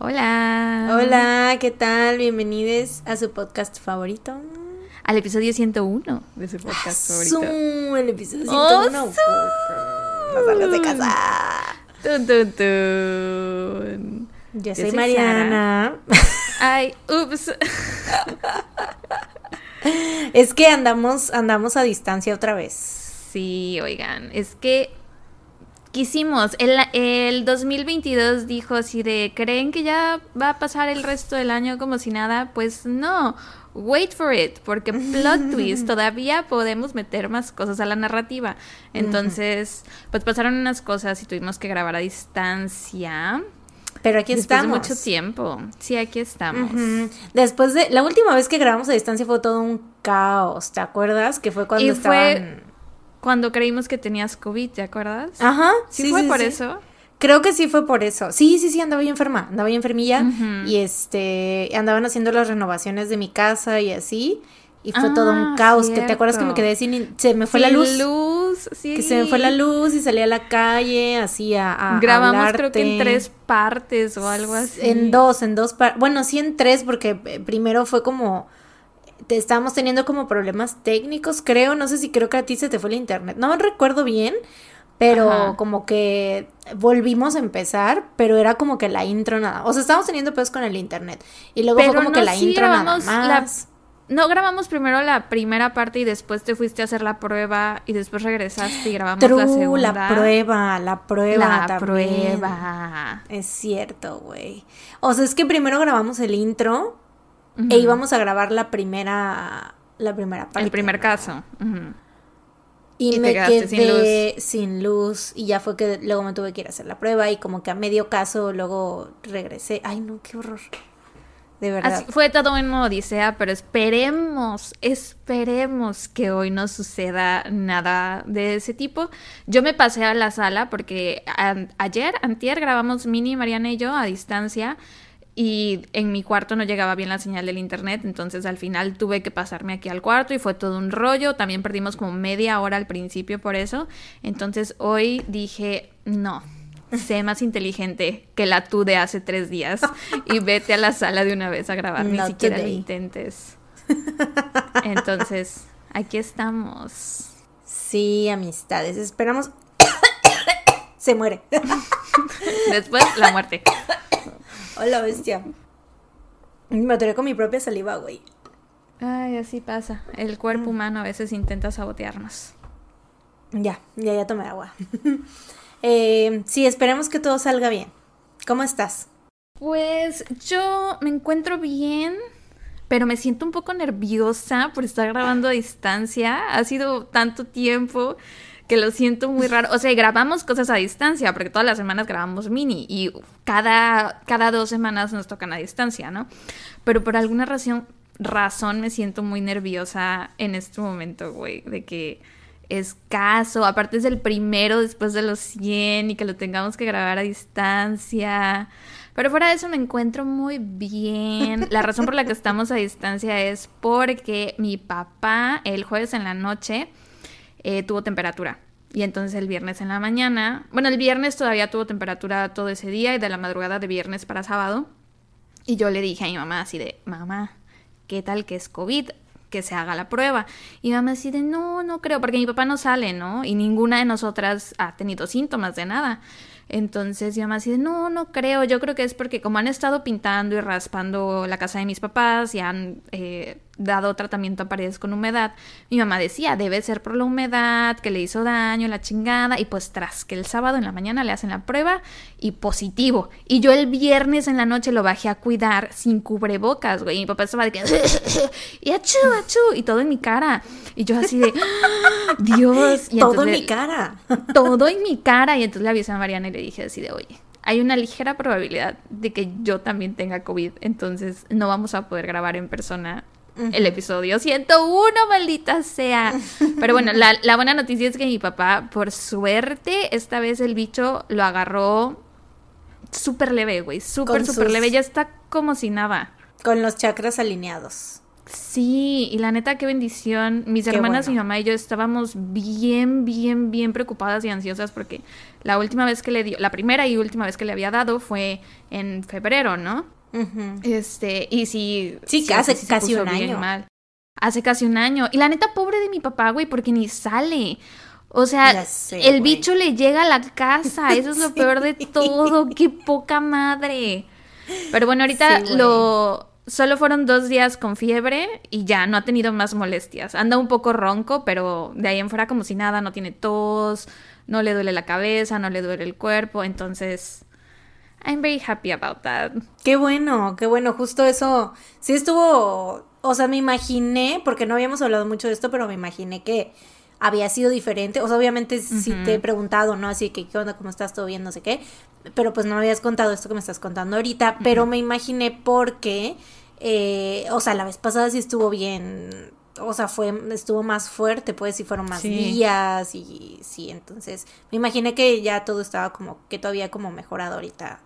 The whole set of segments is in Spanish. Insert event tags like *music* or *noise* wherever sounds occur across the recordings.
Hola. Hola, ¿qué tal? Bienvenidos a su podcast favorito. Al episodio 101 de su podcast favorito. el episodio 101. ¡Oh, No salgas de casa. Tun, tun, tun. Yo Yo soy soy Mariana. Ay, ups. *laughs* Es que andamos, andamos a distancia otra vez. Sí, oigan, es que quisimos, el, el 2022 dijo así de, ¿creen que ya va a pasar el resto del año como si nada? Pues no, wait for it, porque plot *laughs* twist, todavía podemos meter más cosas a la narrativa. Entonces, pues pasaron unas cosas y tuvimos que grabar a distancia. Pero aquí Después estamos. de mucho tiempo. Sí, aquí estamos. Después de la última vez que grabamos a distancia fue todo un caos, ¿te acuerdas? Que fue cuando Y fue- estaban Cuando creímos que tenías COVID, ¿te acuerdas? Ajá, ¿Sí, fue por sí. eso? Creo que sí fue por eso. Sí, sí, sí, andaba yo enferma, andaba yo enfermilla y este andaban haciendo las renovaciones de mi casa y así y fue Ah, todo un caos. Que te acuerdas que me quedé sin in- se me fue la luz, luz, sí. que se me fue la luz y salí a la calle así a, a Grabamos creo que en tres partes o algo así. En dos, en dos par- bueno, sí en tres porque eh, primero fue como te estábamos teniendo como problemas técnicos, creo, no sé si creo que a ti se te fue el internet. No recuerdo bien, pero Ajá. como que volvimos a empezar, pero era como que la intro nada. O sea, estábamos teniendo pedos con el internet y luego Pero fue como no, que la sí intro nada grabamos la- más. No, grabamos primero la primera parte y después te fuiste a hacer la prueba y después regresaste y grabamos True, la segunda. la prueba, la prueba La también. prueba. Es cierto, güey. O sea, es que primero grabamos el intro E íbamos a grabar la primera la primera parte. El primer caso. Y, me quedaste sin quedé sin luz. y ya fue que luego me tuve que ir a hacer la prueba y como que a medio caso luego regresé. Ay, no, qué horror. De verdad. Así- fue todo una odisea, pero esperemos, esperemos que hoy no suceda nada de ese tipo. Yo me pasé a la sala porque an- ayer, antier, grabamos Mini, Mariana y yo a distancia y en mi cuarto no llegaba bien la señal del internet, entonces al final tuve que pasarme aquí al cuarto y fue todo un rollo. También perdimos como media hora al principio por eso. Entonces hoy dije, no. Sé más inteligente que la tú de hace tres días y vete a la sala de una vez a grabar, ni Not siquiera lo intentes. Entonces, aquí estamos. Sí, amistades. Esperamos. *coughs* Se muere. Después, la muerte. Hola, bestia. Me atoré con mi propia saliva, güey. Ay, así pasa. El cuerpo humano a veces intenta sabotearnos. Ya, ya, ya tomé agua. *laughs* eh, sí, esperemos que todo salga bien. ¿Cómo estás? Pues yo me encuentro bien, pero me siento un poco nerviosa por estar grabando a distancia. Ha sido tanto tiempo que lo siento muy raro. O sea, grabamos cosas a distancia, porque todas las semanas grabamos mini y cada, cada dos semanas nos tocan a distancia, ¿no? Pero por alguna razón, razón me siento muy nerviosa en este momento, güey, de que escaso, aparte es el primero después de los 100 y que lo tengamos que grabar a distancia. Pero fuera de eso me encuentro muy bien. La razón por la que estamos a distancia es porque mi papá el jueves en la noche eh, tuvo temperatura. Y entonces el viernes en la mañana, bueno, el viernes todavía tuvo temperatura todo ese día y de la madrugada de viernes para sábado. Y yo le dije a mi mamá así de, mamá, ¿qué tal que es COVID? Que se haga la prueba. Y mamá así de, no, no creo, porque mi papá no sale, ¿no? Y ninguna de nosotras ha tenido síntomas de nada. Entonces mi mamá así de, no, no creo, yo creo que es porque como han estado pintando y raspando la casa de mis papás y han eh, dado tratamiento a paredes con humedad, mi mamá decía, debe ser por la humedad, que le hizo daño, la chingada, y pues tras que el sábado en la mañana le hacen la prueba y positivo. Y yo el viernes en la noche lo bajé a cuidar sin cubrebocas, güey, y mi papá estaba de que, *laughs* y achú, achú, y todo en mi cara. Y yo así de. Dios. Y Todo en mi cara. *laughs* todo en mi cara. Y entonces le avisé a Mariana y le dije así de, oye, hay una ligera probabilidad de que yo también tenga COVID, entonces no vamos a poder grabar en persona el episodio 101, maldita sea. *laughs* Pero bueno, la, la buena noticia es que mi papá, por suerte, esta vez el bicho lo agarró súper leve, güey, súper, súper leve, ya está como si nada. Con los chakras alineados. Sí, y la neta, qué bendición. Mis Qué hermanas, bueno. mi mamá y yo estábamos bien, bien, bien preocupadas y ansiosas porque la última vez que le dio, la primera y última vez que le había dado fue en febrero, ¿no? Este, y sí. Sí, hace casi un año. mal. Hace casi un año. Y la neta, pobre de mi papá, güey, porque ni sale. O sea, sé, el bicho le llega a la casa. *laughs* Eso es lo Sí. peor de todo. Qué poca madre. Pero bueno, ahorita lo. Solo fueron dos días con fiebre y ya no ha tenido más molestias. Anda un poco ronco, pero de ahí en fuera como si nada, no tiene tos, no le duele la cabeza, no le duele el cuerpo. Entonces, I'm very happy about that. Qué bueno, qué bueno, justo eso. Sí estuvo, o sea, me imaginé, porque no habíamos hablado mucho de esto, pero me imaginé que había sido diferente. O sea, obviamente sí te he preguntado, ¿no? Así que, ¿qué onda? ¿Cómo estás? ¿Todo bien? No sé qué. Pero pues no me habías contado esto que me estás contando ahorita, pero me imaginé porque, eh, o sea, la vez pasada sí estuvo bien. O sea, fue, estuvo más fuerte, pues, sí fueron más Sí. días y sí, entonces me imaginé que ya todo estaba como, que todavía como mejorado ahorita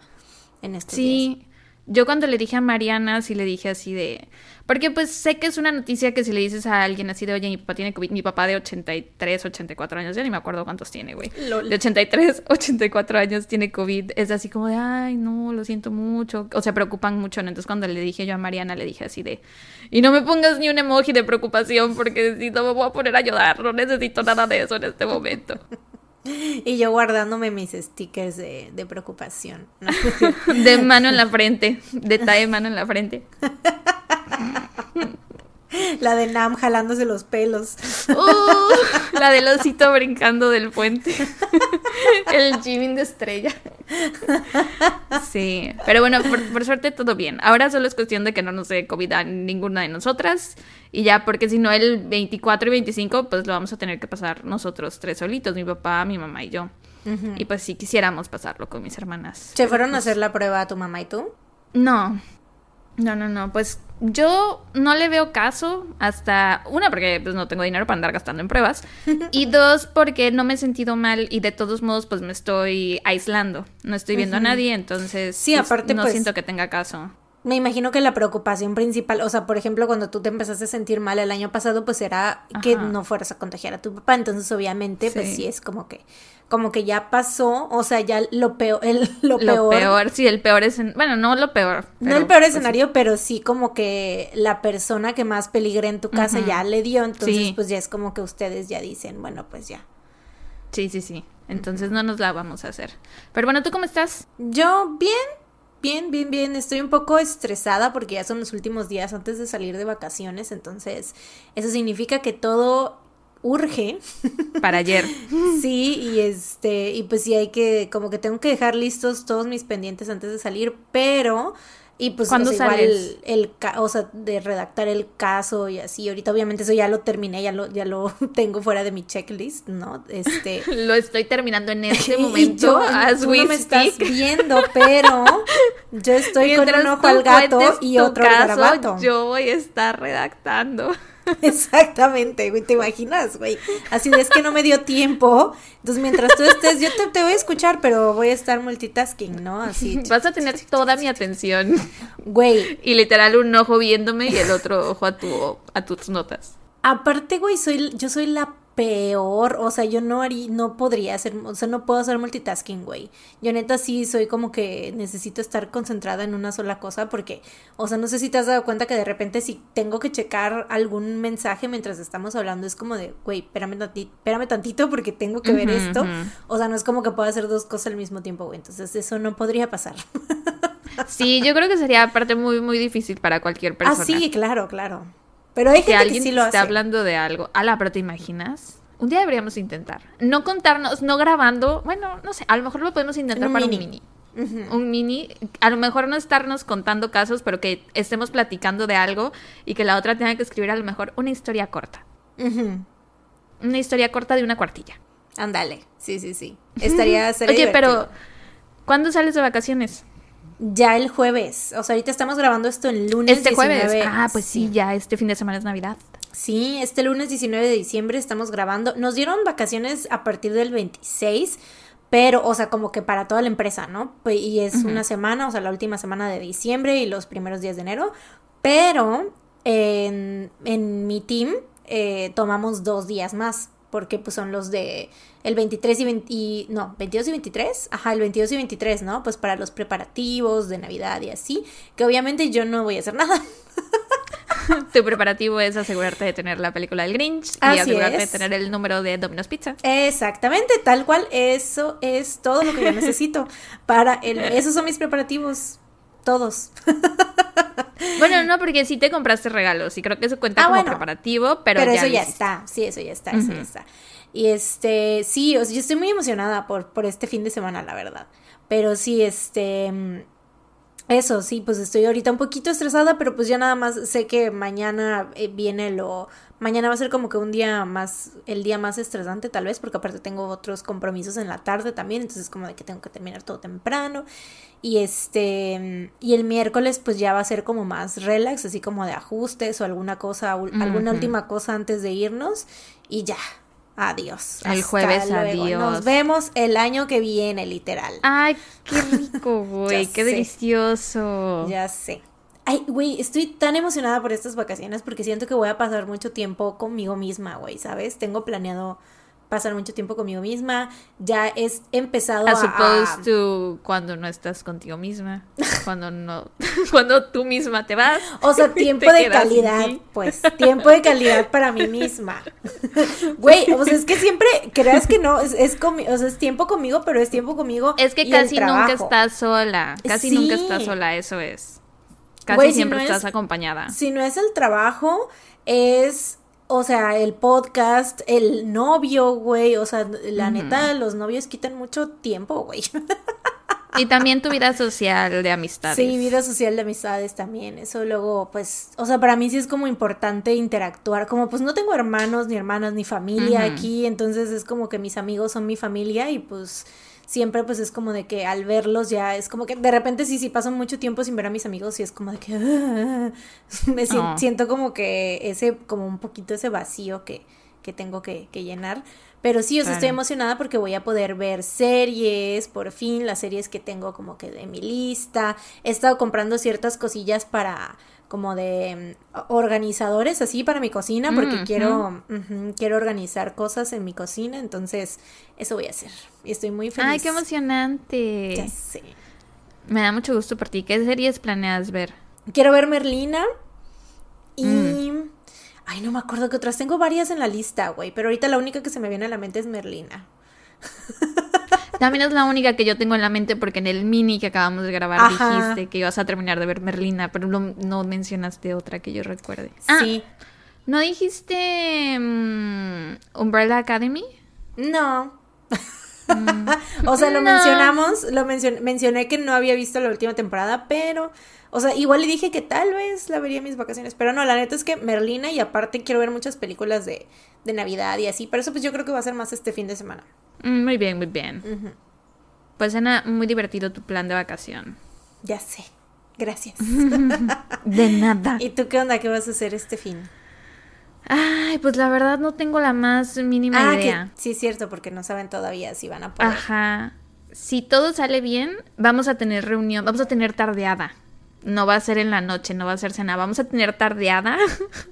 en estos días. Yo cuando le dije a Mariana, sí le dije así de... Porque pues sé que es una noticia que si le dices a alguien así de, oye, mi papá tiene COVID, mi papá de 83, 84 años, ya ni me acuerdo cuántos tiene, güey. De 83, 84 *laughs* años tiene COVID, es así como de, ay, no, lo siento mucho. O se preocupan mucho, ¿no? Entonces cuando le dije yo a Mariana, le dije así de, y no me pongas ni un emoji de preocupación porque si no me voy a poner a llorar, no necesito nada de eso en este momento. *laughs* *laughs* Y yo guardándome mis stickers de, de preocupación. ¿no? *laughs* De mano en la frente, detalle mano en la frente. *laughs* La de Nam jalándose los pelos. Uh, la del osito brincando del puente. El Jimmy de estrella. Sí, pero bueno, por, por suerte todo bien. Ahora solo es cuestión de que no nos dé COVID a ninguna de nosotras. Y ya, porque si no, el 24 y 25, pues lo vamos a tener que pasar nosotros tres solitos, mi papá, mi mamá y yo. Y pues sí quisiéramos pasarlo con mis hermanas. ¿Se fueron a Pues, hacer la prueba a tu mamá y tú? No, no, no, no. Pues yo no le veo caso hasta, una, porque pues no tengo dinero para andar gastando en pruebas, *laughs* y dos, porque no me he sentido mal y de todos modos pues me estoy aislando. No estoy viendo a nadie, entonces Sí, pues, aparte, no pues, siento que tenga caso. Me imagino que la preocupación principal, o sea, por ejemplo, cuando tú te empezaste a sentir mal el año pasado, pues era que no fueras a contagiar a tu papá. Entonces, obviamente, pues Sí. es como que, como que ya pasó, o sea, ya lo peor, el, *laughs* lo, Lo peor. peor, sí, el peor es, bueno, no lo peor. no el peor pues, escenario, pero sí como que la persona que más peligra en tu casa ya le dio, entonces Sí. pues ya es como que ustedes ya dicen, bueno, pues ya. Sí, sí, sí. Entonces no nos la vamos a hacer. Pero bueno, ¿tú cómo estás? Yo bien, bien, bien, bien. Estoy un poco estresada porque ya son los últimos días antes de salir de vacaciones, entonces eso significa que todo urge. Para ayer. *laughs* Sí, y este, y pues sí hay que, como que tengo que dejar listos todos mis pendientes antes de salir, pero, y pues, ¿Cuándo o sea, igual el, ca- o sea, de redactar el caso y así, ahorita obviamente eso ya lo terminé, ya lo, ya lo *laughs* tengo fuera de mi checklist, ¿no? Este, *laughs* Lo estoy terminando en *laughs* este y momento. yo, as tú no me estás viendo, pero yo estoy con Mientras un ojo al gato y otro al. Yo voy a estar redactando. *laughs* Exactamente, güey, ¿te imaginas, güey? Así de es que no me dio tiempo. Entonces, mientras tú estés, yo te, te voy a escuchar, pero voy a estar multitasking, ¿no? Así, *laughs* Vas a tener toda mi atención. güey. *laughs* Y literal un ojo viéndome y el otro ojo a tu a tus notas. Aparte, güey, soy, yo soy la peor, o sea, yo no haría, no podría hacer, o sea, no puedo hacer multitasking, güey. Yo neta sí soy como que necesito estar concentrada en una sola cosa porque, o sea, no sé si te has dado cuenta que de repente si tengo que checar algún mensaje mientras estamos hablando es como de, güey, espérame, tanti- espérame tantito porque tengo que ver esto. O sea, no es como que pueda hacer dos cosas al mismo tiempo, güey. Entonces eso no podría pasar. Sí, yo creo que sería aparte muy muy difícil para cualquier persona. Ah, sí, claro, claro. Pero hay que gente que alguien sí te lo esté hace. hablando de algo. Ala, pero ¿te imaginas? Un día deberíamos intentar. No contarnos, no grabando. Bueno, no sé, a lo mejor lo podemos intentar un para mini. un mini. Un mini, a lo mejor no estarnos contando casos, pero que estemos platicando de algo y que la otra tenga que escribir a lo mejor una historia corta. Una historia corta de una cuartilla. Ándale, sí, sí, sí. Estaría, Oye, pero. ¿cuándo sales de vacaciones? Ya el jueves. O sea, ahorita estamos grabando esto el lunes Este jueves. 19. Ah, pues sí, ya este fin de semana es Navidad. Sí, este lunes 19 de diciembre estamos grabando. Nos dieron vacaciones a partir del 26, pero, o sea, como que para toda la empresa, ¿no? Pues, y es una semana, o sea, la última semana de diciembre y los primeros días de enero. Pero en, en mi team eh, tomamos dos días más, porque pues son los de el 23 y 20, y, no, 22 y 23, ajá, el 22 y 23, ¿no? Pues para los preparativos de Navidad y así, que obviamente yo no voy a hacer nada. *laughs* tu preparativo es asegurarte de tener la película del Grinch y asegurarte de tener el número de Domino's Pizza. Exactamente, tal cual, eso es todo lo que yo necesito para el *laughs* esos son mis preparativos todos. *laughs* Bueno, no, porque sí te compraste regalos y creo que eso cuenta ah, como preparativo, pero, pero eso ya está, sí, eso ya está, eso ya está. Y este, sí, o sea, yo estoy muy emocionada por, por este fin de semana, la verdad. Pero sí, este, eso, sí, pues estoy ahorita un poquito estresada, pero pues ya nada más sé que mañana eh, viene lo... Mañana va a ser como que un día más, el día más estresante tal vez, porque aparte tengo otros compromisos en la tarde también, entonces como de que tengo que terminar todo temprano. Y este, y el miércoles pues ya va a ser como más relax, así como de ajustes o alguna cosa, alguna última cosa antes de irnos y ya, Adiós. El jueves, adiós. Nos vemos el año que viene, literal. Ay, qué rico, *laughs* güey. qué delicioso. Ya sé. Ay, güey, estoy tan emocionada por estas vacaciones porque siento que voy a pasar mucho tiempo conmigo misma, güey, ¿sabes? Tengo planeado pasar mucho tiempo conmigo misma. Ya es empezado As a... to cuando no estás contigo misma. Cuando no... *laughs* cuando tú misma te vas. O sea, *laughs* tiempo de calidad, pues. Tiempo de calidad para mí misma. *laughs* Güey, o sea, es que siempre creas que no, es, es, o sea, es tiempo conmigo, pero es tiempo conmigo Es que casi nunca estás sola. Casi nunca estás sola, eso es. Casi siempre estás acompañada. Si no es el trabajo, es o sea, el podcast, el novio, güey, o sea, la neta, los novios quitan mucho tiempo, güey. *laughs* Y también tu vida social de amistades. Sí, vida social de amistades también. Eso luego, pues, o sea, para mí sí es como importante interactuar. Como pues no tengo hermanos, ni hermanas, ni familia aquí, entonces es como que mis amigos son mi familia y pues siempre pues es como de que al verlos ya es como que de repente sí, sí paso mucho tiempo sin ver a mis amigos y es como de que *laughs* me siento, como que ese, como un poquito ese vacío que, que tengo que, que llenar. Pero sí, o sea, estoy emocionada porque voy a poder ver series, por fin, las series que tengo como que de mi lista. He estado comprando ciertas cosillas para como de mm, organizadores así para mi cocina porque mm, quiero quiero organizar cosas en mi cocina, entonces eso voy a hacer. Y estoy muy feliz. Ay, qué emocionante. Ya sé. Me da mucho gusto por ti. ¿Qué series planeas ver? Quiero ver Merlina y mm. ay, no me acuerdo qué otras. Tengo varias en la lista, güey, pero ahorita la única que se me viene a la mente es Merlina. *laughs* También es la única que yo tengo en la mente porque en el mini que acabamos de grabar dijiste que ibas a terminar de ver Merlina, pero no, mencionaste otra que yo recuerde. Ah, sí. ¿No dijiste mm, Umbrella Academy? No. Mm. *laughs* o sea, lo mencionamos, lo mencioné que no había visto la última temporada, pero, o sea, igual le dije que tal vez la vería en mis vacaciones, pero no, la neta es que Merlina y aparte quiero ver muchas películas de, de Navidad y así, pero eso pues yo creo que va a ser más este fin de semana. Mm, muy bien, muy bien. Pues suena muy divertido tu plan de vacación. Ya sé. Gracias. *laughs* de nada. ¿Y tú qué onda? ¿Qué vas a hacer este fin? Ay, pues la verdad no tengo la más mínima ah, idea. sí, es cierto, porque no saben todavía si van a poder. Ajá. Si todo sale bien, vamos a tener reunión, vamos a tener tardeada. No va a ser en la noche, no va a ser cena, vamos a tener tardeada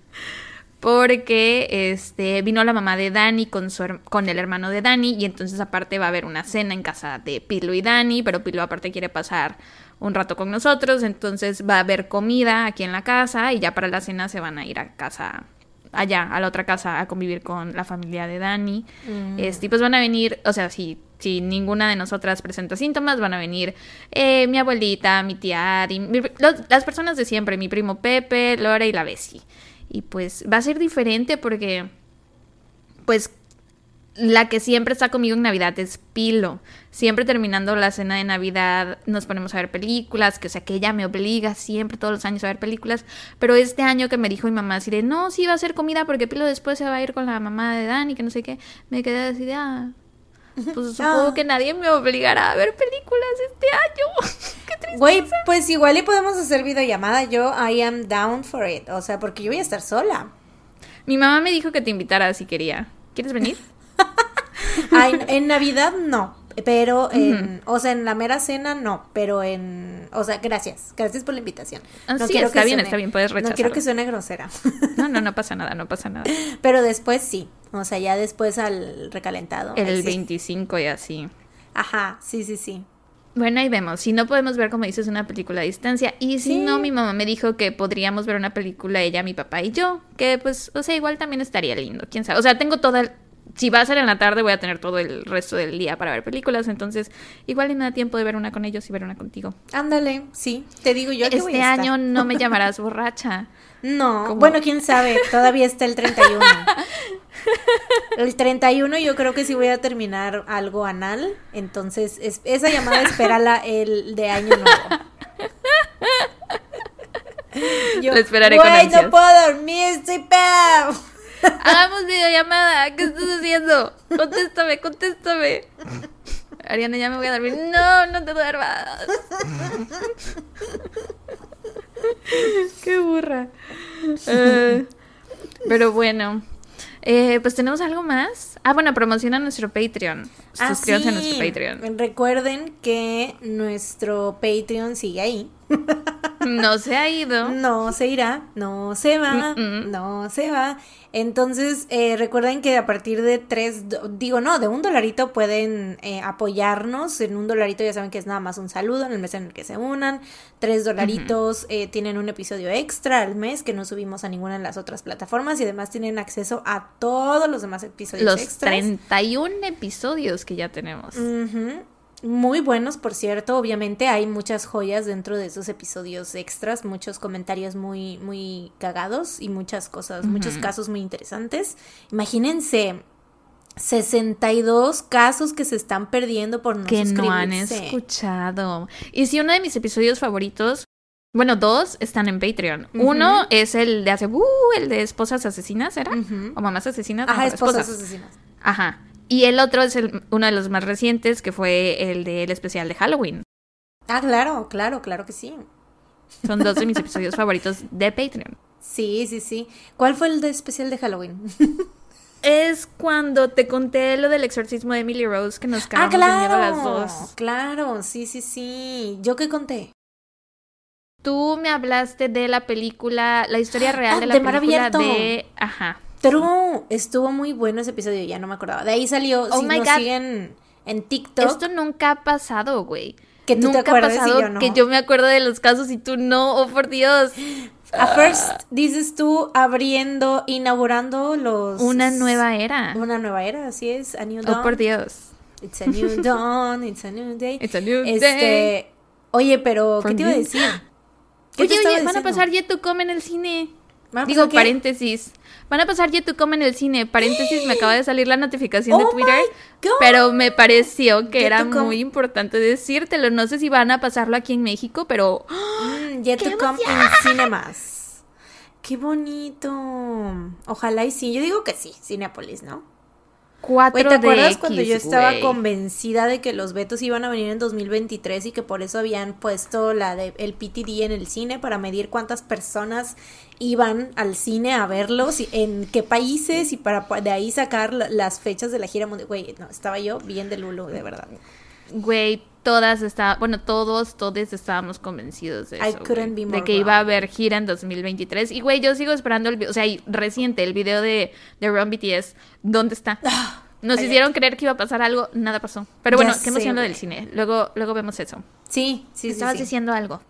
*laughs* porque este vino la mamá de Dani con su con el hermano de Dani y entonces aparte va a haber una cena en casa de Pilo y Dani, pero Pilo aparte quiere pasar un rato con nosotros, entonces va a haber comida aquí en la casa y ya para la cena se van a ir a casa allá, a la otra casa a convivir con la familia de Dani. Mm. Este, y pues van a venir, o sea, si si ninguna de nosotras presenta síntomas, van a venir eh, mi abuelita, mi tía, las personas de siempre, mi primo Pepe, Lora y la Bessie. Y pues va a ser diferente porque, pues, la que siempre está conmigo en Navidad es Pilo. Siempre terminando la cena de Navidad nos ponemos a ver películas, que o sea que ella me obliga siempre todos los años a ver películas. Pero este año que me dijo mi mamá así de, no, sí va a ser comida porque Pilo después se va a ir con la mamá de Dani, que no sé qué, me quedé así de, ah, pues supongo ah. que nadie me obligará a ver películas este año. *laughs* Qué triste. Güey, pues igual y podemos hacer videollamada. Yo, I am down for it. O sea, porque yo voy a estar sola. Mi mamá me dijo que te invitara si quería. ¿Quieres venir? *laughs* Ay, en Navidad no. pero en, o sea, en la mera cena no, pero en, o sea, gracias, gracias por la invitación. Ah, no sí, quiero está que bien, suene- está bien, puedes No quiero que suene grosera, No, no, no pasa nada, no pasa nada. *laughs* pero después sí, o sea, ya después al recalentado. El sí. 25 y así. Ajá, sí, sí, sí. Bueno, ahí vemos. Si no podemos ver, como dices, una película a distancia. Y si Sí. no, mi mamá me dijo que podríamos ver una película ella, mi papá y yo. Que pues, o sea, igual también estaría lindo. Quién sabe. O sea, tengo toda. el- Si va a ser en la tarde, voy a tener todo el resto del día para ver películas. Entonces, igual y me da tiempo de ver una con ellos y ver una contigo. Ándale, sí, te digo yo que voy Este a estar. año no me *laughs* llamarás borracha. No, bueno, quién sabe, todavía está el 31. *laughs* El 31 yo creo que sí voy a terminar algo anal, entonces es- esa llamada espérala el de año nuevo. *laughs* Yo, esperaré con "Güey, ansias". no puedo dormir, estoy pedo. *laughs* Hagamos videollamada. ¿Qué estás haciendo? Contéstame, contéstame. Ariana, ya me voy a dormir. No, no te duermas. *laughs* Qué burra. Eh, pero bueno. Eh, pues tenemos algo más. Ah, bueno, promociona nuestro Patreon. Ah, Suscríbanse a nuestro Patreon. Recuerden que nuestro Patreon sigue ahí. *laughs* *laughs* No se ha ido. No se irá, no se va, no se va. Entonces, eh, recuerden que a partir de tres, digo no, de un dolarito pueden eh, apoyarnos. En un dolarito ya saben que es nada más un saludo en el mes en el que se unan. Tres dolaritos eh, tienen un episodio extra al mes que no subimos a ninguna de las otras plataformas y además tienen acceso a todos los demás episodios Los extras. 31 episodios que ya tenemos. Muy buenos, por cierto. Obviamente hay muchas joyas dentro de esos episodios extras, muchos comentarios muy, muy cagados y muchas cosas, muchos casos muy interesantes. Imagínense 62 casos que se están perdiendo por no que no han escuchado. Y si uno de mis episodios favoritos, bueno, dos están en Patreon. Uno es el de hace, uh, el de esposas asesinas, ¿era? O mamás asesinas. no, Ajá, esposas asesinas. Ajá. Y el otro es el, uno de los más recientes, que fue el del especial de Halloween. Ah, claro, claro, claro que sí. Son dos de mis episodios favoritos de Patreon. Sí, sí, sí. ¿Cuál fue el de especial de Halloween? *laughs* Es cuando te conté lo del exorcismo de Emily Rose, que nos ah, cagamos de miedo a claro. las dos. Claro, sí, sí, sí. ¿Yo qué conté? Tú me hablaste de la película, la historia *gasps* real Ah, de la de película de... Ajá. True, estuvo muy bueno ese episodio, ya no me acordaba. De ahí salió, Oh si my nos God. siguen en TikTok, Esto nunca ha pasado, güey. que tú Nunca te ha y pasado yo no. que yo me acuerdo de los casos y tú no, oh por Dios. A first, dices tú, abriendo, inaugurando los... Una nueva era. Una nueva era, así es, a new dawn. Oh por Dios. It's a new *laughs* dawn, it's a new day. It's a new este, day. Oye, pero, ¿qué te iba a decir? *gasps* ¿Qué te Oye, oye, van a pasar Yetucom en el cine. ¿Van a Digo, qué? paréntesis. Van a pasar Yetucom en el cine. Paréntesis, me acaba de salir la notificación de Oh Twitter. Pero me pareció que era Yetucom. muy importante decírtelo. No sé si van a pasarlo aquí en México, pero Mm, yet ¡Qué to come in cinemas. Qué bonito. Ojalá y sí. Yo digo que sí, Cinepolis, ¿no? 4 Güey, ¿te acuerdas cuando yo estaba convencida de que los vetos iban a venir en 2023 y que por eso habían puesto la de el PTD en el cine para medir cuántas personas iban al cine a verlos y en qué países y para pa- de ahí sacar la- las fechas de la gira mundial? Güey, no, estaba yo bien de Lulu, de verdad. Güey, todas estaban, bueno, todos, todos estábamos convencidos de I eso. couldn't güey, de que iba a haber gira en 2023. Y güey, yo sigo esperando el video, o sea, reciente, el video de, de Run BTS. ¿Dónde está? Nos cállate. hicieron creer que iba a pasar algo, nada pasó. Pero bueno, qué emoción lo del cine. Luego, luego vemos eso. Sí, sí, sí. Estabas sí. diciendo algo.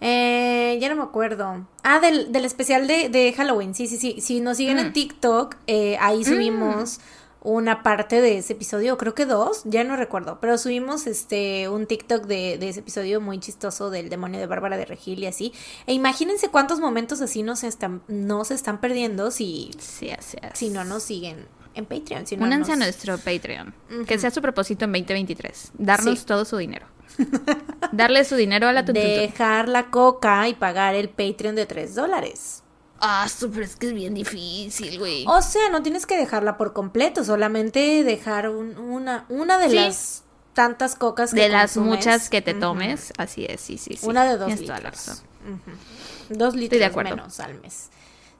Eh, ya no me acuerdo. Ah, del, del especial de, de Halloween. Sí, sí, sí. Si nos siguen en Mm. TikTok, eh, ahí subimos una parte de ese episodio, creo que dos, ya no recuerdo, pero subimos este un TikTok de, de ese episodio muy chistoso del demonio de Bárbara de Regil y así. E imagínense cuántos momentos así no se están, no se están perdiendo si, Sí, así es. si no nos siguen en Patreon. Si no Únanse a nos- nuestro Patreon. Que sea su propósito en 2023. Darnos Sí. todo su dinero. Darle su dinero a la. *laughs* Dejar la coca y pagar el Patreon de 3 dólares. Ah, súper, es que es bien difícil, güey. O sea, no tienes que dejarla por completo, solamente dejar un- una, una de Sí. las tantas cocas que de las muchas que te tomes, así es, sí, sí, sí. Una de dos Tienes litros. toda la razón. Ujú. Dos litros de acuerdo. menos al mes.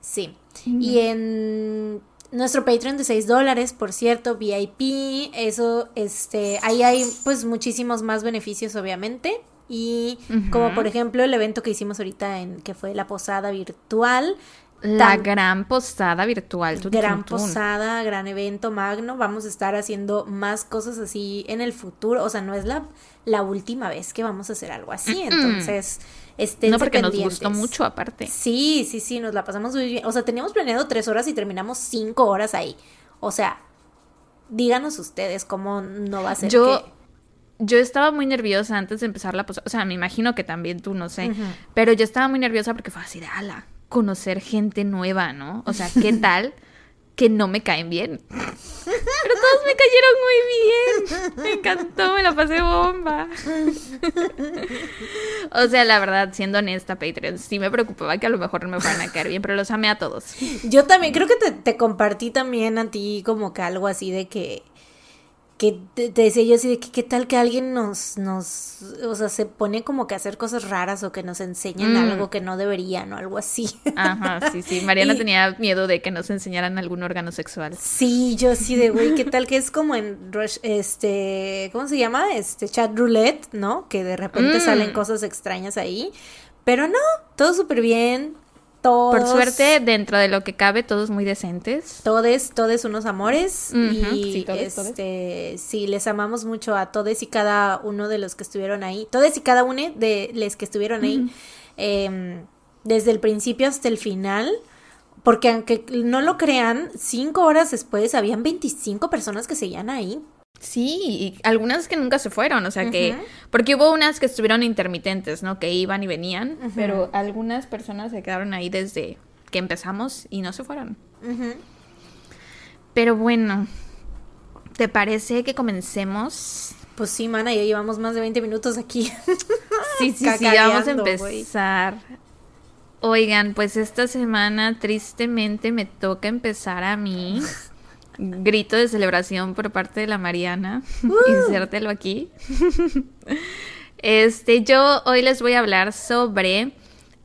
Sí. Y en nuestro Patreon de 6 dólares, por cierto, VIP, eso, este, ahí hay pues muchísimos más beneficios obviamente. Y como por ejemplo el evento que hicimos ahorita en que fue la posada virtual. La gran posada virtual. gran posada, gran evento magno. Vamos a estar haciendo más cosas así en el futuro. O sea, no es la, la última vez que vamos a hacer algo así. Entonces, no, porque nos gustó mucho aparte. Sí, sí, sí, nos la pasamos muy bien. O sea, teníamos planeado tres horas y terminamos cinco horas ahí. O sea, díganos ustedes cómo no va a ser yo, Yo estaba muy nerviosa antes de empezar la posada. O sea, me imagino que también tú, no sé. Pero yo estaba muy nerviosa porque fue así de ala, conocer gente nueva, ¿no? O sea, ¿qué *laughs* tal? que no me caen bien. Pero todos me cayeron muy bien. Me encantó, me la pasé bomba. *laughs* O sea, la verdad, siendo honesta, Patreon, sí me preocupaba que a lo mejor no me fueran a caer bien, pero los amé a todos. Yo también, creo que te, te compartí también a ti como que algo así de que que te, decía yo así de que qué tal que alguien nos, nos, o sea, se pone como que a hacer cosas raras o que nos enseñen mm. algo que no deberían o algo así. *laughs* Ajá, sí, sí. Mariana tenía miedo de que nos enseñaran algún órgano sexual. Sí, yo sí de, güey, qué tal que es como en Rush, este, ¿cómo se llama? Este, chat roulette, ¿no? Que de repente mm. salen cosas extrañas ahí. Pero no, todo súper bien, por suerte, dentro de lo que cabe, todos muy decentes. Todos, todos unos amores. y este, sí, les amamos mucho a todos y cada uno de los que estuvieron ahí. Todos y cada uno de los que estuvieron ahí. Em, desde el principio hasta el final. Porque aunque no lo crean, cinco horas después habían 25 personas que seguían ahí. Sí, y algunas que nunca se fueron, o sea que, porque hubo unas que estuvieron intermitentes, ¿no? Que iban y venían, pero algunas personas se quedaron ahí desde que empezamos y no se fueron. Pero bueno, ¿te parece que comencemos? Pues sí, mana, ya llevamos más de 20 minutos aquí. *laughs* sí, sí, sí, vamos a empezar. Oigan, pues esta semana tristemente me toca empezar a mí *laughs* grito de celebración por parte de la Mariana. *laughs* Uh. Insértelo aquí. este, yo hoy les voy a hablar sobre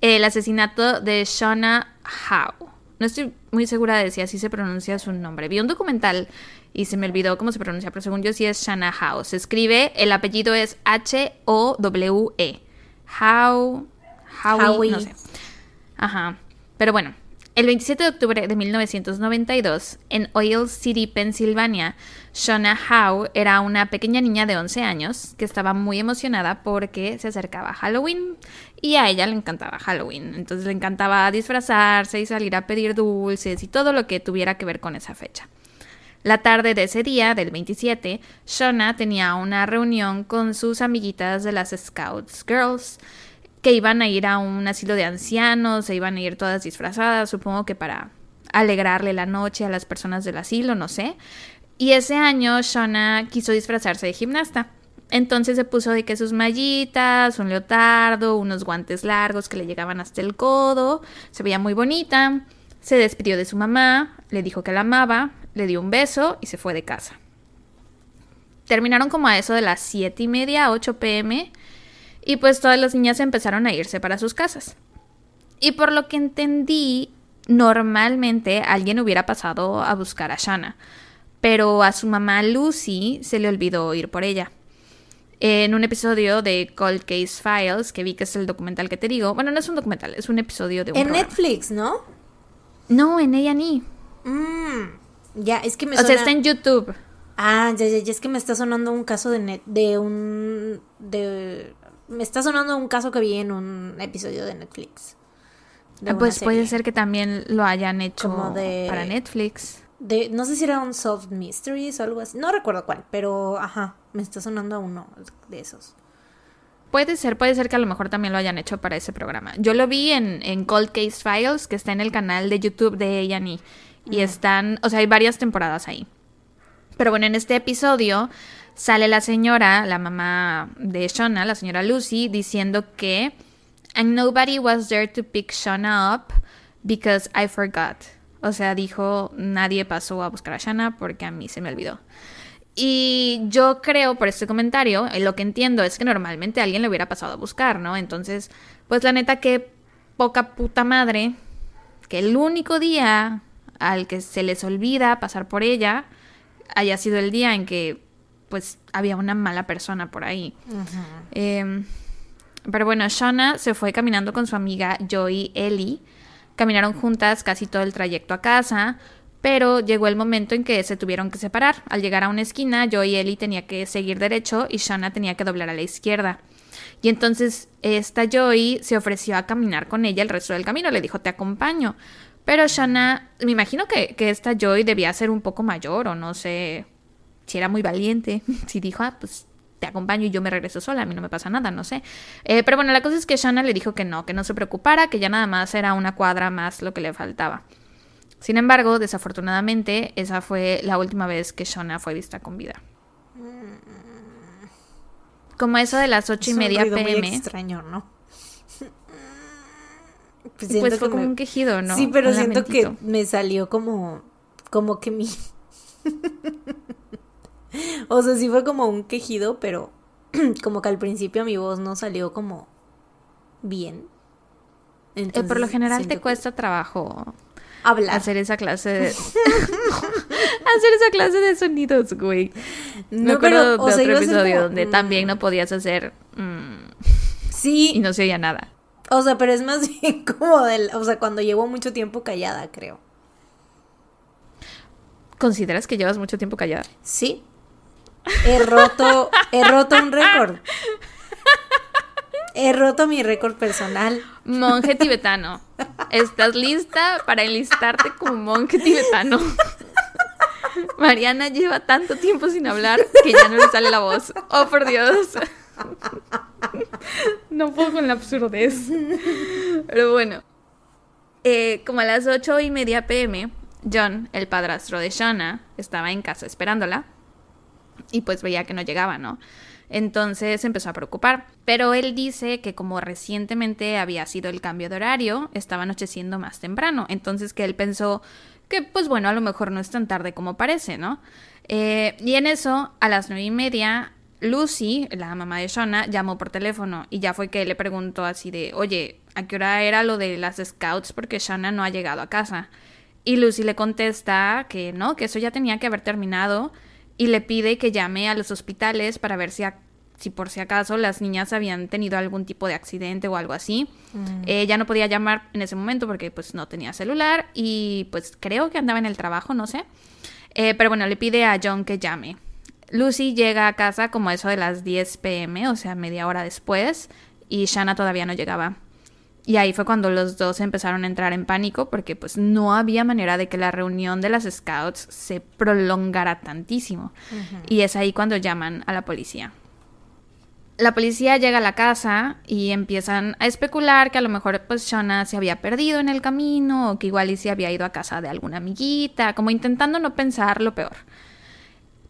el asesinato de Shauna Howe. No estoy muy segura de si así se pronuncia su nombre. Vi un documental y se me olvidó cómo se pronuncia, pero según yo sí es Shana Howe. Se escribe, el apellido es H-O-W-E. How, Howie, no sé. Ajá. Pero bueno, el 27 de octubre de 1992, en Oil City, Pensilvania, Shona Howe era una pequeña niña de 11 años que estaba muy emocionada porque se acercaba Halloween y a ella le encantaba Halloween. Entonces le encantaba disfrazarse y salir a pedir dulces y todo lo que tuviera que ver con esa fecha. La tarde de ese día, del 27, Shona tenía una reunión con sus amiguitas de las Scouts Girls que iban a ir a un asilo de ancianos, se iban a ir todas disfrazadas, supongo que para alegrarle la noche a las personas del asilo, no sé. Y ese año Shona quiso disfrazarse de gimnasta. Entonces se puso de que sus mallitas, un leotardo, unos guantes largos que le llegaban hasta el codo, se veía muy bonita. Se despidió de su mamá, le dijo que la amaba, le dio un beso y se fue de casa. Terminaron como a eso de las 7 y media, 8 pm, y pues todas las niñas empezaron a irse para sus casas. Y por lo que entendí, normalmente alguien hubiera pasado a buscar a Shanna, pero a su mamá Lucy se le olvidó ir por ella. En un episodio de Cold Case Files, que vi que es el documental que te digo, bueno, no es un documental, es un episodio de un En Netflix, ¿no? No, en A&E. Mm, ya, es que me O sea, está en YouTube. Ah, ya, ya, ya, es que me está sonando un caso de, net, de un... de me está sonando un caso que vi en un episodio de Netflix. Ah, pues puede ser que también lo hayan hecho para Netflix. De, no sé si era un Solved Mysteries o algo así. No recuerdo cuál, pero ajá, me está sonando a uno de esos. Puede ser, puede ser que a lo mejor también lo hayan hecho para ese programa. Yo lo vi en, en Cold Case Files, que está en el canal de YouTube de ella y, y están, o sea, hay varias temporadas ahí. Pero bueno, en este episodio sale la señora, la mamá de Shona, la señora Lucy, diciendo que and nobody was there to pick Shona up because I forgot. O sea, dijo, nadie pasó a buscar a Shana porque a mí se me olvidó. Y yo creo por este comentario, eh, lo que entiendo es que normalmente alguien le hubiera pasado a buscar, ¿no? Entonces, pues la neta que poca puta madre que el único día al que se les olvida pasar por ella haya sido el día en que pues había una mala persona por ahí. Em, pero bueno, Shauna se fue caminando con su amiga Joy Ellie. Caminaron juntas casi todo el trayecto a casa, pero llegó el momento en que se tuvieron que separar. Al llegar a una esquina, Joy y Ellie tenía que seguir derecho y Shauna tenía que doblar a la izquierda. Y entonces esta Joy se ofreció a caminar con ella el resto del camino. Le dijo, te acompaño. Pero Shana, me imagino que, esta Joy debía ser un poco mayor o no sé si era muy valiente. *laughs* Si dijo, ah, pues te acompaño y yo me regreso sola, a mí no me pasa nada, no sé. Eh, pero bueno, la cosa es que Shana le dijo que no, que no se preocupara, que ya nada más era una cuadra más lo que le faltaba. Sin embargo, desafortunadamente, esa fue la última vez que Shana fue vista con vida. Como eso de las ocho y media pm. Muy extraño, ¿no? *laughs* Pues, pues fue como un quejido, ¿no? Sí, pero siento que me salió como, como que mi... *laughs* *laughs* o sea, sí fue como un quejido, pero *clears throat* como que al principio mi voz no salió como bien. Eh, por lo general te cuesta trabajo hablar. Hacer esa clase de... *laughs* *laughs* hacer esa clase de sonidos, güey. No, Me pero, de otro episodio donde también mm. no podías hacer... Mm, sí. Y no se oía nada. O sea, pero es más bien como del, o sea, cuando llevo mucho tiempo callada, creo. ¿Consideras que llevas mucho tiempo callada? Sí. He roto, he roto un récord. He roto mi récord personal. Monje tibetano. ¿Estás lista para enlistarte como monje tibetano? Mariana lleva tanto tiempo sin hablar que ya no le sale la voz. Oh, por Dios. no puedo con la absurdez. Pero bueno. Eh, como a las ocho y media pm, John, el padrastro de Shauna, estaba en casa esperándola. Y pues veía que no llegaba, ¿no? Entonces empezó a preocupar. Pero él dice que como recientemente había sido el cambio de horario, estaba anocheciendo más temprano. Entonces que él pensó que pues bueno, a lo mejor no es tan tarde como parece, ¿no? Eh, y en eso, a las nueve y media, Lucy, la mamá de Shona, llamó por teléfono y ya fue que le preguntó así de, oye, ¿a qué hora era lo de las scouts? Porque Shona no ha llegado a casa. Y Lucy le contesta que no, que eso ya tenía que haber terminado y le pide que llame a los hospitales para ver si, si por si acaso las niñas habían tenido algún tipo de accidente o algo así. Mm. Ella no podía llamar en ese momento porque pues no tenía celular y pues creo que andaba en el trabajo, no sé. Eh, pero bueno, le pide a John que llame. Lucy llega a casa como eso de las 10 pm, o sea, media hora después, y Shanna todavía no llegaba. Y ahí fue cuando los dos empezaron a entrar en pánico porque pues no había manera de que la reunión de las scouts se prolongara tantísimo. Y es ahí cuando llaman a la policía. La policía llega a la casa y empiezan a especular que a lo mejor pues Shauna se había perdido en el camino o que igual y se había ido a casa de alguna amiguita, como intentando no pensar lo peor.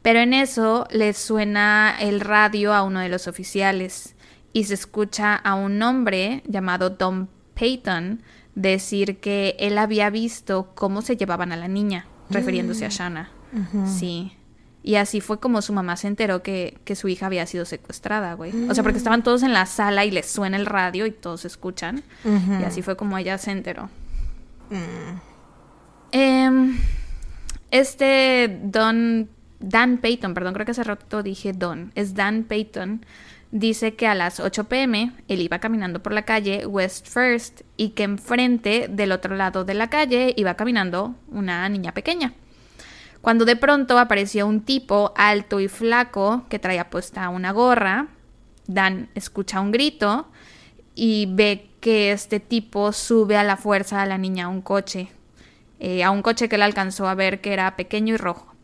Pero en eso le suena el radio a uno de los oficiales y se escucha a un hombre llamado Tom Payton decir que él había visto cómo se llevaban a la niña, refiriéndose a mm. Shanna. Sí. Y así fue como su mamá se enteró que, su hija había sido secuestrada, güey. O sea, porque estaban todos en la sala y les suena el radio y todos escuchan. Y así fue como ella se enteró. Mm. Em, este Don Dan Payton, perdón, creo que hace rato dije Don, es Dan Payton, dice que a las 8 pm él iba caminando por la calle West First y que enfrente del otro lado de la calle iba caminando una niña pequeña. Cuando de pronto apareció un tipo alto y flaco que traía puesta una gorra, Dan escucha un grito y ve que este tipo sube a la fuerza a la niña a un coche, eh, a un coche que él alcanzó a ver que era pequeño y rojo.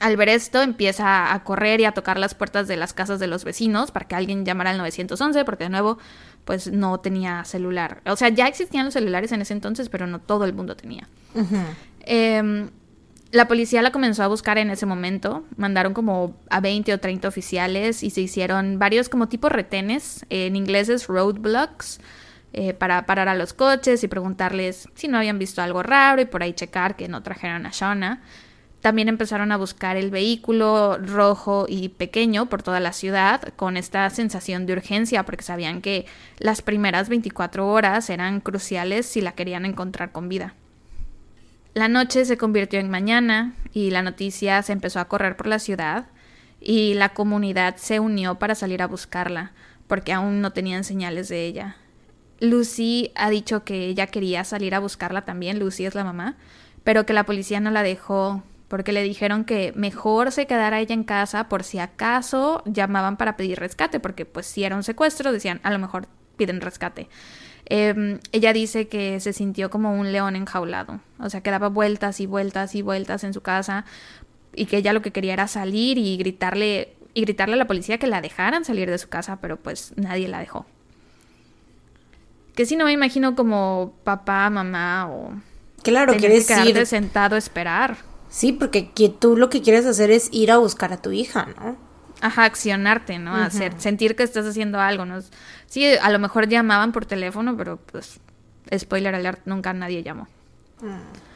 Al ver esto, empieza a correr y a tocar las puertas de las casas de los vecinos para que alguien llamara al 911, porque de nuevo, pues no tenía celular. O sea, ya existían los celulares en ese entonces, pero no todo el mundo tenía. Em, la policía la comenzó a buscar en ese momento. Mandaron como a 20 o 30 oficiales y se hicieron varios como tipos retenes, en inglés es roadblocks, eh, para parar a los coches y preguntarles si no habían visto algo raro y por ahí checar que no trajeran a Shauna. También empezaron a buscar el vehículo rojo y pequeño por toda la ciudad con esta sensación de urgencia porque sabían que las primeras 24 horas eran cruciales si la querían encontrar con vida. La noche se convirtió en mañana y la noticia se empezó a correr por la ciudad y la comunidad se unió para salir a buscarla porque aún no tenían señales de ella. Lucy ha dicho que ella quería salir a buscarla también, Lucy es la mamá, pero que la policía no la dejó porque le dijeron que mejor se quedara ella en casa por si acaso llamaban para pedir rescate, porque pues si era un secuestro decían a lo mejor piden rescate. Em, ella dice que se sintió como un león enjaulado, o sea que daba vueltas y vueltas y vueltas en su casa y que ella lo que quería era salir y gritarle y gritarle a la policía que la dejaran salir de su casa, pero pues nadie la dejó. Que si no me imagino como papá, mamá o claro, quieres quedarte sentado a esperar. Sí, porque tú lo que quieres hacer es ir a buscar a tu hija, ¿no? Ajá, accionarte, ¿no? Hacer, sentir que estás haciendo algo, ¿no? Sí, a lo mejor llamaban por teléfono, pero pues, spoiler alert, nunca nadie llamó. Mm.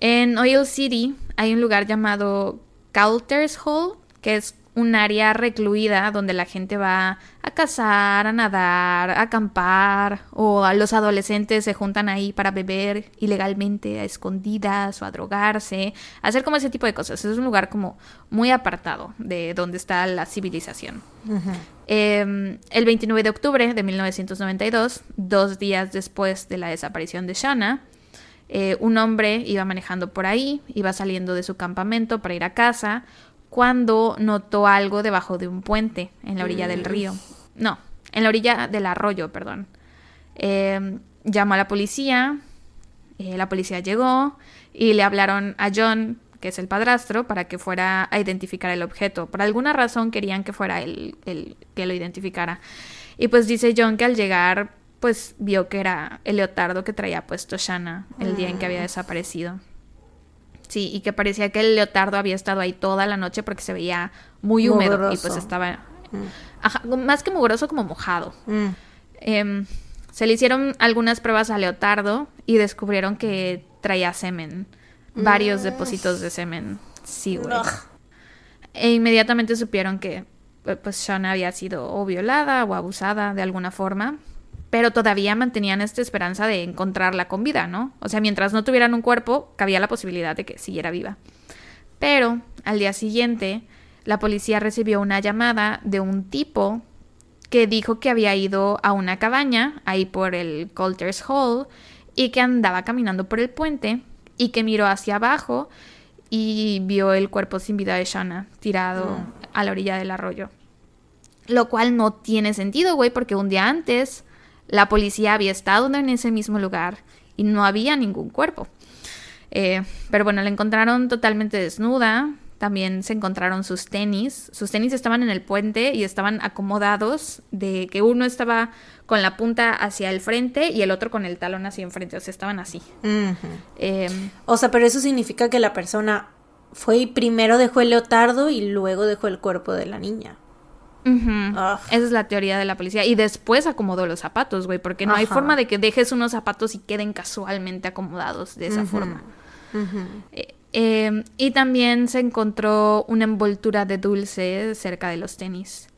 En Oil City hay un lugar llamado Calters Hall, que es un área recluida donde la gente va a cazar, a nadar, a acampar, o a los adolescentes se juntan ahí para beber ilegalmente, a escondidas o a drogarse, hacer como ese tipo de cosas. Es un lugar como muy apartado de donde está la civilización. Em, el 29 de octubre de 1992, dos días después de la desaparición de Shanna, eh, un hombre iba manejando por ahí, iba saliendo de su campamento para ir a casa, cuando notó algo debajo de un puente en la orilla del río. No, en la orilla del arroyo, perdón. Em, llamó a la policía, eh, la policía llegó y le hablaron a John, que es el padrastro, para que fuera a identificar el objeto. Por alguna razón querían que fuera él el que lo identificara. Y pues dice John que al llegar, pues vio que era el leotardo que traía puesto Shanna el día en que había mm. desaparecido. Sí, y que parecía que el leotardo había estado ahí toda la noche porque se veía muy húmedo y pues estaba mm. más que mugroso como mojado. Mm. Em, se le hicieron algunas pruebas al leotardo y descubrieron que traía semen, varios mm. depósitos de semen. Sí, güey. E inmediatamente supieron que pues Shauna había sido o violada o abusada de alguna forma pero todavía mantenían esta esperanza de encontrarla con vida, ¿no? O sea, mientras no tuvieran un cuerpo, cabía la posibilidad de que siguiera viva. Pero al día siguiente, la policía recibió una llamada de un tipo que dijo que había ido a una cabaña ahí por el Coulter's Hall y que andaba caminando por el puente y que miró hacia abajo y vio el cuerpo sin vida de Shana tirado mm. a la orilla del arroyo. Lo cual no tiene sentido, güey, porque un día antes la policía había estado en ese mismo lugar y no había ningún cuerpo. Eh, pero bueno, la encontraron totalmente desnuda. También se encontraron sus tenis. Sus tenis estaban en el puente y estaban acomodados de que uno estaba con la punta hacia el frente y el otro con el talón hacia enfrente. O sea, estaban así. Em, o sea, pero eso significa que la persona fue y primero dejó el leotardo y luego dejó el cuerpo de la niña. Esa es la teoría de la policía. Y después acomodó los zapatos, güey, porque no hay forma de que dejes unos zapatos y queden casualmente acomodados de esa forma. Eh, em, y también se encontró una envoltura de dulce cerca de los tenis.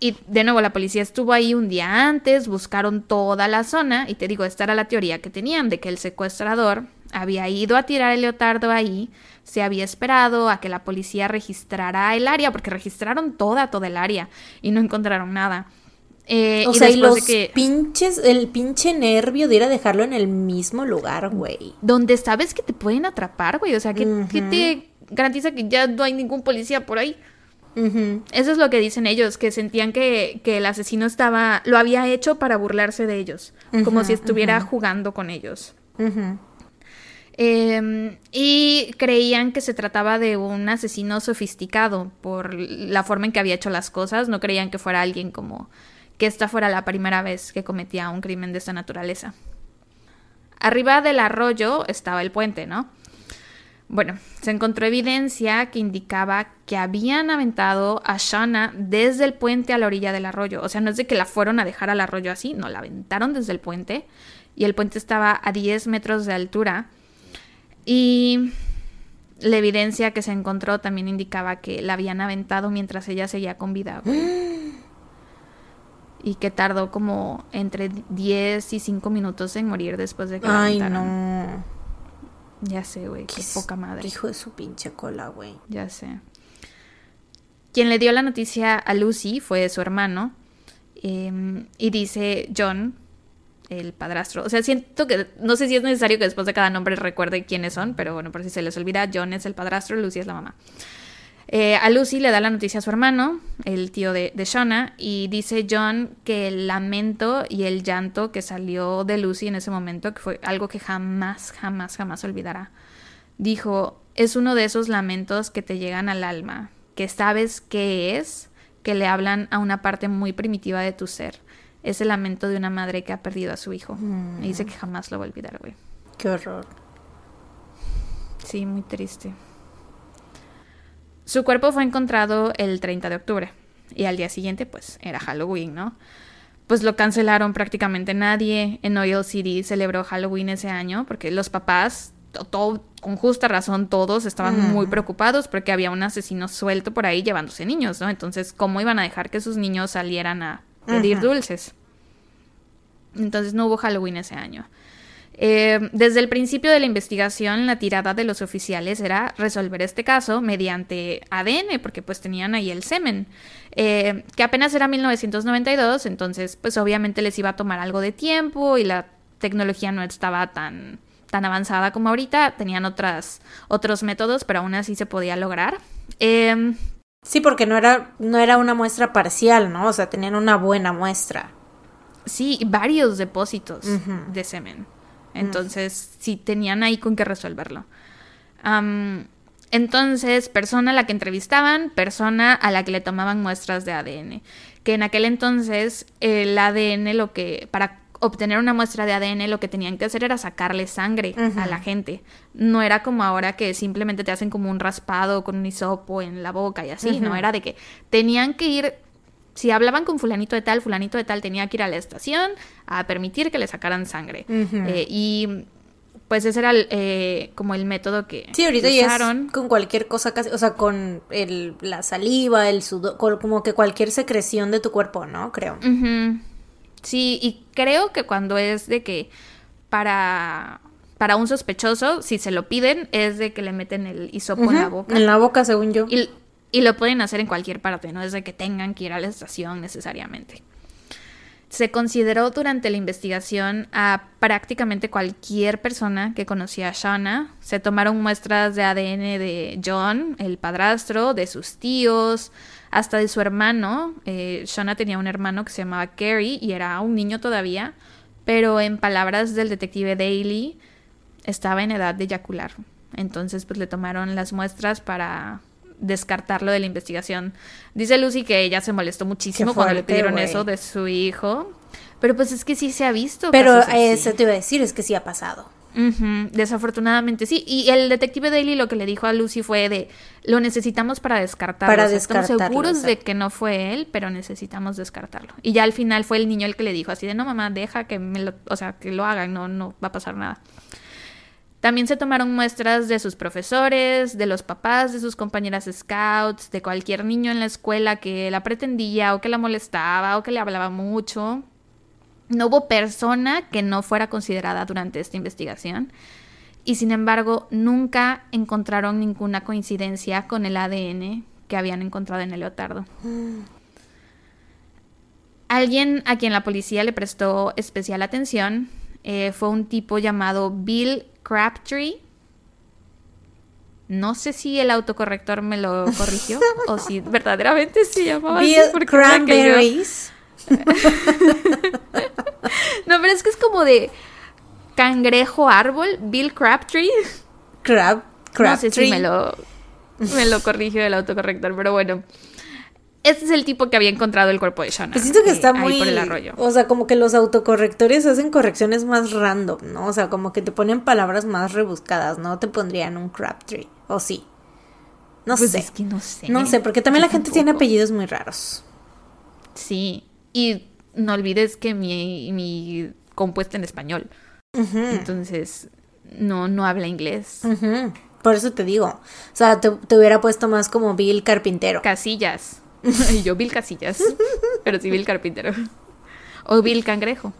Y de nuevo, la policía estuvo ahí un día antes, buscaron toda la zona, y te digo, esta era la teoría que tenían, de que el secuestrador había ido a tirar el leotardo ahí, se había esperado a que la policía registrara el área, porque registraron toda, toda el área, y no encontraron nada. Eh, o sea, y los pinches, el pinche nervio de ir a dejarlo en el mismo lugar, güey. Donde sabes que te pueden atrapar, güey. O sea, que, te garantiza que ya no hay ningún policía por ahí. Eso es lo que dicen ellos, que sentían que, el asesino estaba, lo había hecho para burlarse de ellos, como si estuviera jugando con ellos. Em, y creían que se trataba de un asesino sofisticado por la forma en que había hecho las cosas, no creían que fuera alguien como que esta fuera la primera vez que cometía un crimen de esta naturaleza. Arriba del arroyo estaba el puente, ¿no? Bueno, se encontró evidencia que indicaba que habían aventado a Shana desde el puente a la orilla del arroyo. O sea, no es de que la fueron a dejar al arroyo así, no, la aventaron desde el puente y el puente estaba a 10 metros de altura. Y la evidencia que se encontró también indicaba que la habían aventado mientras ella seguía con vida. *gasps* y que tardó como entre 10 y 5 minutos en morir después de que la Ay, no. Ya sé, güey, qué, poca madre. Hijo de su pinche cola, güey. Ya sé. Quien le dio la noticia a Lucy fue su hermano. Em, y dice John, el padrastro. O sea, siento que no sé si es necesario que después de cada nombre recuerde quiénes son, pero bueno, por si se les olvida, John es el padrastro, Lucy es la mamá. Eh, a Lucy le da la noticia a su hermano, el tío de, de Shona, y dice John que el lamento y el llanto que salió de Lucy en ese momento, que fue algo que jamás, jamás, jamás olvidará. Dijo, es uno de esos lamentos que te llegan al alma, que sabes qué es, que le hablan a una parte muy primitiva de tu ser. Es el lamento de una madre que ha perdido a su hijo. Y dice que jamás lo va a olvidar, güey. Qué horror. Sí, muy triste. Su cuerpo fue encontrado el 30 de octubre y al día siguiente pues era Halloween, ¿no? Pues lo cancelaron prácticamente nadie en Oil City celebró Halloween ese año porque los papás, todo, con justa razón todos estaban muy preocupados porque había un asesino suelto por ahí llevándose niños, ¿no? Entonces, ¿cómo iban a dejar que sus niños salieran a pedir dulces? Entonces no hubo Halloween ese año. Eh, desde el principio de la investigación, la tirada de los oficiales era resolver este caso mediante ADN, porque pues tenían ahí el semen, eh, que apenas era 1992, entonces pues obviamente les iba a tomar algo de tiempo y la tecnología no estaba tan, tan avanzada como ahorita, tenían otras, otros métodos, pero aún así se podía lograr. Em, sí, porque no era, no era una muestra parcial, ¿no? O sea, tenían una buena muestra. Sí, varios depósitos de semen. Entonces, sí tenían ahí con qué resolverlo. entonces, persona a la que entrevistaban, persona a la que le tomaban muestras de ADN. Que en aquel entonces el ADN lo que, para obtener una muestra de ADN lo que tenían que hacer era sacarle sangre a la gente. No era como ahora que simplemente te hacen como un raspado con un hisopo en la boca y así, no era de que tenían que ir si hablaban con fulanito de tal, fulanito de tal tenía que ir a la estación a permitir que le sacaran sangre. Eh, y pues ese era eh, como el método que sí, ahorita usaron. con cualquier cosa casi, o sea, con el, la saliva, el sudor, como que cualquier secreción de tu cuerpo, ¿no? Creo. Sí, y creo que cuando es de que para para un sospechoso, si se lo piden, es de que le meten el hisopo en la boca. En la boca, según yo. Y, y lo pueden hacer en cualquier parte, no es de que tengan que ir a la estación necesariamente. Se consideró durante la investigación a prácticamente cualquier persona que conocía a Shauna. Se tomaron muestras de ADN de John, el padrastro, de sus tíos, hasta de su hermano. Eh, Shauna tenía un hermano que se llamaba Gary y era un niño todavía, pero en palabras del detective Daly, estaba en edad de eyacular. Entonces, pues le tomaron las muestras para descartarlo de la investigación. Dice Lucy que ella se molestó muchísimo cuando le pidieron eso de su hijo. Pero pues es que sí se ha visto. Pero eso te iba a decir, es que sí ha pasado. Desafortunadamente sí. Y el detective Daly lo que le dijo a Lucy fue de lo necesitamos para descartarlo. Para Estamos seguros de que no fue él, pero necesitamos descartarlo. Y ya al final fue el niño el que le dijo así de no mamá, deja que me lo, o sea, que lo hagan, no, no va a pasar nada. También se tomaron muestras de sus profesores, de los papás de sus compañeras scouts, de cualquier niño en la escuela que la pretendía o que la molestaba o que le hablaba mucho. No hubo persona que no fuera considerada durante esta investigación y sin embargo nunca encontraron ninguna coincidencia con el ADN que habían encontrado en el leotardo. Alguien a quien la policía le prestó especial atención eh, fue un tipo llamado Bill Crabtree. No sé si el autocorrector me lo corrigió *laughs* o si verdaderamente se llamaba Bill así. Cranberries. *laughs* no, pero es que es como de cangrejo árbol, Bill Crabtree. Crab, Crabtree. No sé si me lo, me lo corrigió el autocorrector, pero bueno. Este es el tipo que había encontrado el cuerpo de Shana. Pues siento que está muy. Por el arroyo. O sea, como que los autocorrectores hacen correcciones más random, ¿no? O sea, como que te ponen palabras más rebuscadas, ¿no? Te pondrían un Crabtree. O sí. No pues sé. Es que no sé. No sé, porque también la gente tiene apellidos muy raros. Sí. Y no olvides que mi, mi compuesta en español. Entonces, no, no habla inglés. Por eso te digo. O sea, te, te hubiera puesto más como Bill Carpintero. Casillas. *laughs* y yo Bill Casillas, pero sí Bill Carpintero. O Bill Cangrejo.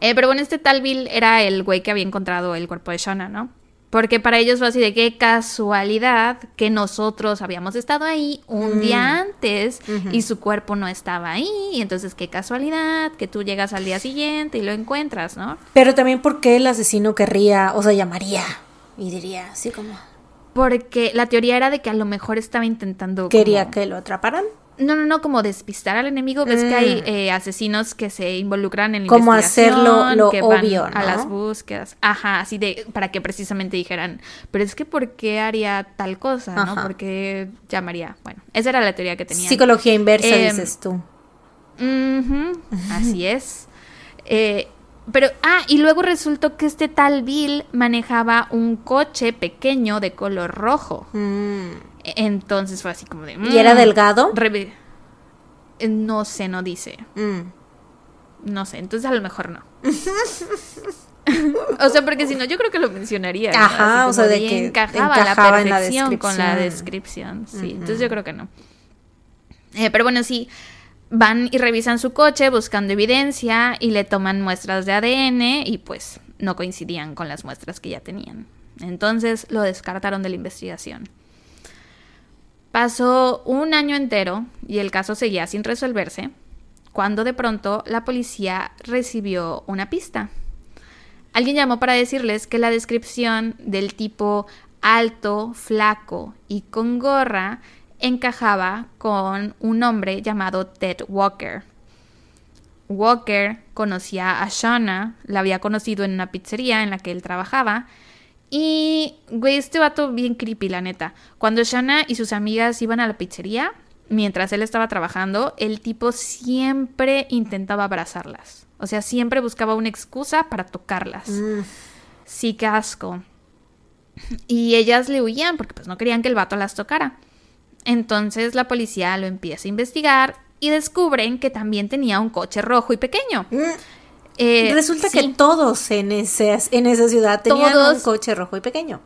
Eh, pero bueno, este tal Bill era el güey que había encontrado el cuerpo de Shona, ¿no? Porque para ellos fue así de qué casualidad que nosotros habíamos estado ahí un día Mm. antes y su cuerpo no estaba ahí. Y entonces qué casualidad que tú llegas al día siguiente y lo encuentras, ¿no? Pero también porque el asesino querría, o sea, llamaría y diría así como Porque la teoría era de que a lo mejor estaba intentando... quería como- que lo atraparan. No, no, no, como despistar al enemigo. Ves que hay Mm. eh, asesinos que se involucran en la Como investigación, hacerlo lo que van obvio, a ¿no? las búsquedas. Ajá, así de para que precisamente dijeran, pero es que ¿por qué haría tal cosa, no? Ajá. Porque llamaría. Bueno, esa era la teoría que tenían. Psicología inversa, Em, dices tú. Ujú, así es. Eh, pero, ah, y luego resultó que este tal Bill manejaba un coche pequeño de color rojo. Mm. Entonces fue así como de... ¿Y era mm, delgado? Eh, No sé, no dice. Mm. No sé, entonces a lo mejor no. *laughs* o sea, porque si no, yo creo que lo mencionaría. ¿no? Ajá, o sea, de que encajaba, la en la perfección con la descripción. descripción. Sí, entonces yo creo que no. Eh, pero bueno, sí, van y revisan su coche buscando evidencia y le toman muestras de ADN y pues no coincidían con las muestras que ya tenían. Entonces lo descartaron de la investigación. Pasó un año entero y el caso seguía sin resolverse, cuando de pronto la policía recibió una pista. Alguien llamó para decirles que la descripción del tipo alto, flaco y con gorra encajaba con un hombre llamado Ted Walker. Walker conocía a Shauna, la había conocido en una pizzería en la que él trabajaba. Y, güey, este vato bien creepy, la neta. Cuando Shauna y sus amigas iban a la pizzería, mientras él estaba trabajando, el tipo siempre intentaba abrazarlas. O sea, siempre buscaba una excusa para tocarlas. Mm. Sí, qué asco. Y ellas le huían porque pues no querían que el vato las tocara. Entonces la policía lo empieza a investigar y descubren que también tenía un coche rojo y pequeño. Mm. Eh, Resulta sí, que todos en, ese, en esa ciudad tenían Todos. un coche rojo y pequeño.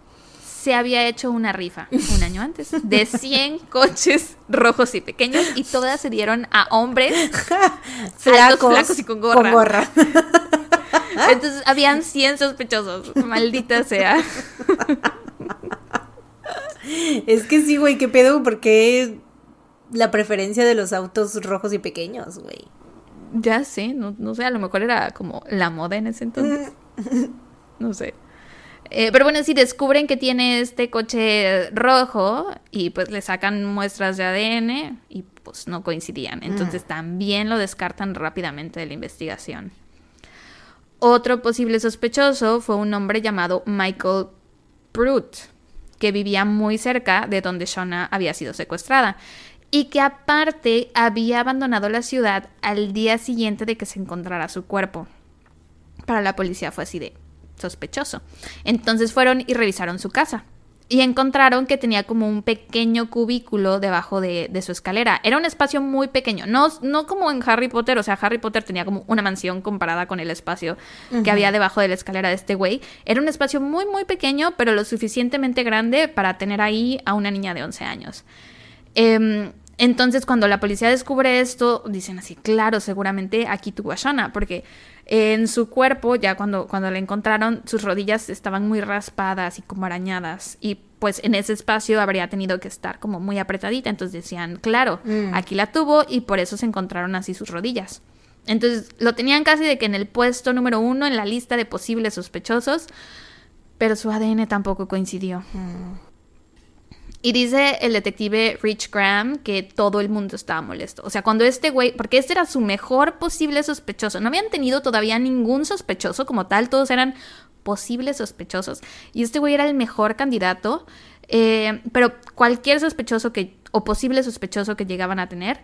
se había hecho una rifa un año antes de *laughs* 100 coches rojos y pequeños y todas se dieron a hombres. *laughs* Flacos, flacos y con gorra. gorra. *laughs* Entonces habían 100 sospechosos. Maldita sea. es que sí, güey, qué pedo, porque la preferencia de los autos rojos y pequeños, güey. Ya sé, no, no sé, a lo mejor era como la moda en ese entonces. *laughs* No sé. Eh, pero bueno, sí descubren que tiene este coche rojo y pues le sacan muestras de ADN y pues no coincidían. Entonces también lo descartan rápidamente de la investigación. Otro posible sospechoso fue un hombre llamado Michael Brute, que vivía muy cerca de donde Shona había sido secuestrada y que aparte había abandonado la ciudad al día siguiente de que se encontrara su cuerpo. Para la policía fue así de sospechoso. Entonces fueron y revisaron su casa. Y encontraron que tenía como un pequeño cubículo debajo de, de su escalera. Era un espacio muy pequeño. No, no como en Harry Potter. O sea, Harry Potter tenía como una mansión comparada con el espacio que había debajo de la escalera de este güey. Era un espacio muy, muy pequeño, pero lo suficientemente grande para tener ahí a una niña de 11 años. Em, entonces, cuando la policía descubre esto, dicen así, claro, seguramente aquí tuvo a Shona, porque en su cuerpo, ya cuando, cuando la encontraron, sus rodillas estaban muy raspadas y como arañadas, y pues en ese espacio habría tenido que estar como muy apretadita, entonces decían, claro, Mm. aquí la tuvo y por eso se encontraron así sus rodillas. Entonces, lo tenían casi de que en el puesto número uno en la lista de posibles sospechosos, pero su ADN tampoco coincidió. Y dice el detective Rich Graham que todo el mundo estaba molesto. O sea, cuando este güey, porque este era su mejor posible sospechoso, no habían tenido todavía ningún sospechoso como tal, todos eran posibles sospechosos. Y este güey era el mejor candidato, eh, pero cualquier sospechoso que, o posible sospechoso que llegaban a tener,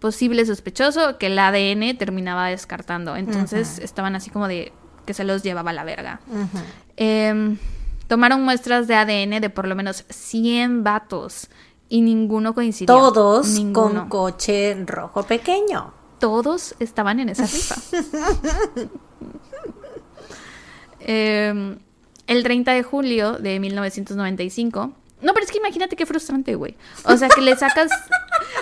posible sospechoso que el ADN terminaba descartando. Entonces estaban así como de que se los llevaba a la verga. Tomaron muestras de ADN de por lo menos 100 vatos y ninguno coincidió. Todos Ninguno. con coche rojo pequeño. Todos estaban en esa rifa. *laughs* Em, el 30 de julio de 1995. No, pero es que imagínate qué frustrante, güey. O sea, que le sacas.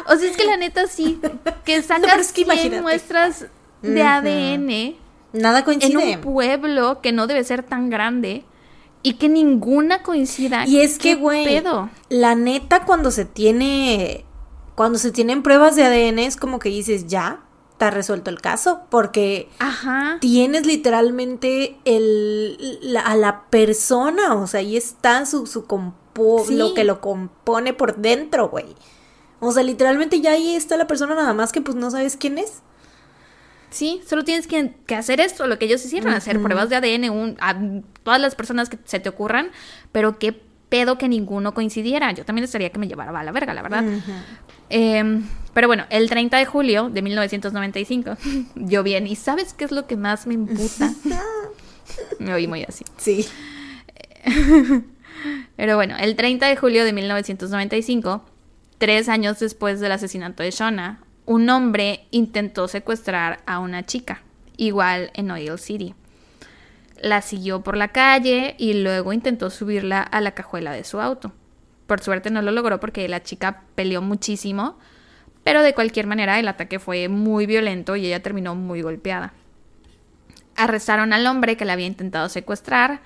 O sea, es que la neta sí. Que sacas es que 100 imagínate. muestras de. ADN Nada coincide. En un pueblo que no debe ser tan grande y que ninguna coincida. Y es que, güey, la neta cuando se tiene, cuando se tienen pruebas de ADN es como que dices, ya, está resuelto el caso, porque Ajá. tienes literalmente el, a la persona, o sea, ahí está su, su lo que lo compone por dentro, güey. O sea, literalmente ya ahí está la persona nada más que pues no sabes quién es. Sí, solo tienes que, hacer esto, lo que ellos hicieron, hacer pruebas de ADN a todas las personas que se te ocurran, pero qué pedo que ninguno coincidiera. Yo también estaría que me llevara a la verga, la verdad. Em, pero bueno, el 30 de julio de 1995, *laughs* yo bien, ¿y sabes qué es lo que más me imputa? *laughs* me oí muy así. Sí. *laughs* pero bueno, el 30 de julio de 1995, tres años después del asesinato de Shona, un hombre intentó secuestrar a una chica, igual en Oil City. La siguió por la calle y luego intentó subirla a la cajuela de su auto. Por suerte no lo logró porque la chica peleó muchísimo, pero de cualquier manera el ataque fue muy violento y ella terminó muy golpeada. Arrestaron al hombre que la había intentado secuestrar,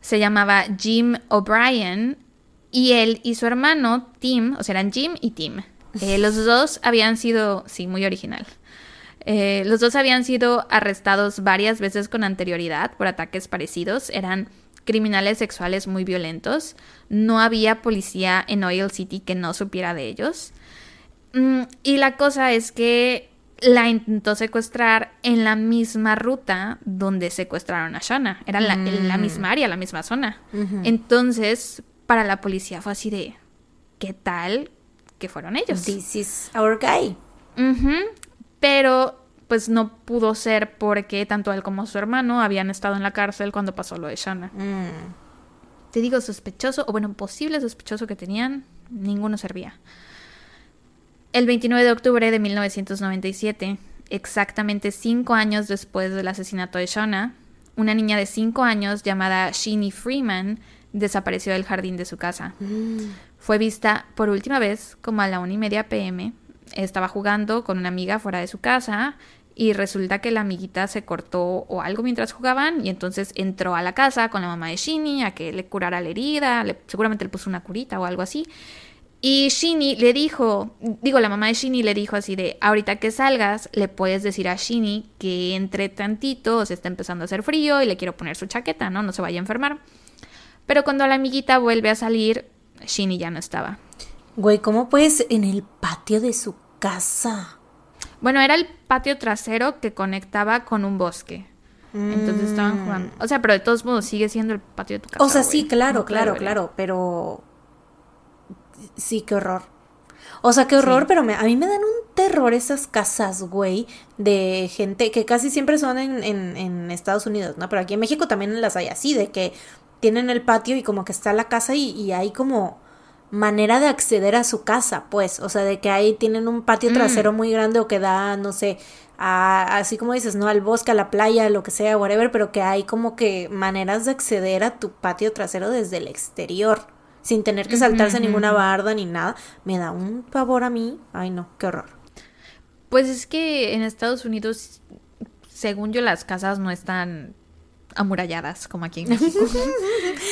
se llamaba Jim O'Brien y él y su hermano Tim, o sea, eran Jim y Tim, eh, los dos habían sido, sí, muy original. Eh, los dos habían sido arrestados varias veces con anterioridad por ataques parecidos. Eran criminales sexuales muy violentos. No había policía en Oil City que no supiera de ellos. Mm, y la cosa es que la intentó secuestrar en la misma ruta donde secuestraron a Shana. Era la, en la mm. misma área, la misma zona. Entonces, para la policía fue así de, ¿qué tal que fueron ellos. This is our guy. Pero pues no pudo ser porque tanto él como su hermano habían estado en la cárcel cuando pasó lo de Shana. Mm. Te digo sospechoso, o bueno, posible sospechoso que tenían, ninguno servía. El 29 de octubre de 1997, exactamente cinco años después del asesinato de Shona, una niña de cinco años llamada Sheenie Freeman desapareció del jardín de su casa. Mm. Fue vista por última vez como a la una y media pm. Estaba jugando con una amiga fuera de su casa y resulta que la amiguita se cortó o algo mientras jugaban y entonces entró a la casa con la mamá de Shinny a que le curara la herida, seguramente le puso una curita o algo así. Y Shinny le dijo, digo, la mamá de Shinny le dijo así de, ahorita que salgas, le puedes decir a Shinny que entre tantito, se está empezando a hacer frío y le quiero poner su chaqueta, ¿no? No se vaya a enfermar. Pero cuando la amiguita vuelve a salir, Shinny ya no estaba. Güey, ¿cómo puedes en el patio de su casa? Bueno, era el patio trasero que conectaba con un bosque. Entonces estaban mm. jugando. O sea, pero de todos modos sigue siendo el patio de tu casa. O sea, sí, claro, claro, claro, pero. Sí, qué horror. O sea, qué horror, pero a mí me dan un terror esas casas, güey, de gente que casi siempre son en, en, en, Estados Unidos, ¿no? Pero aquí en México también las hay así, de que tienen el patio y como que está la casa y, hay como manera de acceder a su casa, pues, o sea, de que ahí tienen un patio mm. trasero muy grande o que da, no sé, a, así como dices, ¿no? Al bosque, a la playa, lo que sea, whatever, pero que hay como que maneras de acceder a tu patio trasero desde el exterior, sin tener que saltarse ninguna barda ni nada. Me da un favor a mí. Ay, no, qué horror. Pues es que en Estados Unidos, según yo, las casas no están amuralladas como aquí en *laughs* México.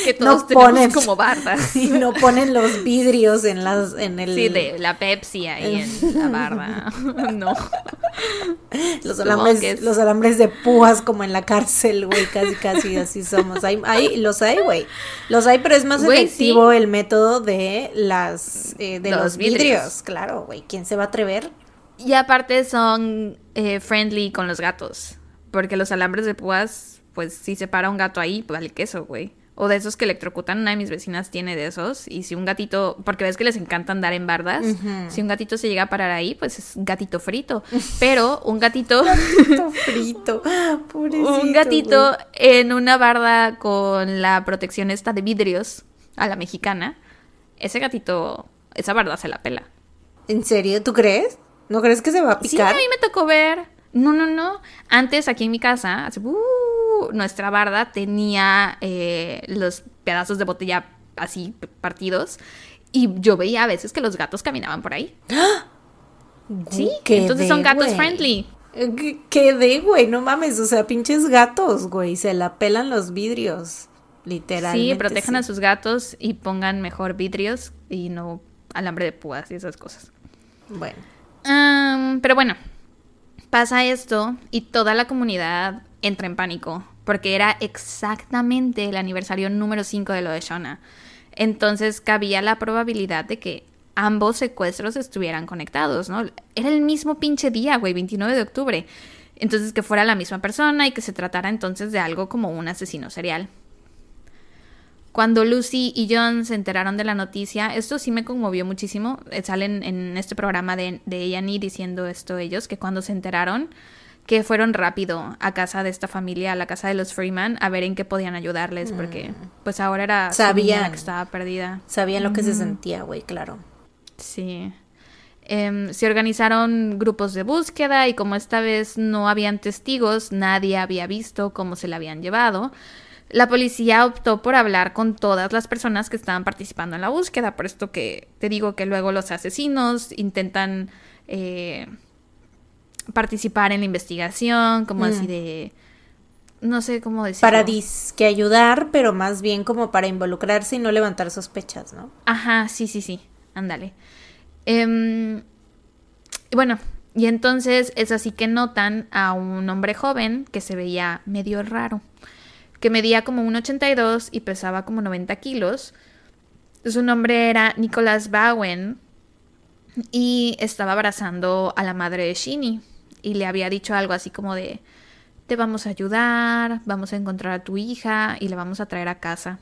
que todos tenemos como bardas. *laughs* Y no ponen los vidrios en las en el Sí, de la Pepsi ahí en la *laughs* barda. no. Los alambres, los alambres de púas como en la cárcel, güey, casi casi así somos. Hay, hay los hay, güey. Los hay, pero es más efectivo el método de las eh, de los, vidrios. Claro, güey, ¿quién se va a atrever? Y aparte son eh, friendly con los gatos, porque los alambres de púas pues si se para un gato ahí, pues vale queso, güey. O de esos que electrocutan, una de mis vecinas tiene de esos. Y si un gatito, porque ves que les encanta andar en bardas, si un gatito se llega a parar ahí, pues es gatito frito. Pero un gatito... *laughs* gatito frito. *laughs* un gatito en una barda con la protección esta de vidrios a la mexicana. Ese gatito, esa barda se la pela. ¿En serio? ¿Tú crees? ¿No crees que se va a picar? Sí, a mí me tocó ver. No, no, no. Antes aquí en mi casa, hace, uh, nuestra barda tenía eh, los pedazos de botella así partidos y yo veía a veces que los gatos caminaban por ahí. *gasps* Sí, entonces son gatos friendly. ¿Qué, qué de, güey? No mames, o sea, pinches gatos, güey, se la pelan los vidrios, literalmente. Sí, protejan a sus gatos y pongan mejor vidrios y no alambre de púas y esas cosas. Bueno. pero bueno, pasa esto y toda la comunidad entra en pánico porque era exactamente el aniversario número 5 de lo de Shona. Entonces cabía la probabilidad de que ambos secuestros estuvieran conectados, ¿no? Era el mismo pinche día, güey, 29 de octubre. Entonces que fuera la misma persona y que se tratara entonces de algo como un asesino serial. Cuando Lucy y John se enteraron de la noticia, esto sí me conmovió muchísimo. Eh, salen en este programa de, de A&E diciendo esto ellos, que cuando se enteraron, que fueron rápido a casa de esta familia, a la casa de los Freeman, a ver en qué podían ayudarles, porque mm. pues ahora era sabían que estaba perdida. Sabían lo que se sentía, güey, claro. Sí. Em, se organizaron grupos de búsqueda y como esta vez no habían testigos, nadie había visto cómo se la habían llevado. La policía optó por hablar con todas las personas que estaban participando en la búsqueda, por esto que te digo que luego los asesinos intentan eh, participar en la investigación, como así mm. de... No sé cómo decirlo. Para que ayudar, pero más bien como para involucrarse y no levantar sospechas, ¿no? Ajá, sí, sí, sí. Ándale. Eh, bueno, y entonces es así que notan a un hombre joven que se veía medio raro, que medía como un 82 y pesaba como 90 kilos. Su nombre era Nicholas Bowen y estaba abrazando a la madre de Shinny y le había dicho algo así como de, te vamos a ayudar, vamos a encontrar a tu hija y la vamos a traer a casa.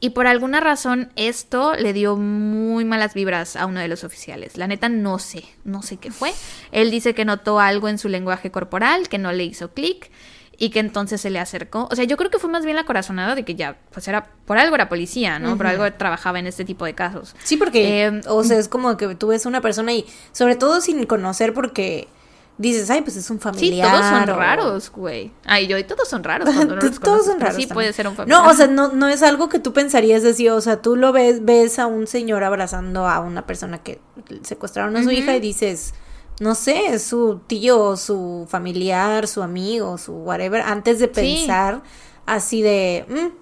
Y por alguna razón esto le dio muy malas vibras a uno de los oficiales. La neta no sé, no sé qué fue. Él dice que notó algo en su lenguaje corporal, que no le hizo clic y que entonces se le acercó. O sea, yo creo que fue más bien la corazonada de que ya, pues era, por algo era policía, ¿no? Por algo trabajaba en este tipo de casos. Sí, porque, eh, o sea, es como que tú ves una persona y, sobre todo sin conocer porque dices, ay, pues es un familiar. Sí, todos son raros, güey. Ay, yo y todos son raros cuando no *laughs* los Todos son raros. Sí, puede ser un familiar. No, o sea, no, no es algo que tú pensarías decir, o sea, tú lo ves, ves a un señor abrazando a una persona que secuestraron a su hija y dices, no sé, es su tío, su familiar, su amigo, su whatever, antes de pensar así de, mmm,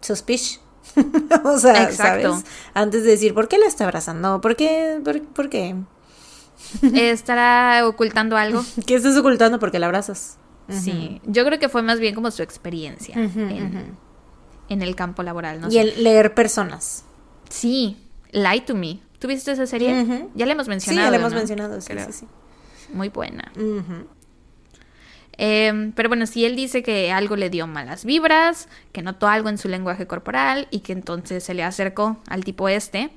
suspicious. *laughs* o sea, Exacto. ¿sabes? Antes de decir, ¿por qué la está abrazando? ¿Por qué? ¿Por, por qué? *laughs* ¿Estará ocultando algo? *laughs* ¿Qué estás ocultando porque la abrazas? Sí, yo creo que fue más bien como su experiencia en, el campo laboral, ¿no? Y el leer personas. Sí, Lie to Me. ¿Tuviste esa serie? Ya la hemos mencionado. Sí, ya la hemos mencionado, sí, sí, sí. Muy buena. Em, pero bueno, sí, él dice que algo le dio malas vibras, que notó algo en su lenguaje corporal y que entonces se le acercó al tipo este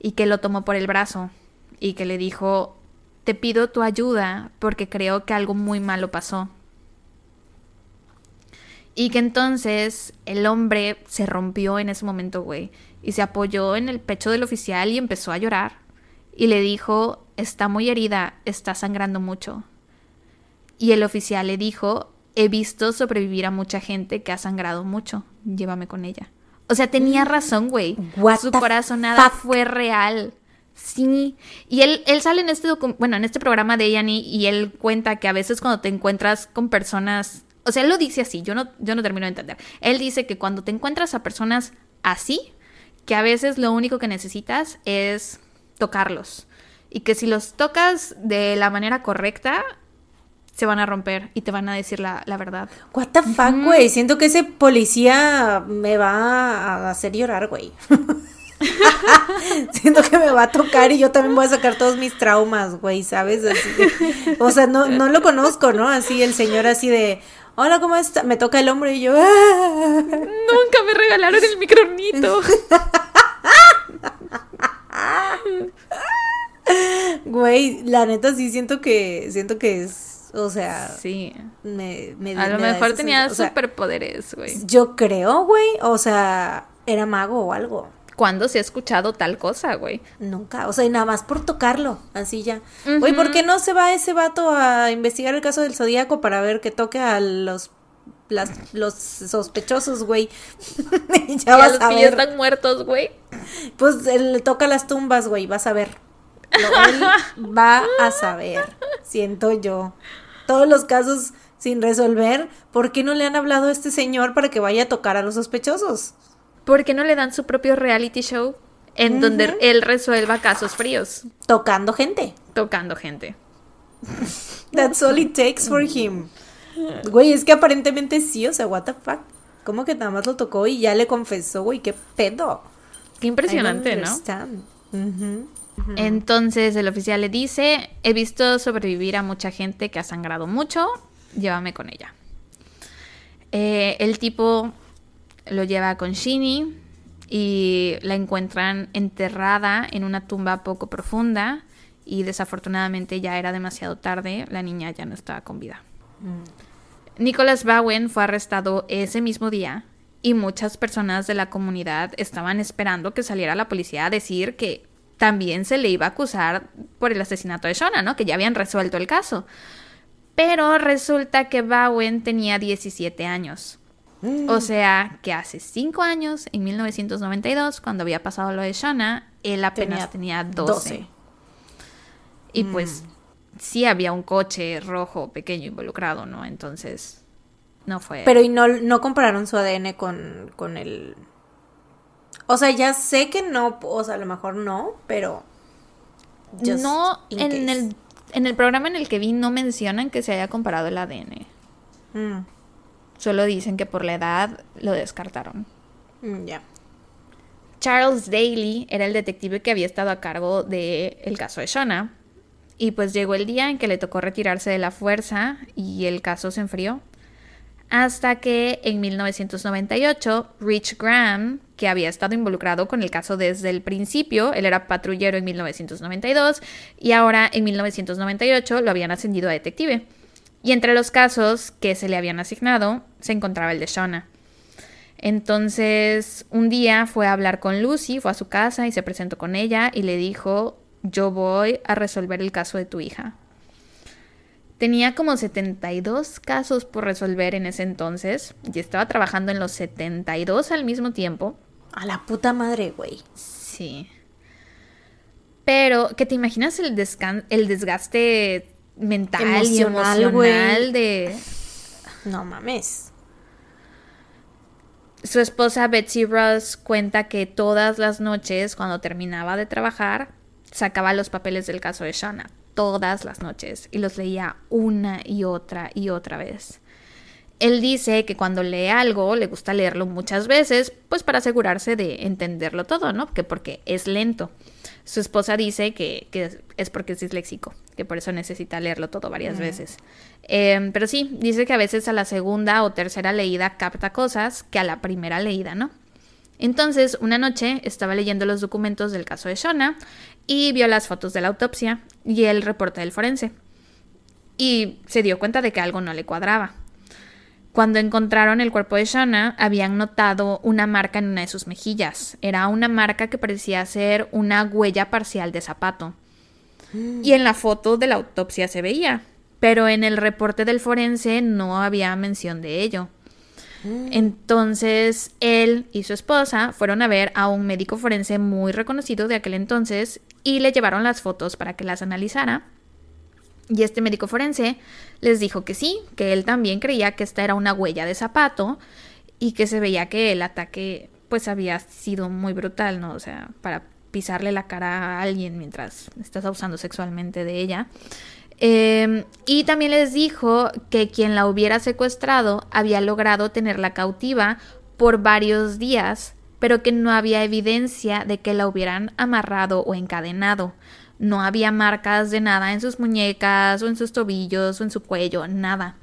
y que lo tomó por el brazo y que le dijo, te pido tu ayuda porque creo que algo muy malo pasó. Y que entonces el hombre se rompió en ese momento, güey, y se apoyó en el pecho del oficial y empezó a llorar. Y le dijo, está muy herida, está sangrando mucho. Y el oficial le dijo, he visto sobrevivir a mucha gente que ha sangrado mucho, llévame con ella. O sea, tenía razón, güey. Su corazonada fue real. Sí, y él, él sale en este bueno, en este programa de Yanni y él cuenta que a veces cuando te encuentras con personas, o sea, él lo dice así, yo no, yo no termino de entender. Él dice que cuando te encuentras a personas así, que a veces lo único que necesitas es tocarlos. Y que si los tocas de la manera correcta, se van a romper y te van a decir la, verdad. What the fuck, güey. Siento que ese policía me va a hacer llorar, güey. *laughs* *laughs* Siento que me va a tocar y yo también voy a sacar todos mis traumas, güey, ¿sabes? o sea, no, no lo conozco, ¿no? Así el señor así de, hola, ¿cómo está? Me toca el hombro y yo, ah". Nunca me regalaron el micronito. *laughs* Güey, la neta sí siento que, siento que es, o sea, sí. Me, a lo mejor tenía superpoderes, güey. Yo creo, güey, o sea, era mago o algo. ¿Cuándo se ha escuchado tal cosa, güey? Nunca, o sea, y nada más por tocarlo, así ya. Güey, ¿por qué no se va ese vato a investigar el caso del Zodíaco para ver que toque a los los sospechosos, güey. *laughs* ya vas a, los que ya están muertos, güey. Pues él le toca las tumbas, güey, vas a ver. él *laughs* va a saber, siento yo. todos los casos sin resolver, ¿por qué no le han hablado a este señor para que vaya a tocar a los sospechosos? ¿Por qué no le dan su propio reality show en donde él resuelva casos fríos? Tocando gente. Tocando gente. That's all it takes for him. Güey, es que aparentemente sí, o sea, what the fuck. ¿Cómo que nada más lo tocó y ya le confesó, güey? ¿Qué pedo? Qué impresionante, ¿no? Entonces el oficial le dice, he visto sobrevivir a mucha gente que ha sangrado mucho, llévame con ella. Eh, el tipo lo lleva con Shinny y la encuentran enterrada en una tumba poco profunda y desafortunadamente ya era demasiado tarde, la niña ya no estaba con vida. Mm. Nicholas Bowen fue arrestado ese mismo día y muchas personas de la comunidad estaban esperando que saliera la policía a decir que también se le iba a acusar por el asesinato de Shona, ¿no? Que ya habían resuelto el caso. Pero resulta que Bowen tenía 17 años. Mm. O sea, que hace 5 años, en 1992, cuando había pasado lo de Shona, él apenas tenía, 12. Y mm. pues sí había un coche rojo pequeño involucrado, ¿no? Entonces, no fue... Pero ¿y no, no compararon su ADN con, con el... O sea, ya sé que no, o sea, a lo mejor no, pero... No, en el en el programa en el que vi no mencionan que se haya comparado el ADN. Mm. Solo dicen que por la edad lo descartaron. Mm, ya. Charles Daly era el detective que había estado a cargo del el caso de Shona. Y pues llegó el día en que le tocó retirarse de la fuerza y el caso se enfrió hasta que en 1998 Rich Graham, que había estado involucrado con el caso desde el principio, él era patrullero en 1992 y ahora en 1998 lo habían ascendido a detective. Y entre los casos que se le habían asignado se encontraba el de Shona. Entonces, un día fue a hablar con Lucy, fue a su casa y se presentó con ella y le dijo, yo voy a resolver el caso de tu hija. Tenía como 72 casos por resolver en ese entonces y estaba trabajando en los 72 al mismo tiempo. A la puta madre, güey. Sí. Pero, ¿qué te imaginas el, el desgaste mental y emocional de... No mames. Su esposa Betsy Ross cuenta que todas las noches, cuando terminaba de trabajar, sacaba los papeles del caso de Shana todas las noches y los leía una y otra y otra vez. Él dice que cuando lee algo le gusta leerlo muchas veces, pues para asegurarse de entenderlo todo, ¿no? Que porque es lento. Su esposa dice que, es porque es disléxico, que por eso necesita leerlo todo varias veces. Em, pero sí, dice que a veces a la segunda o tercera leída capta cosas que a la primera leída, ¿no? Entonces, una noche estaba leyendo los documentos del caso de Shona y vio las fotos de la autopsia y el reporte del forense. Y se dio cuenta de que algo no le cuadraba. Cuando encontraron el cuerpo de Shona, habían notado una marca en una de sus mejillas. Era una marca que parecía ser una huella parcial de zapato. Y en la foto de la autopsia se veía, pero en el reporte del forense no había mención de ello. Entonces él y su esposa fueron a ver a un médico forense muy reconocido de aquel entonces y le llevaron las fotos para que las analizara. Y este médico forense les dijo que sí, que él también creía que esta era una huella de zapato y que se veía que el ataque pues había sido muy brutal, ¿no? O sea, para pisarle la cara a alguien mientras estás abusando sexualmente de ella. Em, y también les dijo que quien la hubiera secuestrado había logrado tenerla cautiva por varios días, pero que no había evidencia de que la hubieran amarrado o encadenado. No había marcas de nada en sus muñecas o en sus tobillos o en su cuello, nada.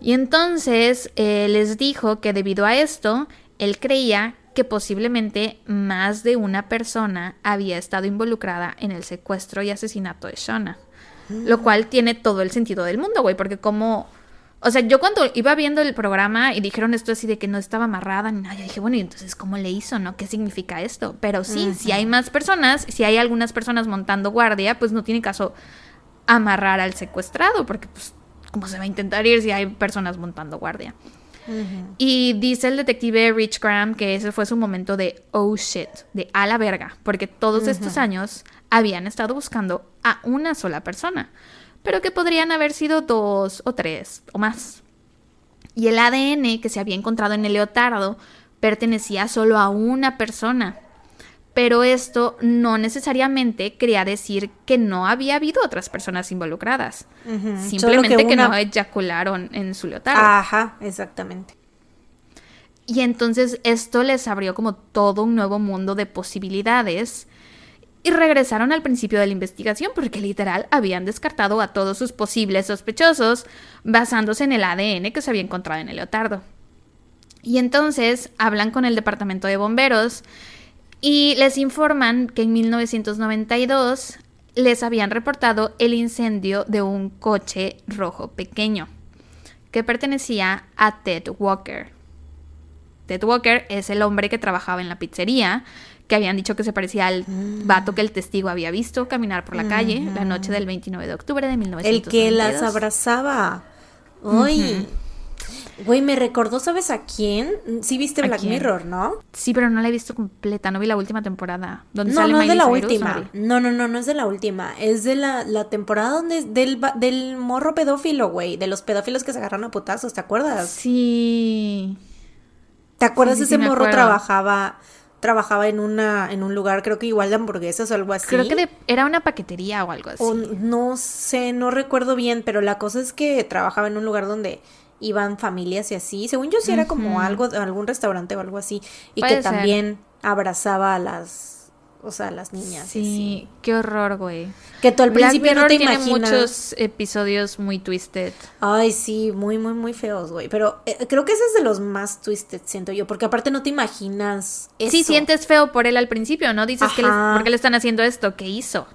Y entonces eh, les dijo que debido a esto, él creía que posiblemente más de una persona había estado involucrada en el secuestro y asesinato de Shona. Lo cual tiene todo el sentido del mundo, güey, porque como... O sea, yo cuando iba viendo el programa y dijeron esto así de que no estaba amarrada ni nada, yo dije, bueno, ¿y entonces cómo le hizo, no? ¿Qué significa esto? Pero sí, si hay más personas, si hay algunas personas montando guardia, pues no tiene caso amarrar al secuestrado, porque pues, ¿cómo se va a intentar ir si hay personas montando guardia? Y dice el detective Rich Graham que ese fue su momento de oh shit, de a la verga, porque todos estos años habían estado buscando a una sola persona. Pero que podrían haber sido dos o tres o más. Y el ADN que se había encontrado en el leotardo pertenecía solo a una persona. Pero esto no necesariamente quería decir que no había habido otras personas involucradas. Simplemente que, no eyacularon en su leotardo. Ajá, exactamente. Y entonces esto les abrió como todo un nuevo mundo de posibilidades. Y regresaron al principio de la investigación porque literal habían descartado a todos sus posibles sospechosos basándose en el ADN que se había encontrado en el leotardo. Y entonces hablan con el departamento de bomberos y les informan que en 1992 les habían reportado el incendio de un coche rojo pequeño que pertenecía a Ted Walker. Ted Walker es el hombre que trabajaba en la pizzería, que habían dicho que se parecía al mm. vato que el testigo había visto caminar por la calle la noche del 29 de octubre de 1992. El que las abrazaba. Uy. Güey, me recordó, ¿sabes a quién? Sí viste Black Mirror, ¿no? Sí, pero no la he visto completa, no vi la última temporada. Donde no, no es de la última. No, no, no, no es de la última. Es de la, la temporada donde del, del morro pedófilo, güey. De los pedófilos que se agarraron a putazos, ¿te acuerdas? Sí. ¿Te acuerdas? ese morro trabajaba trabajaba en una en un lugar creo que igual de hamburguesas o algo así. Creo que era una paquetería o algo así. no sé, no recuerdo bien, pero la cosa es que trabajaba en un lugar donde iban familias y así. Según yo sí era como algo algún restaurante o algo así y que también abrazaba a las o sea, las niñas. Sí, qué horror, güey. Que tú al principio no te imaginas. muchos episodios muy twisted. Ay, sí, muy, muy, muy feos, güey. Pero eh, creo que ese es de los más twisted, siento yo, porque aparte no te imaginas eso. Sí, sientes feo por él al principio, ¿no? Dices que ¿por qué le están haciendo esto? ¿Qué hizo?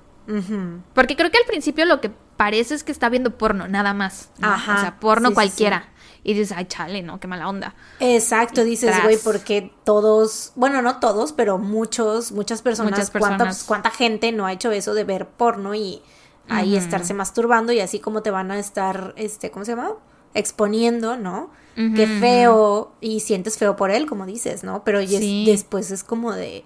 Porque creo que al principio lo que parece es que está viendo porno, nada más. Ajá. O sea, porno cualquiera y dices, ay, chale, ¿no? Qué mala onda. Exacto, dices, güey, porque todos, bueno, no todos, pero muchos, muchas personas, muchas personas. ¿cuánta, gente no ha hecho eso de ver porno y ahí estarse masturbando y así como te van a estar, este, ¿cómo se llama? Exponiendo, ¿no? Qué feo y sientes feo por él, como dices, ¿no? Pero después es como de,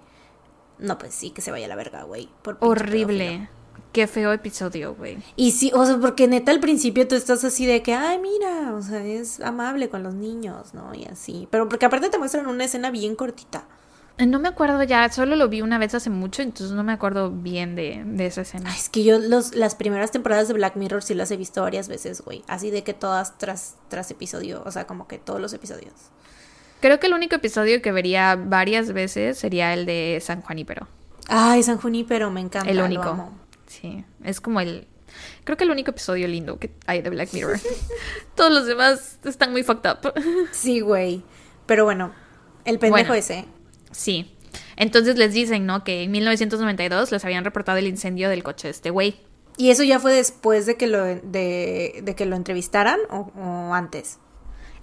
no, pues sí, que se vaya a la verga, güey. Horrible. Qué feo episodio, güey. Y sí, o sea, porque neta al principio tú estás así de que, ay, mira, o sea, es amable con los niños, ¿no? Y así. Pero porque aparte te muestran una escena bien cortita. Eh, no me acuerdo ya, solo lo vi una vez hace mucho, entonces no me acuerdo bien de, de esa escena. es que yo los, las primeras temporadas de Black Mirror sí las he visto varias veces, güey. Así de que todas tras, tras episodio, o sea, como que todos los episodios. Creo que el único episodio que vería varias veces sería el de San Juanípero. Ay, San Junípero, me encanta. El único. Sí, es como el... Creo que el único episodio lindo que hay de Black Mirror. *laughs* Todos los demás están muy fucked up. *laughs* sí, güey. Pero bueno, el pendejo ese. Sí. Entonces les dicen, ¿no? Que en 1992 les habían reportado el incendio del coche de este güey. ¿Y eso ya fue después de que lo, de, de que lo entrevistaran o, antes?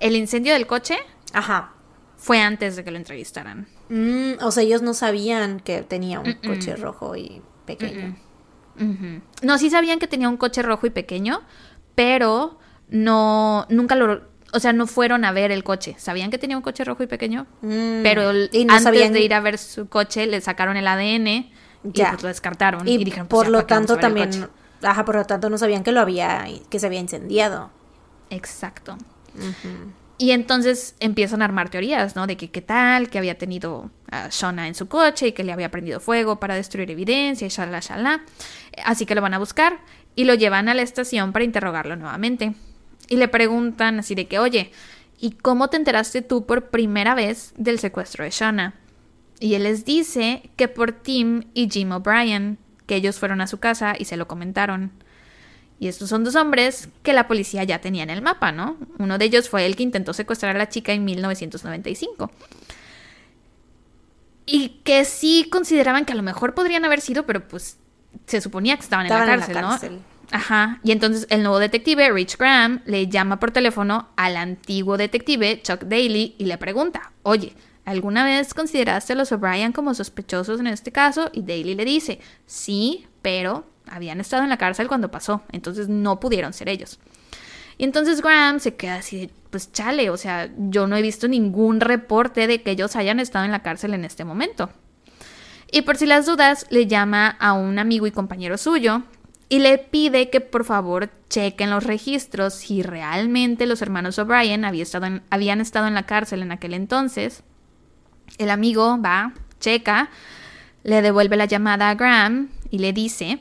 El incendio del coche. Ajá. Fue antes de que lo entrevistaran. Mm, o sea, ellos no sabían que tenía un coche rojo y pequeño. No, sí sabían que tenía un coche rojo y pequeño, pero no, nunca lo, o sea, no fueron a ver el coche. Sabían que tenía un coche rojo y pequeño, mm. pero antes de ir a ver su coche le sacaron el ADN y pues lo descartaron y, dijeron, pues, por lo tanto también, ajá, por lo tanto no sabían que lo había, que se había incendiado. Exacto. Y entonces empiezan a armar teorías, ¿no? De que qué tal, que había tenido a Shona en su coche y que le había prendido fuego para destruir evidencia y shalala, shalala. Así que lo van a buscar y lo llevan a la estación para interrogarlo nuevamente. Y le preguntan así de que, oye, ¿y cómo te enteraste tú por primera vez del secuestro de Shona? Y él les dice que por Tim y Jim O'Brien, que ellos fueron a su casa y se lo comentaron. Y estos son dos hombres que la policía ya tenía en el mapa, ¿no? Uno de ellos fue el que intentó secuestrar a la chica en 1995. Y que sí consideraban que a lo mejor podrían haber sido, pero pues se suponía que estaban, en, la cárcel, ¿no? Ajá. Y entonces el nuevo detective, Rich Graham, le llama por teléfono al antiguo detective, Chuck Daly, y le pregunta, oye, ¿alguna vez consideraste a los O'Brien como sospechosos en este caso? Y Daly le dice, sí, pero habían estado en la cárcel cuando pasó, entonces no pudieron ser ellos. Y entonces Graham se queda así pues chale, o sea, yo no he visto ningún reporte de que ellos hayan estado en la cárcel en este momento. Y por si las dudas, le llama a un amigo y compañero suyo, y le pide que por favor chequen los registros si realmente los hermanos O'Brien habían estado en la cárcel en aquel entonces. El amigo va, checa, le devuelve la llamada a Graham y le dice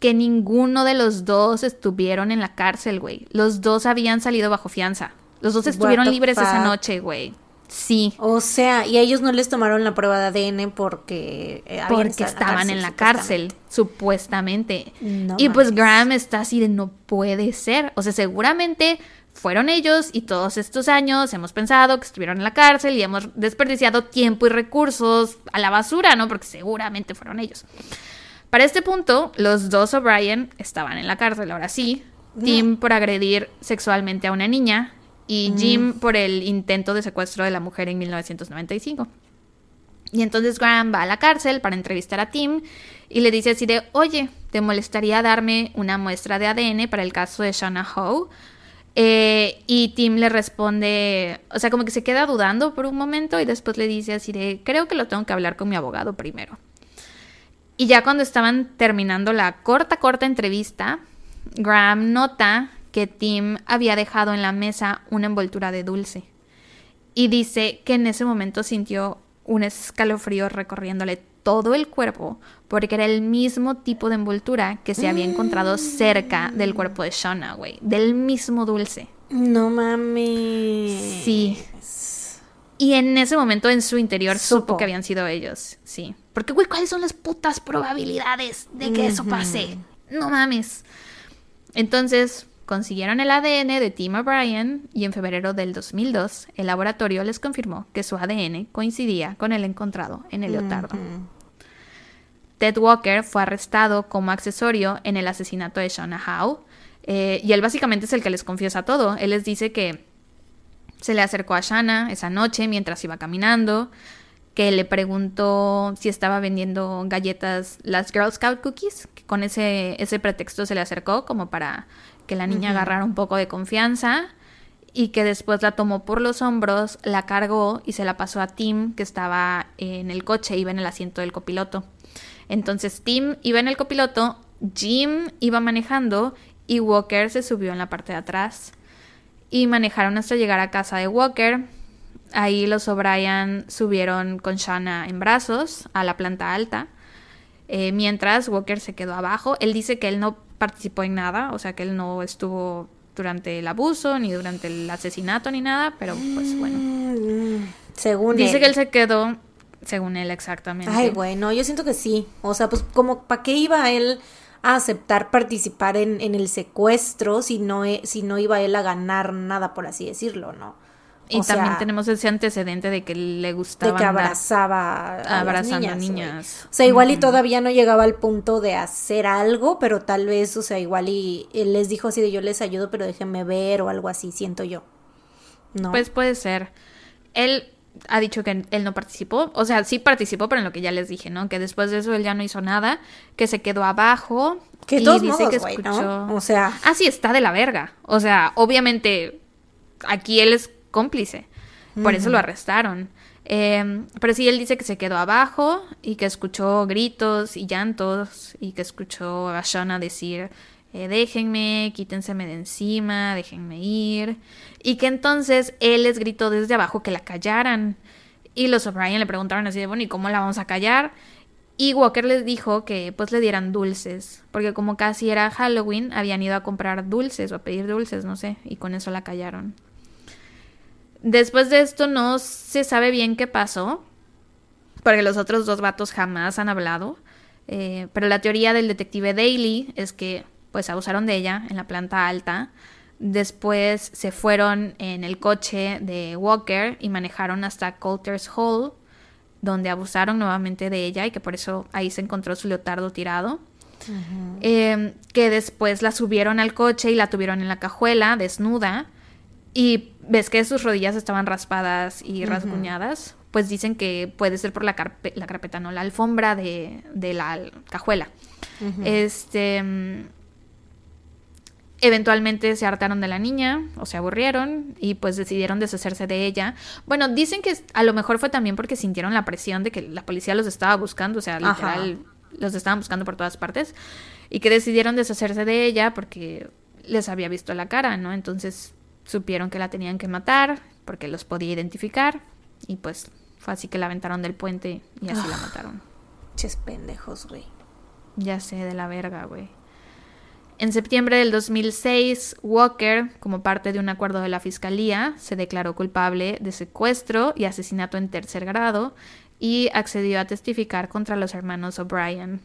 que ninguno de los dos estuvieron en la cárcel, güey. Los dos habían salido bajo fianza. Los dos estuvieron libres esa noche, güey. Sí. O sea, y a ellos no les tomaron la prueba de ADN porque eh, porque estaban en la cárcel, supuestamente. y pues Graham está así de no puede ser. O sea, seguramente fueron ellos y todos estos años hemos pensado que estuvieron en la cárcel y hemos desperdiciado tiempo y recursos a la basura, ¿no? Porque seguramente fueron ellos. Para este punto, los dos O'Brien estaban en la cárcel, ahora sí. Tim por agredir sexualmente a una niña y Jim por el intento de secuestro de la mujer en 1995. Y entonces Graham va a la cárcel para entrevistar a Tim y le dice así de, oye, ¿te molestaría darme una muestra de ADN para el caso de Shana Howe? Eh, y Tim le responde, o sea, como que se queda dudando por un momento y después le dice así de, creo que lo tengo que hablar con mi abogado primero. Y ya cuando estaban terminando la corta, corta entrevista, Graham nota que Tim había dejado en la mesa una envoltura de dulce. Y dice que en ese momento sintió un escalofrío recorriéndole todo el cuerpo porque era el mismo tipo de envoltura que se había encontrado cerca del cuerpo de Shauna, güey. Del mismo dulce. No mames. Sí. Y en ese momento en su interior supo, que habían sido ellos. Sí. Porque, güey, ¿cuáles son las putas probabilidades de que eso pase? No mames. Entonces, Consiguieron el ADN de Tim O'Brien y en febrero del 2002 el laboratorio les confirmó que su ADN coincidía con el encontrado en el leotardo. Ted Walker fue arrestado como accesorio en el asesinato de Shauna Howe eh, y él básicamente es el que les confiesa todo. Él les dice que se le acercó a Shanna esa noche mientras iba caminando, que le preguntó si estaba vendiendo galletas, las Girl Scout Cookies, que con ese, ese pretexto se le acercó como para que la niña agarrara un poco de confianza y que después la tomó por los hombros, la cargó y se la pasó a Tim, que estaba en el coche, iba en el asiento del copiloto. Entonces Tim iba en el copiloto, Jim iba manejando y Walker se subió en la parte de atrás. Y manejaron hasta llegar a casa de Walker. Ahí los O'Brien subieron con Shanna en brazos a la planta alta. Eh, mientras Walker se quedó abajo. Él dice que él no participó en nada, o sea que él no estuvo durante el abuso, ni durante el asesinato, ni nada, pero pues bueno. Según Dice que él se quedó, según él exactamente. Ay, bueno, yo siento que sí. O sea, pues como, ¿para qué iba él a aceptar participar en, en el secuestro si no, e, si no iba él a ganar nada, por así decirlo, ¿no? Y también tenemos ese antecedente de que le gustaba. De que abrazaba a abrazando niñas, niñas. O sea, igual y todavía no llegaba al punto de hacer algo, pero tal vez, o sea, igual y él les dijo así de yo les ayudo, pero déjenme ver o algo así, siento yo. ¿No? Pues puede ser. Él ha dicho que él no participó, o sea, sí participó, pero en lo que ya les dije, ¿no? Que después de eso él ya no hizo nada, que se quedó abajo. Que y dice que escuchó. O sea. Ah, sí, está de la verga. O sea, obviamente aquí él es cómplice. Por eso lo arrestaron. Em, pero sí, él dice que se quedó abajo y que escuchó gritos y llantos y que escuchó a Shana decir, eh, déjenme, quítenseme de encima, déjenme ir. Y que entonces él les gritó desde abajo que la callaran. Y los O'Brien le preguntaron así de, bueno, ¿y cómo la vamos a callar? Y Walker les dijo que pues le dieran dulces, porque como casi era Halloween, habían ido a comprar dulces o a pedir dulces, no sé, y con eso la callaron. Después de esto no se sabe bien qué pasó, porque los otros dos vatos jamás han hablado. Eh, pero la teoría del detective Daly es que pues abusaron de ella en la planta alta. Después se fueron en el coche de Walker y manejaron hasta Coulter's Hall, donde abusaron nuevamente de ella y que por eso ahí se encontró su leotardo tirado. Eh, que después la subieron al coche y la tuvieron en la cajuela, desnuda. Y ves que sus rodillas estaban raspadas y rasguñadas, pues dicen que puede ser por la, la carpeta, no, la alfombra de, la cajuela. Este. Eventualmente se hartaron de la niña o se aburrieron y pues decidieron deshacerse de ella. Bueno, dicen que a lo mejor fue también porque sintieron la presión de que la policía los estaba buscando, o sea, literal, los estaban buscando por todas partes. y que decidieron deshacerse de ella porque les había visto la cara, ¿no? Entonces supieron que la tenían que matar porque los podía identificar y pues fue así que la aventaron del puente y así la mataron. Ches pendejos, güey. Ya sé, de la verga, güey. En septiembre del 2006, Walker, como parte de un acuerdo de la fiscalía, se declaró culpable de secuestro y asesinato en tercer grado y accedió a testificar contra los hermanos O'Brien.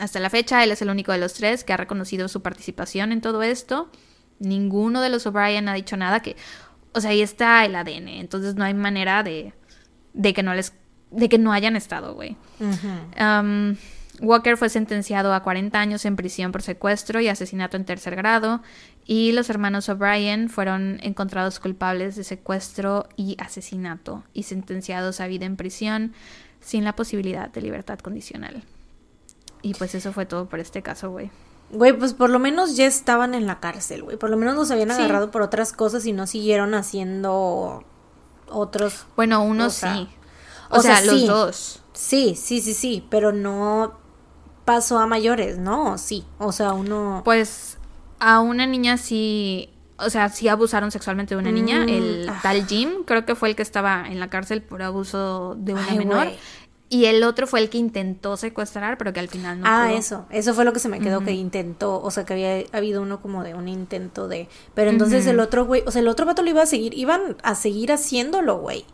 Hasta la fecha, él es el único de los tres que ha reconocido su participación en todo esto. Ninguno de los O'Brien ha dicho nada que, o sea, ahí está el ADN, entonces no hay manera de, de que no les, de que no hayan estado, güey. Walker fue sentenciado a 40 años en prisión por secuestro y asesinato en tercer grado y los hermanos O'Brien fueron encontrados culpables de secuestro y asesinato y sentenciados a vida en prisión sin la posibilidad de libertad condicional. Y pues eso fue todo por este caso, güey. Güey, pues por lo menos ya estaban en la cárcel, güey. Por lo menos los habían agarrado por otras cosas y no siguieron haciendo otros. Bueno, uno sí. O, sea, los dos. Sí, sí, sí, sí, pero no pasó a mayores, ¿no? Sí, o sea, uno... Pues a una niña sí, o sea, sí abusaron sexualmente de una niña, mm, el ah. tal Jim, creo que fue el que estaba en la cárcel por abuso de una menor. Y el otro fue el que intentó secuestrar, pero que al final no Ah, eso. Eso fue lo que se me quedó, que intentó. O sea, que había habido uno como de un intento de. Pero entonces el otro güey. O sea, el otro vato lo iba a seguir. Iban a seguir haciéndolo, güey.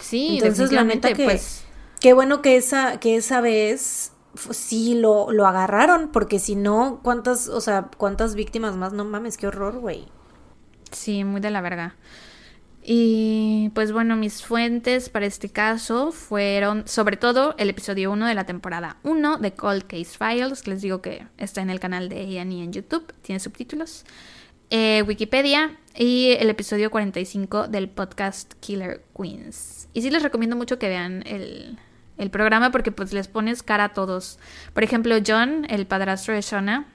Sí, entonces la neta que. Pues... Qué bueno que esa, que esa vez sí lo, lo agarraron, porque si no, ¿cuántas, o sea, cuántas víctimas más? No mames, qué horror, güey. Sí, muy de la verga. Y pues bueno, mis fuentes para este caso fueron sobre todo el episodio 1 de la temporada 1 de Cold Case Files, que les digo que está en el canal de Ian en YouTube, tiene subtítulos. Eh, Wikipedia y el episodio 45 del podcast Killer Queens. Y sí les recomiendo mucho que vean el, el programa porque pues les pones cara a todos. Por ejemplo, John, el padrastro de Shona,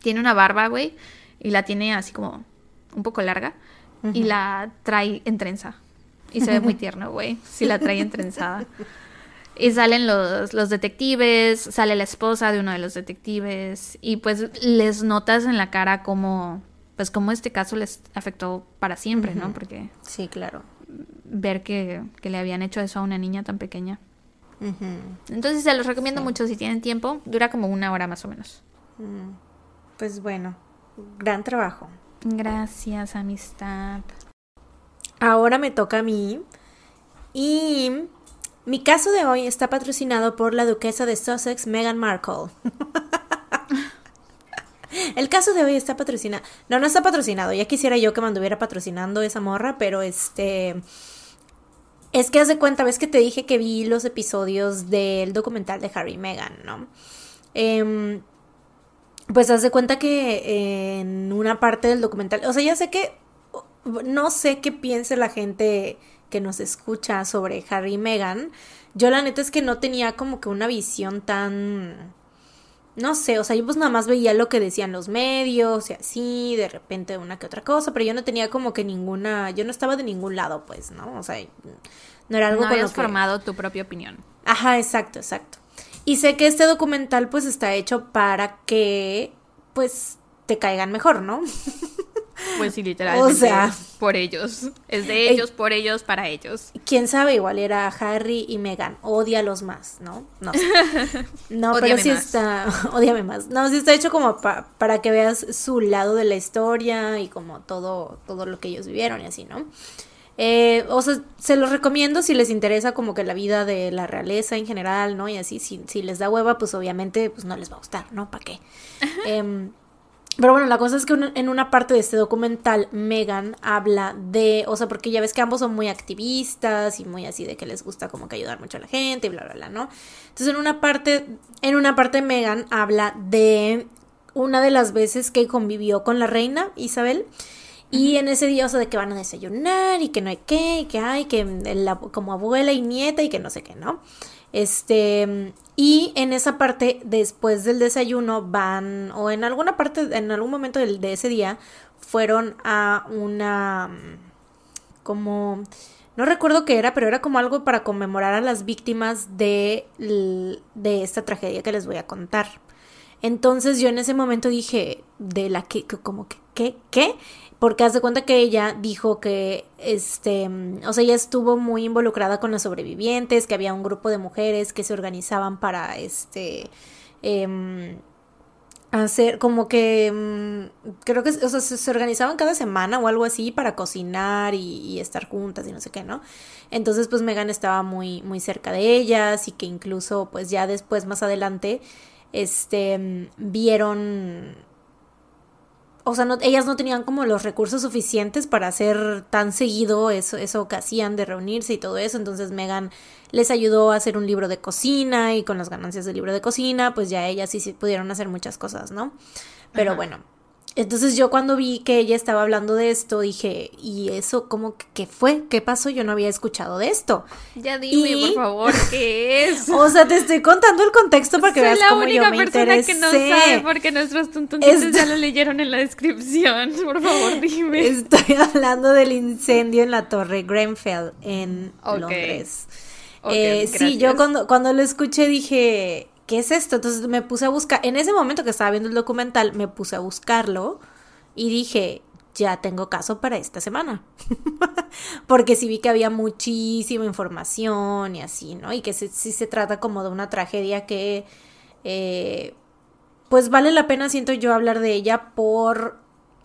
tiene una barba, güey, y la tiene así como un poco larga y la trae en trenza. Y se ve muy tierno, güey, si la trae entrenzada. Y salen los, los detectives, sale la esposa de uno de los detectives y pues les notas en la cara como, pues como este caso les afectó para siempre, ¿no? Porque... Sí, claro ver que, le habían hecho eso a una niña tan pequeña. Entonces se los recomiendo mucho si tienen tiempo. Dura como una hora más o menos. Mm. Pues bueno, gran trabajo. Gracias, amistad. Ahora me toca a mí. Y mi caso de hoy está patrocinado por la duquesa de Sussex, Meghan Markle. *laughs* El caso de hoy está patrocinado. No, no está patrocinado. Ya quisiera yo que me anduviera patrocinando esa morra, pero este. Es que haz de cuenta, ves que te dije que vi los episodios del documental de Harry y Meghan, ¿no? Em, pues haz de cuenta que en una parte del documental. O sea, ya sé que. No sé qué piense la gente que nos escucha sobre Harry y Meghan. Yo la neta es que no tenía como que una visión tan no sé, o sea, yo pues nada más veía lo que decían los medios y así, de repente una que otra cosa, pero yo no tenía como que ninguna, yo no estaba de ningún lado, pues, ¿no? O sea, no era algo no habías formado tu propia opinión. Ajá, exacto, exacto. Y sé que este documental pues está hecho para que pues te caigan mejor, ¿no? *laughs* Pues sí, literalmente. O sea, por ellos. Es de ellos, por ellos, para ellos. Quién sabe, igual era Harry y Meghan. los más, ¿no? No *laughs* No, pero sí está. *laughs* Odiame más. No, sí está hecho como para que veas su lado de la historia y como todo, todo lo que ellos vivieron y así, ¿no? Eh, o sea, se los recomiendo si les interesa como que la vida de la realeza en general, ¿no? Y así, si, si les da hueva, pues obviamente pues no les va a gustar, ¿no? ¿Para qué? *laughs* Eh, pero bueno, la cosa es que en una parte de este documental, Megan habla de, o sea, porque ya ves que ambos son muy activistas y muy así de que les gusta como que ayudar mucho a la gente y bla, bla, bla, ¿no? Entonces en una parte, en una parte Megan habla de una de las veces que convivió con la reina Isabel. Y en ese día, o sea, de que van a desayunar y que no hay qué, y que hay, que la, como abuela y nieta y que no sé qué, ¿no? Este, y en esa parte, después del desayuno, van, o en alguna parte, en algún momento de, ese día, fueron a una, como, no recuerdo qué era, pero era como algo para conmemorar a las víctimas de, de esta tragedia que les voy a contar. Entonces yo en ese momento dije, de la que, como que, ¿qué? ¿Qué? Porque hace cuenta que ella dijo que, este, o sea, ella estuvo muy involucrada con los sobrevivientes, que había un grupo de mujeres que se organizaban para, este, eh, hacer como que mm, creo que o sea, se, organizaban cada semana o algo así para cocinar y, estar juntas y no sé qué, ¿no? Entonces pues Megan estaba muy muy cerca de ellas y que incluso pues ya después más adelante este vieron o sea, no, ellas no tenían como los recursos suficientes para hacer tan seguido eso, eso que hacían de reunirse y todo eso. Entonces Megan les ayudó a hacer un libro de cocina y con las ganancias del libro de cocina, pues ya ellas sí, sí pudieron hacer muchas cosas, ¿no? Pero bueno, entonces yo cuando vi que ella estaba hablando de esto, dije, ¿y eso cómo que fue? ¿Qué pasó? Yo no había escuchado de esto. Ya dime, por favor, *laughs* ¿qué es? o sea, te estoy contando el contexto para que veas cómo yo me persona que no sabe porque nuestros tuntuncitos ya lo leyeron en la descripción. *laughs* Por favor, dime. Estoy *laughs* hablando del incendio en la torre Grenfell en Londres. eh, sí, yo cuando, cuando lo escuché dije, ¿qué es esto? Entonces me puse a buscar, en ese momento que estaba viendo el documental, me puse a buscarlo y dije, ya tengo caso para esta semana. *laughs* Porque sí vi que había muchísima información y así, ¿no? Y que sí, se trata como de una tragedia que, eh, pues vale la pena, siento yo, hablar de ella por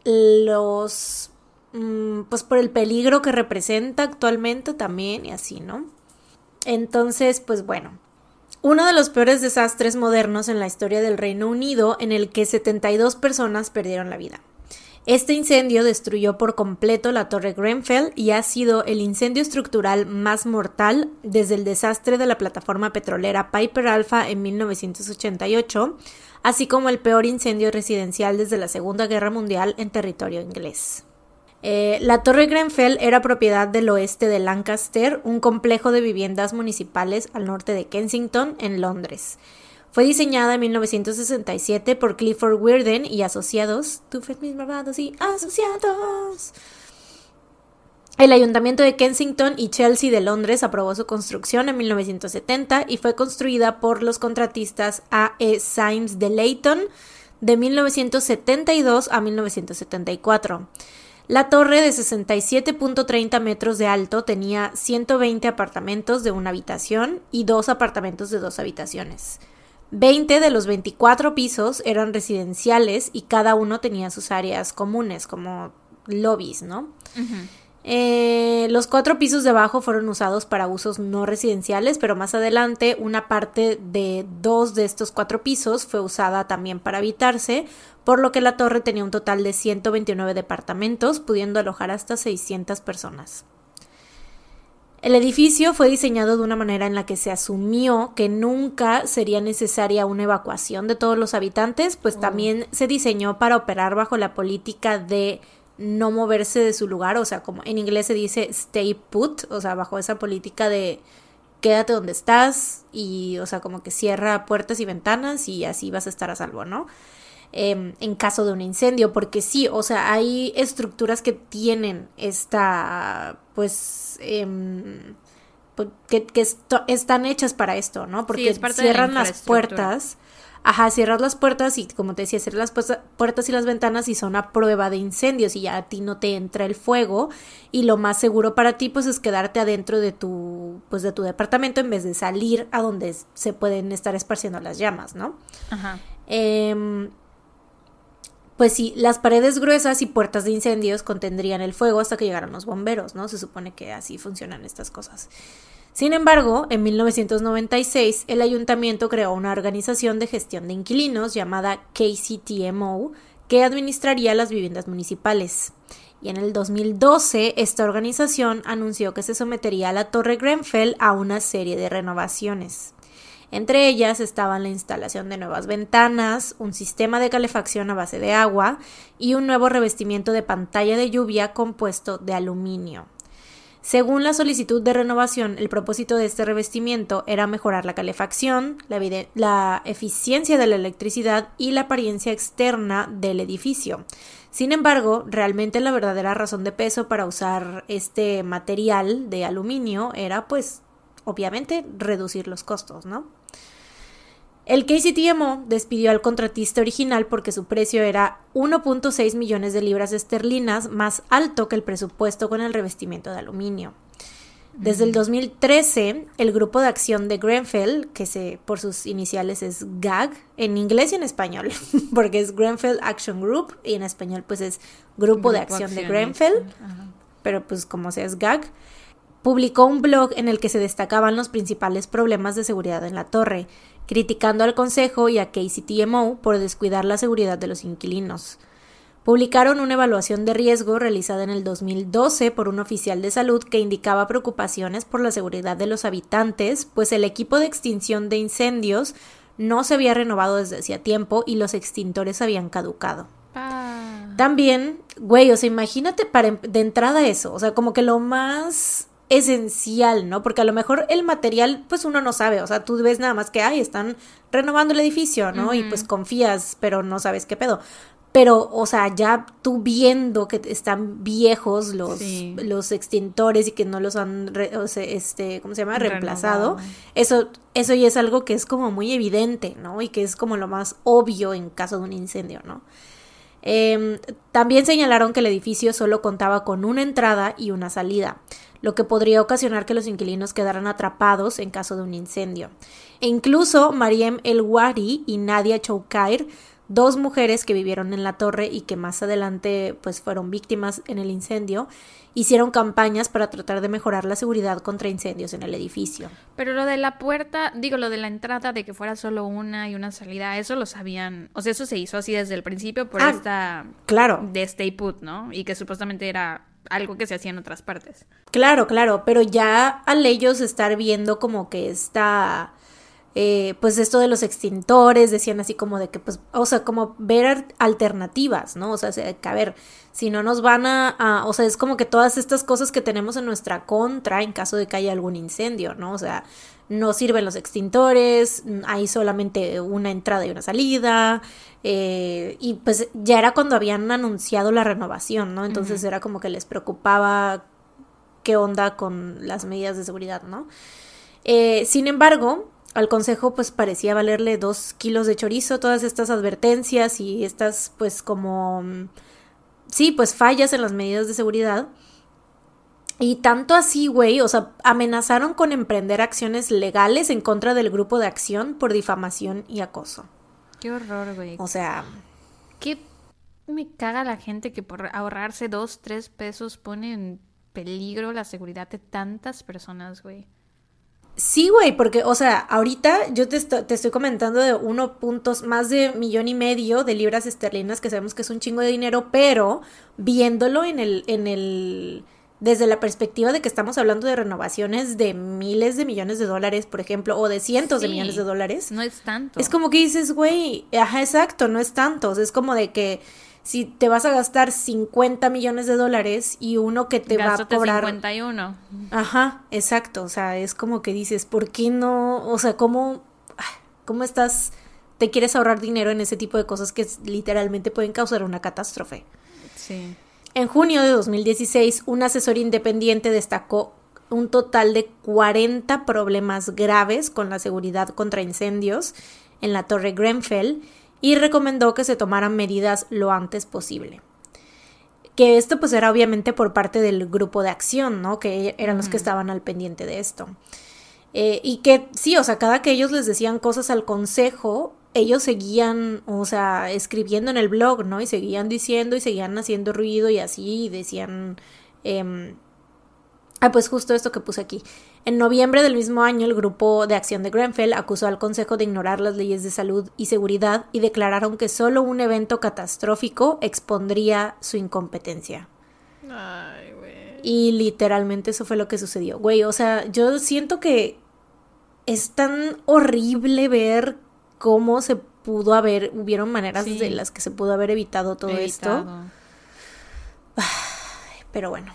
los, mm, pues por el peligro que representa actualmente también y así, ¿no? Entonces, pues bueno, uno de los peores desastres modernos en la historia del Reino Unido en el que 72 personas perdieron la vida. Este incendio destruyó por completo la torre Grenfell y ha sido el incendio estructural más mortal desde el desastre de la plataforma petrolera Piper Alpha en 1988, así como el peor incendio residencial desde la Segunda Guerra Mundial en territorio inglés. Eh, la Torre Grenfell era propiedad del oeste de Lancaster, un complejo de viviendas municipales al norte de Kensington, en Londres. Fue diseñada en 1967 por Clifford Weirden y asociados. y asociados. El Ayuntamiento de Kensington y Chelsea de Londres aprobó su construcción en 1970 y fue construida por los contratistas A.E. Symes de Leighton de 1972 a 1974. La torre de 67.30 metros de alto tenía 120 apartamentos de una habitación y dos apartamentos de dos habitaciones. 20 de los 24 pisos eran residenciales y cada uno tenía sus áreas comunes como lobbies, ¿no? Eh, los cuatro pisos de abajo fueron usados para usos no residenciales, pero más adelante una parte de dos de estos cuatro pisos fue usada también para habitarse, por lo que la torre tenía un total de 129 departamentos, pudiendo alojar hasta 600 personas. El edificio fue diseñado de una manera en la que se asumió que nunca sería necesaria una evacuación de todos los habitantes, pues oh. también se diseñó para operar bajo la política de no moverse de su lugar, o sea, como en inglés se dice stay put, o sea, bajo esa política de quédate donde estás y, o sea, como que cierra puertas y ventanas y así vas a estar a salvo, ¿no? Em, en caso de un incendio, porque sí, o sea, hay estructuras que tienen esta, pues, pues que, que están hechas para esto, ¿no? Porque cierran las puertas Ajá, cierras las puertas y como te decía, cierras las puertas y las ventanas y son a prueba de incendios y ya a ti no te entra el fuego y lo más seguro para ti pues es quedarte adentro de tu pues de tu departamento en vez de salir a donde se pueden estar esparciendo las llamas, ¿no? Ajá. Em, pues sí, las paredes gruesas y puertas de incendios contendrían el fuego hasta que llegaran los bomberos, ¿no? Se supone que así funcionan estas cosas. Sin embargo, en 1996 el ayuntamiento creó una organización de gestión de inquilinos llamada KCTMO que administraría las viviendas municipales. Y en el 2012 esta organización anunció que se sometería a la Torre Grenfell a una serie de renovaciones. Entre ellas estaban la instalación de nuevas ventanas, un sistema de calefacción a base de agua y un nuevo revestimiento de pantalla de lluvia compuesto de aluminio. Según la solicitud de renovación, el propósito de este revestimiento era mejorar la calefacción, la, eficiencia de la electricidad y la apariencia externa del edificio. Sin embargo, realmente la verdadera razón de peso para usar este material de aluminio era, pues, obviamente, reducir los costos, ¿no? El KCTMO despidió al contratista original porque su precio era 1.6 millones de libras esterlinas más alto que el presupuesto con el revestimiento de aluminio. Desde el 2013, el grupo de acción de Grenfell, que se, por sus iniciales es GAG, en inglés y en español, *laughs* porque es Grenfell Action Group, y en español pues es Grupo, de Acción de Grenfell, pero pues como sea es GAG, publicó un blog en el que se destacaban los principales problemas de seguridad en la torre, criticando al Consejo y a KCTMO por descuidar la seguridad de los inquilinos publicaron una evaluación de riesgo realizada en el 2012 por un oficial de salud que indicaba preocupaciones por la seguridad de los habitantes, pues el equipo de extinción de incendios no se había renovado desde hacía tiempo y los extintores habían caducado. Ah. También, güey, o sea, imagínate para, em, de entrada eso, o sea, como que lo más esencial, ¿no? Porque a lo mejor el material, pues uno no sabe, o sea, tú ves nada más que, ay, están renovando el edificio, ¿no? Y pues confías, pero no sabes qué pedo pero, o sea, ya tú viendo que están viejos los, los extintores y que no los han, este, ¿cómo se llama? Reemplazado, eso, eso ya es algo que es como muy evidente, ¿no? Y que es como lo más obvio en caso de un incendio, ¿no? Em, también señalaron que el edificio solo contaba con una entrada y una salida, lo que podría ocasionar que los inquilinos quedaran atrapados en caso de un incendio. E incluso Mariem El Wari y Nadia Choukair dos mujeres que vivieron en la torre y que más adelante pues fueron víctimas en el incendio, hicieron campañas para tratar de mejorar la seguridad contra incendios en el edificio. Pero lo de la puerta, digo, lo de la entrada, de que fuera solo una y una salida, eso lo sabían, o sea, eso se hizo así desde el principio por ah, esta... Claro. De Stay Put, ¿no? Y que supuestamente era algo que se hacía en otras partes. Claro, claro, pero ya al ellos estar viendo como que esta eh, pues esto de los extintores, decían así como de que, pues, o sea, como ver alternativas, ¿no? O sea, que a ver, si no nos van a, o sea, es como que todas estas cosas que tenemos en nuestra contra en caso de que haya algún incendio, ¿no? O sea, no sirven los extintores, hay solamente una entrada y una salida, eh, y pues ya era cuando habían anunciado la renovación, ¿no? Entonces era como que les preocupaba qué onda con las medidas de seguridad, ¿no? Eh, sin embargo, al consejo pues parecía valerle dos kilos de chorizo todas estas advertencias y estas pues como mm, sí pues fallas en las medidas de seguridad y tanto así güey o sea amenazaron con emprender acciones legales en contra del grupo de acción por difamación y acoso qué horror güey. O sea qué me caga la gente que por ahorrarse dos tres pesos pone en peligro la seguridad de tantas personas güey Sí, güey, porque, o sea, ahorita yo te, te estoy comentando de uno puntos, más de millón y medio de libras esterlinas, que sabemos que es un chingo de dinero, pero viéndolo en el, en el, desde la perspectiva de que estamos hablando de renovaciones de miles de millones de dólares, por ejemplo, o de cientos de millones de dólares. No es tanto. Es como que dices, güey, ajá, exacto, no es tanto. es como de que si te vas a gastar 50 millones de dólares y uno que te va a cobrar 51. Ajá, exacto, o sea, es como que dices, ¿por qué no? O sea, ¿cómo cómo estás te quieres ahorrar dinero en ese tipo de cosas que literalmente pueden causar una catástrofe? Sí. En junio de 2016, un asesor independiente destacó un total de 40 problemas graves con la seguridad contra incendios en la Torre Grenfell y recomendó que se tomaran medidas lo antes posible. Que esto pues era obviamente por parte del grupo de acción, ¿no? Que eran los que estaban al pendiente de esto. Eh, y que sí, o sea, cada que ellos les decían cosas al consejo, ellos seguían, o sea, escribiendo en el blog, ¿no? Y seguían diciendo y seguían haciendo ruido y así, y decían... Em, ah, pues justo esto que puse aquí. En noviembre del mismo año, el grupo de acción de Grenfell acusó al Consejo de ignorar las leyes de salud y seguridad y declararon que solo un evento catastrófico expondría su incompetencia. Ay, güey. Y literalmente eso fue lo que sucedió. Güey, o sea, yo siento que es tan horrible ver cómo se pudo haber, hubieron maneras de las que se pudo haber evitado todo esto. pero bueno.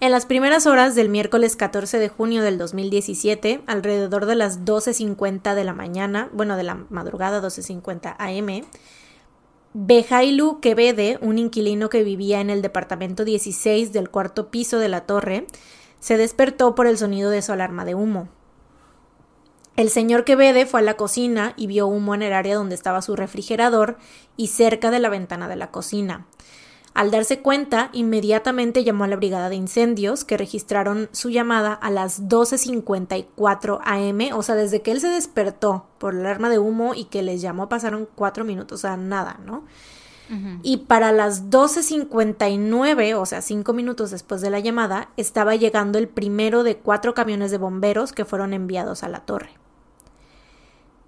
En las primeras horas del miércoles 14 de junio del 2017, alrededor de las 12.50 de la mañana, bueno, de la madrugada 12.50 am, Bejailu Quevede, un inquilino que vivía en el departamento 16 del cuarto piso de la torre, se despertó por el sonido de su alarma de humo. El señor Quevede fue a la cocina y vio humo en el área donde estaba su refrigerador y cerca de la ventana de la cocina. Al darse cuenta, inmediatamente llamó a la brigada de incendios, que registraron su llamada a las 12.54 am, o sea, desde que él se despertó por el alarma de humo y que les llamó pasaron cuatro minutos, o sea, nada, ¿no? Y para las 12.59, o sea, cinco minutos después de la llamada, estaba llegando el primero de cuatro camiones de bomberos que fueron enviados a la torre.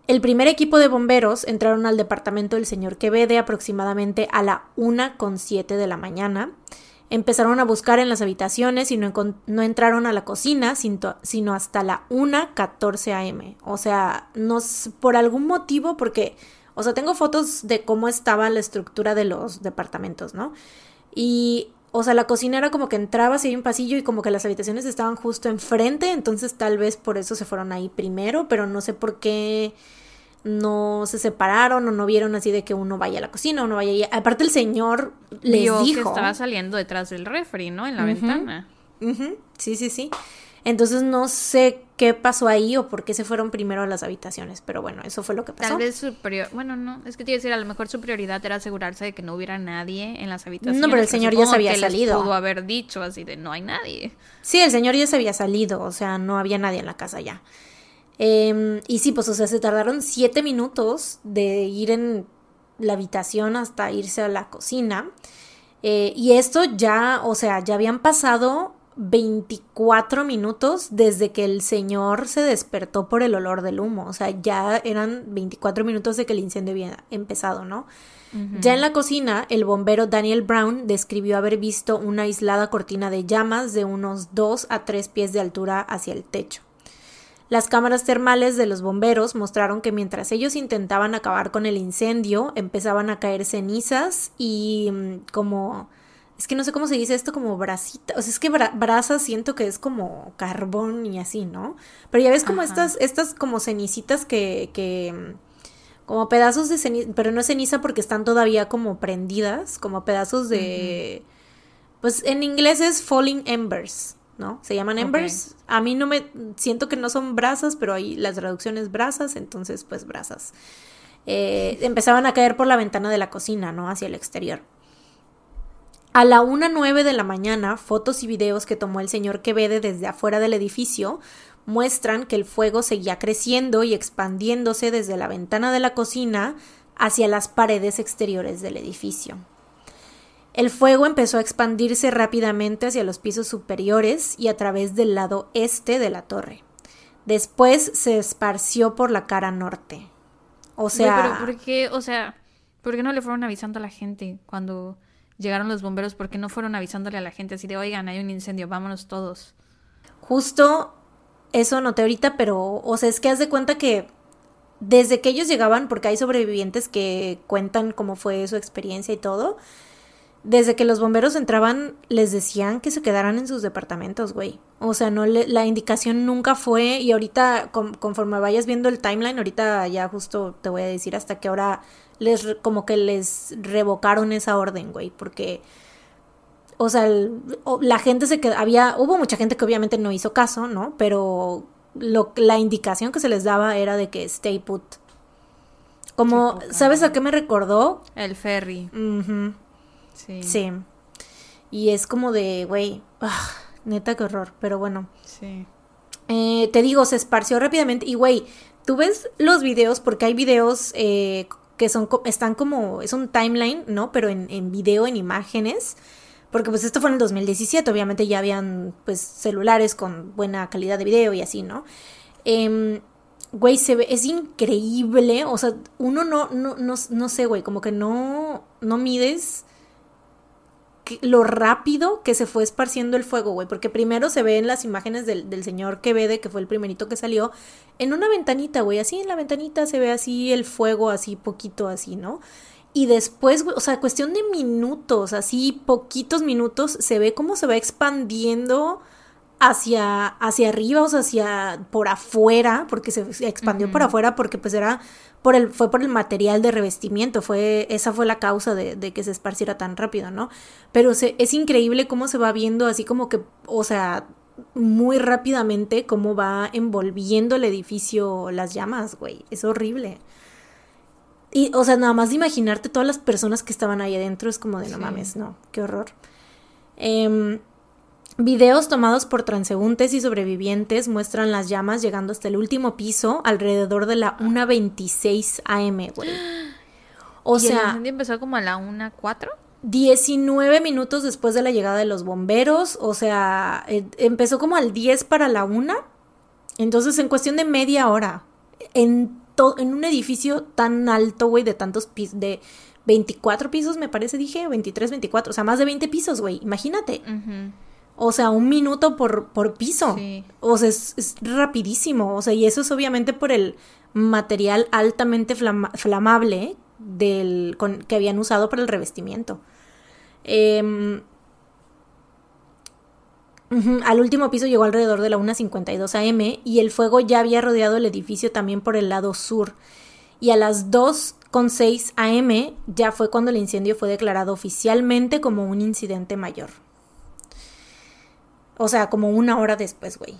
El primer equipo de bomberos entraron al departamento del señor Quevede aproximadamente a la 1.07 de la mañana. Empezaron a buscar en las habitaciones y no, no entraron a la cocina sino, hasta la 1.14 am. O sea, no, por algún motivo, porque, o sea, tengo fotos de cómo estaba la estructura de los departamentos, ¿no? Y o sea, la cocina era como que entrabas y hay un pasillo y como que las habitaciones estaban justo enfrente, entonces tal vez por eso se fueron ahí primero, pero no sé por qué no se separaron o no vieron así de que uno vaya a la cocina o uno vaya ahí. Aparte el señor les dijo que estaba saliendo detrás del refri, ¿no? En la ventana. Sí, sí, sí. Entonces no sé qué pasó ahí o por qué se fueron primero a las habitaciones, pero bueno, eso fue lo que pasó. Tal vez su bueno, no, es que te iba a decir, a lo mejor su prioridad era asegurarse de que no hubiera nadie en las habitaciones. No, pero el señor ya se había salido. pudo haber dicho así de no hay nadie. Sí, el señor ya se había salido, o sea, no había nadie en la casa ya. Em, y sí, pues, o sea, se tardaron siete minutos de ir en la habitación hasta irse a la cocina. Eh, y esto ya, o sea, ya habían pasado 24 minutos desde que el señor se despertó por el olor del humo. O sea, ya eran 24 minutos de que el incendio había empezado, ¿no? Ya en la cocina, el bombero Daniel Brown describió haber visto una aislada cortina de llamas de unos 2 a 3 pies de altura hacia el techo. Las cámaras termales de los bomberos mostraron que mientras ellos intentaban acabar con el incendio, empezaban a caer cenizas y mm, como es que no sé cómo se dice esto como brasita, o sea, es que brasa siento que es como carbón y así, ¿no? Pero ya ves como estas, estas como cenicitas que, que, como pedazos de ceniza, pero no es ceniza porque están todavía como prendidas, como pedazos de, pues en inglés es falling embers, ¿no? Se llaman embers. A mí no me, siento que no son brasas, pero ahí la traducción es brasas, entonces pues brasas. Eh, empezaban a caer por la ventana de la cocina, ¿no? Hacia el exterior. A la 1.09 de la mañana, fotos y videos que tomó el señor Quevede desde afuera del edificio muestran que el fuego seguía creciendo y expandiéndose desde la ventana de la cocina hacia las paredes exteriores del edificio. El fuego empezó a expandirse rápidamente hacia los pisos superiores y a través del lado este de la torre. Después se esparció por la cara norte. O sea. pero ¿por qué? O sea, ¿por qué no le fueron avisando a la gente cuando llegaron los bomberos porque no fueron avisándole a la gente así de, oigan, hay un incendio, vámonos todos. Justo eso noté ahorita, pero, o sea, es que haz de cuenta que desde que ellos llegaban, porque hay sobrevivientes que cuentan cómo fue su experiencia y todo, desde que los bomberos entraban, les decían que se quedaran en sus departamentos, güey. O sea, no la indicación nunca fue, y ahorita, conforme vayas viendo el timeline, ahorita ya justo te voy a decir hasta qué hora les como que les revocaron esa orden, güey, porque o sea, la gente se quedó, había, hubo mucha gente que obviamente no hizo caso, ¿no? Pero lo, la indicación que se les daba era de que stay put. Como, ¿sabes a qué me recordó? El ferry. Sí. Sí. Y es como de, güey, ah, neta, qué horror, pero bueno. Sí. Eh, te digo, se esparció rápidamente. Y, güey, tú ves los videos, porque hay videos eh, que son, están como, es un timeline, ¿no? Pero en, en video, en imágenes. Porque pues esto fue en el 2017, obviamente ya habían pues celulares con buena calidad de video y así, ¿no? Eh, güey, se ve, es increíble, o sea, uno no, no, no, no sé, güey, como que no, no mides lo rápido que se fue esparciendo el fuego, güey, porque primero se ve en las imágenes del, del señor Quevede, que fue el primerito que salió, en una ventanita, güey, así en la ventanita se ve así el fuego, así poquito así, ¿no? Y después, güey, o sea, cuestión de minutos, así poquitos minutos, se ve cómo se va expandiendo hacia, hacia arriba, o sea, hacia por afuera, porque se expandió por afuera, porque pues era por el, fue por el material de revestimiento, fue, esa fue la causa de, de que se esparciera tan rápido, ¿no? Pero se, es increíble cómo se va viendo así como que, o sea, muy rápidamente cómo va envolviendo el edificio las llamas, güey. Es horrible. Y, o sea, nada más de imaginarte todas las personas que estaban ahí adentro es como de no mames, no, qué horror. Em, videos tomados por transeúntes y sobrevivientes muestran las llamas llegando hasta el último piso alrededor de la 1.26 am, güey. *gasps* O sea. El incendio empezó como a la 1.04? 19 minutos después de la llegada de los bomberos, o sea, eh, empezó como al 10 para la 1. Entonces, en cuestión de media hora, en, en un edificio tan alto, güey, de tantos pisos, de 24 pisos, me parece, dije, 23, 24, o sea, más de 20 pisos, güey, imagínate. O sea, un minuto por, por piso. O sea, es, rapidísimo. O sea, y eso es obviamente por el material altamente flamable del, que habían usado para el revestimiento. Em, al último piso llegó alrededor de la 1.52 am y el fuego ya había rodeado el edificio también por el lado sur. Y a las 2.6 am ya fue cuando el incendio fue declarado oficialmente como un incidente mayor. O sea, como una hora después, güey.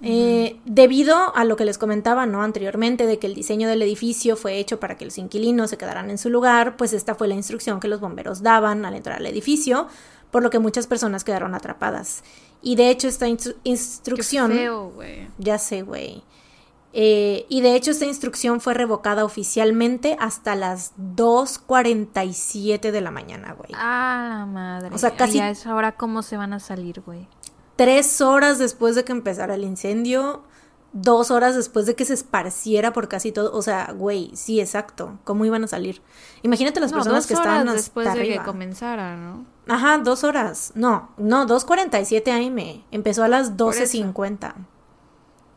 Eh, debido a lo que les comentaba ¿no? anteriormente de que el diseño del edificio fue hecho para que los inquilinos se quedaran en su lugar, pues esta fue la instrucción que los bomberos daban al entrar al edificio, por lo que muchas personas quedaron atrapadas. Y de hecho esta instrucción... ya sé, güey. Eh, y de hecho esta instrucción fue revocada oficialmente hasta las 2.47 de la mañana, güey. Ah, la madre. O sea, casi... a esa hora cómo se van a salir, güey tres horas después de que empezara el incendio, dos horas después de que se esparciera por casi todo. O sea, güey, sí, exacto. ¿Cómo iban a salir? Imagínate las personas que estaban después de que comenzara, ¿no? Ajá, dos horas. No, no, 2.47 AM. Empezó a las 12.50.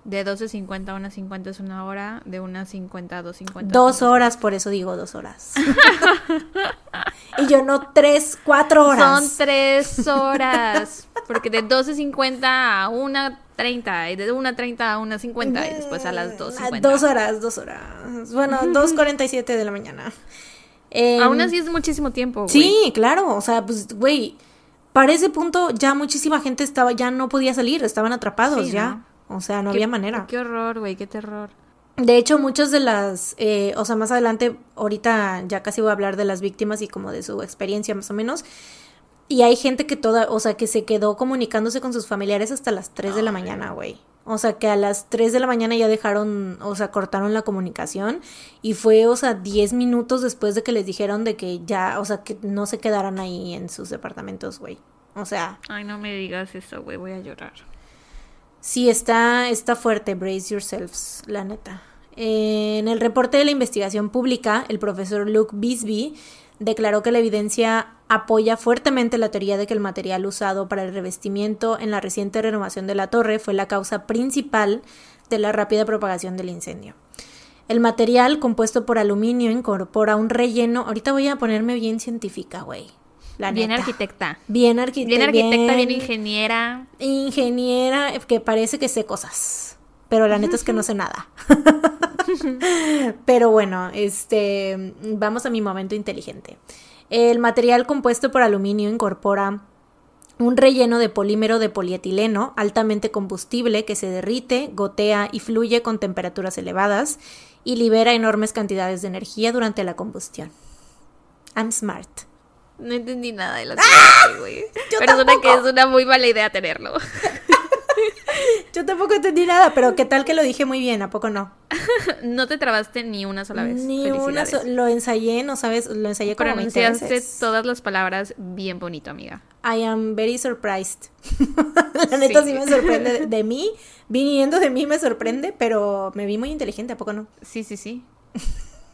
De 12.50 a 1.50 es una hora, de 1.50 a 2.50. Dos horas, por eso digo dos horas. *laughs* y yo no tres, cuatro horas. Son tres horas. Porque de 12.50 a 1.30 y de 1.30 a 1.50 y después a las 2.50. Dos horas, dos horas. Bueno, 2.47 de la mañana. Aún em, así es muchísimo tiempo. Güey. Sí, claro. O sea, pues, güey, para ese punto ya muchísima gente estaba, ya no podía salir, estaban atrapados ya. O sea, no había manera. Qué horror, güey, qué terror. De hecho, muchas de las, eh, o sea, más adelante, ahorita ya casi voy a hablar de las víctimas y como de su experiencia más o menos. Y hay gente que toda, o sea, que se quedó comunicándose con sus familiares hasta las 3 de la mañana, güey. O sea, que a las 3 de la mañana ya dejaron, o sea, cortaron la comunicación. Y fue, o sea, 10 minutos después de que les dijeron de que ya, o sea, que no se quedaran ahí en sus departamentos, güey. O sea. Ay, no me digas eso, güey, voy a llorar. Sí, está, está fuerte, brace yourselves, la neta. En el reporte de la investigación pública, el profesor Luke Bisbee declaró que la evidencia apoya fuertemente la teoría de que el material usado para el revestimiento en la reciente renovación de la torre fue la causa principal de la rápida propagación del incendio. El material compuesto por aluminio incorpora un relleno. Ahorita voy a ponerme bien científica, güey bien arquitecta. Bien, arquitecta. bien arquitecta. Bien ingeniera. Ingeniera que parece que sé cosas. Pero la neta es que no sé nada. *laughs* pero bueno, este. Vamos a mi momento inteligente. El material compuesto por aluminio incorpora un relleno de polímero de polietileno altamente combustible que se derrite, gotea y fluye con temperaturas elevadas y libera enormes cantidades de energía durante la combustión. I'm smart. No entendí nada de lo *laughs* que ¡Ah! güey. Pero suena que es una muy mala idea tenerlo. *laughs* *laughs* Yo tampoco entendí nada, pero qué tal que lo dije muy bien, ¿a poco no? *laughs* no te trabaste ni una sola vez. Ni una sola. Lo ensayé, no sabes, lo ensayé como Pronunciaste todas las palabras bien bonito, amiga. I am very surprised. *laughs* La neta sí. me sorprende de mí. Viniendo de mí me sorprende, pero me vi muy inteligente, ¿a poco no? Sí, sí, sí.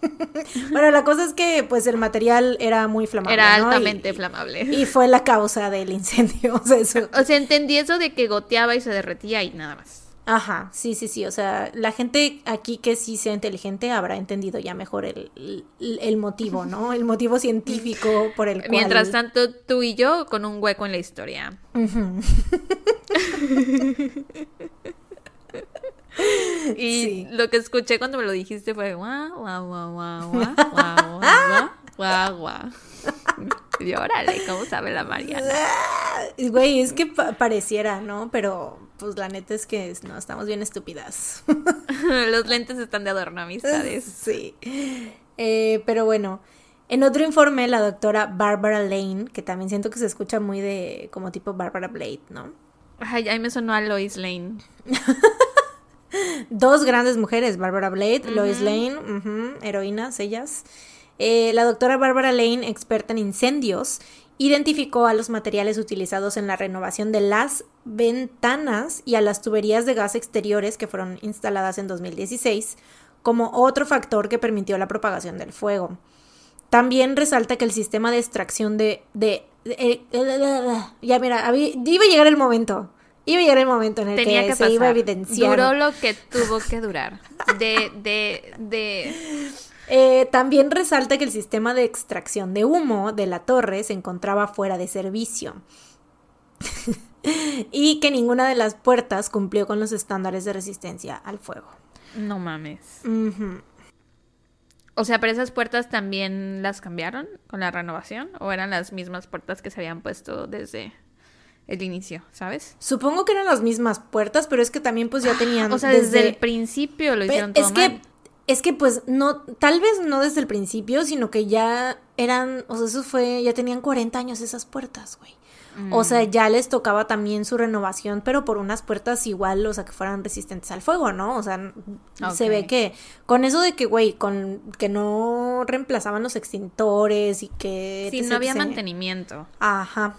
*laughs* bueno, la cosa es que pues el material era muy flamable. Era altamente flamable. Y fue la causa del incendio. *laughs* O sea, eso... o sea, entendí eso de que goteaba y se derretía y nada más. Ajá, sí, sí, sí. O sea, la gente aquí que sí sea inteligente habrá entendido ya mejor el, el, motivo, ¿no? El motivo *laughs* científico por el cual. Mientras tanto, tú y yo con un hueco en la historia. *laughs* Y lo que escuché cuando me lo dijiste fue guau, guau, guau, guau, guau, guau, guau, *laughs* guau. Y órale, ¿cómo sabe la Mariana? *laughs* Güey, es que pareciera, ¿no? Pero pues la neta es que no, estamos bien estúpidas. Los lentes están de adorno, amistades. Sí. Eh, pero bueno, en otro informe, la doctora Barbara Lane, que también siento que se escucha muy de como tipo Barbara Blade, ¿no? Ay, ahí me sonó a Lois Lane. Dos grandes mujeres, Barbara Blade, Lois Lane, heroínas ellas. Eh, la doctora Barbara Lane, experta en incendios, identificó a los materiales utilizados en la renovación de las ventanas y a las tuberías de gas exteriores que fueron instaladas en 2016 como otro factor que permitió la propagación del fuego. También resalta que el sistema de extracción de... de, eh, ya mira, iba a llegar el momento. Iba a llegar el momento en el que, se iba a evidenciar. Duró lo que tuvo que durar. De, de, de... Eh, también resalta que el sistema de extracción de humo de la torre se encontraba fuera de servicio. *laughs* y que ninguna de las puertas cumplió con los estándares de resistencia al fuego. No mames. O sea, pero esas puertas también las cambiaron con la renovación o eran las mismas puertas que se habían puesto desde el inicio, ¿sabes? Supongo que eran las mismas puertas, pero es que también pues ya ah, tenían O sea, desde, el principio lo hicieron todo Es que es que pues no tal vez no desde el principio, sino que ya eran, o sea, eso fue ya tenían 40 años esas puertas, güey. O sea, mm. ya les tocaba también su renovación, pero por unas puertas igual, o sea, que fueran resistentes al fuego, ¿no? O sea, se ve que con eso de que, güey, con que no reemplazaban los extintores y que... Sí, no había mantenimiento. Ajá.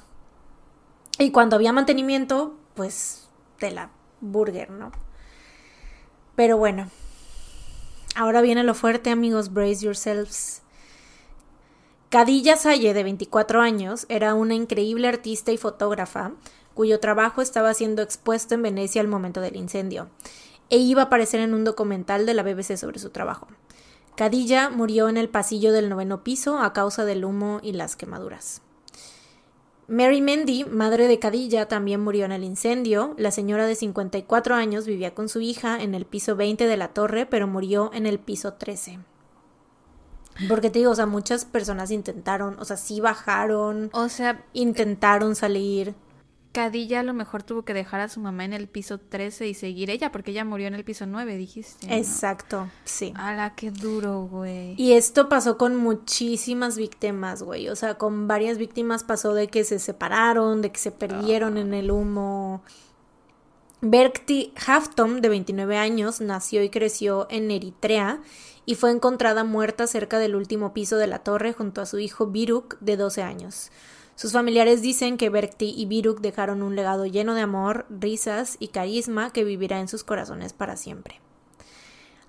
Y cuando había mantenimiento, pues de la burger, ¿no? Pero bueno. Ahora viene lo fuerte, amigos, brace yourselves. Cadilla Salle, de 24 años, era una increíble artista y fotógrafa cuyo trabajo estaba siendo expuesto en Venecia al momento del incendio, e iba a aparecer en un documental de la BBC sobre su trabajo. Cadilla murió en el pasillo del noveno piso a causa del humo y las quemaduras. Mary Mendy, madre de Cadilla, también murió en el incendio. La señora de 54 años vivía con su hija en el piso 20 de la torre, pero murió en el piso 13. Porque te digo, o sea, muchas personas intentaron, o sea, sí bajaron. O sea, intentaron salir. Cadilla a lo mejor tuvo que dejar a su mamá en el piso 13 y seguir ella, porque ella murió en el piso 9, dijiste. Exacto, sí. ¡Hala, qué duro, güey! Y esto pasó con muchísimas víctimas, güey. O sea, con varias víctimas pasó de que se separaron, de que se perdieron en el humo. Berkti Haftom, de 29 años, nació y creció en Eritrea y fue encontrada muerta cerca del último piso de la torre junto a su hijo Biruk, de 12 años. Sus familiares dicen que Berkti y Biruk dejaron un legado lleno de amor, risas y carisma que vivirá en sus corazones para siempre.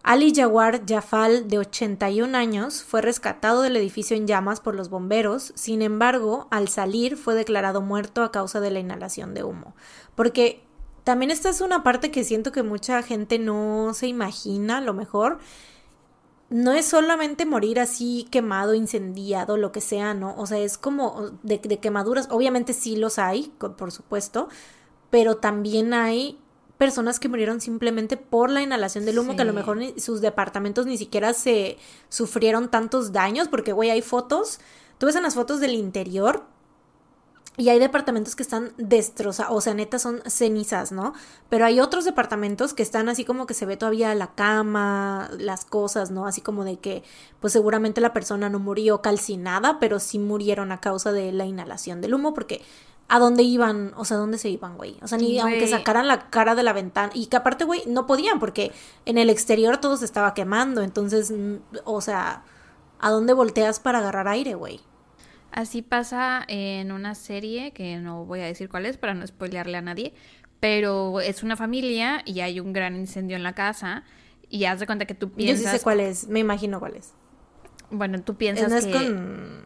Ali Jawar Jafal, de 81 años, fue rescatado del edificio en llamas por los bomberos, sin embargo, al salir fue declarado muerto a causa de la inhalación de humo. Porque también esta es una parte que siento que mucha gente no se imagina, a lo mejor, no es solamente morir así quemado, incendiado, lo que sea, ¿no? O sea, es como de, quemaduras, obviamente sí los hay, por supuesto, pero también hay personas que murieron simplemente por la inhalación del humo, que a lo mejor sus departamentos ni siquiera se sufrieron tantos daños, porque, güey, hay fotos, tú ves en las fotos del interior y hay departamentos que están destrozados, o sea, neta son cenizas, ¿no? Pero hay otros departamentos que están así como que se ve todavía la cama, las cosas, ¿no? Así como de que, pues seguramente la persona no murió calcinada, pero sí murieron a causa de la inhalación del humo, porque ¿a dónde iban? O sea, ¿dónde se iban, güey? O sea, ni aunque sacaran la cara de la ventana. Y que aparte, güey, no podían, porque en el exterior todo se estaba quemando. Entonces, o sea, ¿a dónde volteas para agarrar aire, güey? Así pasa en una serie que no voy a decir cuál es para no spoilearle a nadie, pero es una familia y hay un gran incendio en la casa y haz de cuenta que tú piensas... Yo sí sé cuál es, me imagino cuál es. Bueno, tú piensas ¿No es con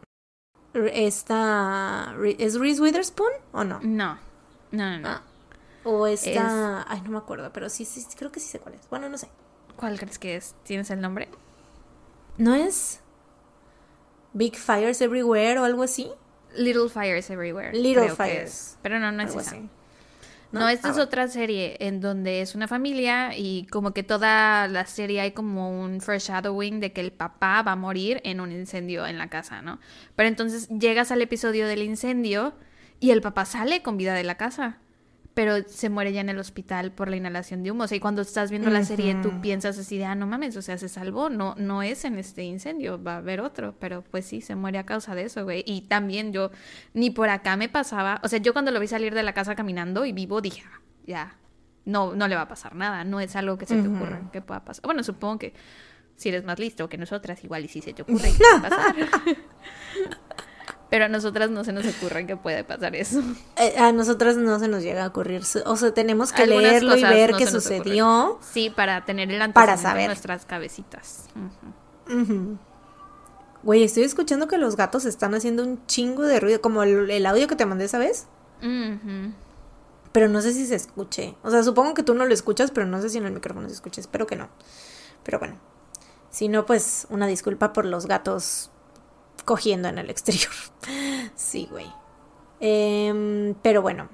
esta... ¿Es Reese Witherspoon o no? No, no, no. Ah. O esta... Ay, no me acuerdo, pero sí, sí, creo que sí sé cuál es. Bueno, no sé. ¿Cuál crees que es? ¿Tienes el nombre? ¿No es...? Big Fires Everywhere o algo así. Little Fires Everywhere. Little Fires. Pero no, no es esa. No, esta es ah, otra serie en donde es una familia y como que toda la serie hay como un foreshadowing de que el papá va a morir en un incendio en la casa, ¿no? Pero entonces llegas al episodio del incendio Y el papá sale con vida de la casa pero se muere ya en el hospital por la inhalación de humo. O sea, y cuando estás viendo la serie, tú piensas así de, ah, no mames, o sea, se salvó, no, no es en este incendio, va a haber otro, pero pues sí, se muere a causa de eso, güey. Y también yo, ni por acá me pasaba, o sea, yo cuando lo vi salir de la casa caminando y vivo, dije, ah, ya, no, no le va a pasar nada, no es algo que se te ocurra que pueda pasar. Bueno, supongo que si eres más listo que nosotras, igual y si se te ocurre que puede pasar. *laughs* *laughs* Pero a nosotras no se nos ocurre que puede pasar eso. Eh, a nosotras no se nos llega a ocurrir. O sea, tenemos que leerlo y ver qué sucedió. Sí, para tener el para saber. nuestras cabecitas. Güey, estoy escuchando que los gatos están haciendo un chingo de ruido, como el, audio que te mandé, ¿sabes? Pero no sé si se escuche. O sea, supongo que tú no lo escuchas, pero no sé si en el micrófono se escucha. Espero que no. Pero bueno. Si no, pues una disculpa por los gatos cogiendo en el exterior. *laughs* sí, güey. Em, pero bueno.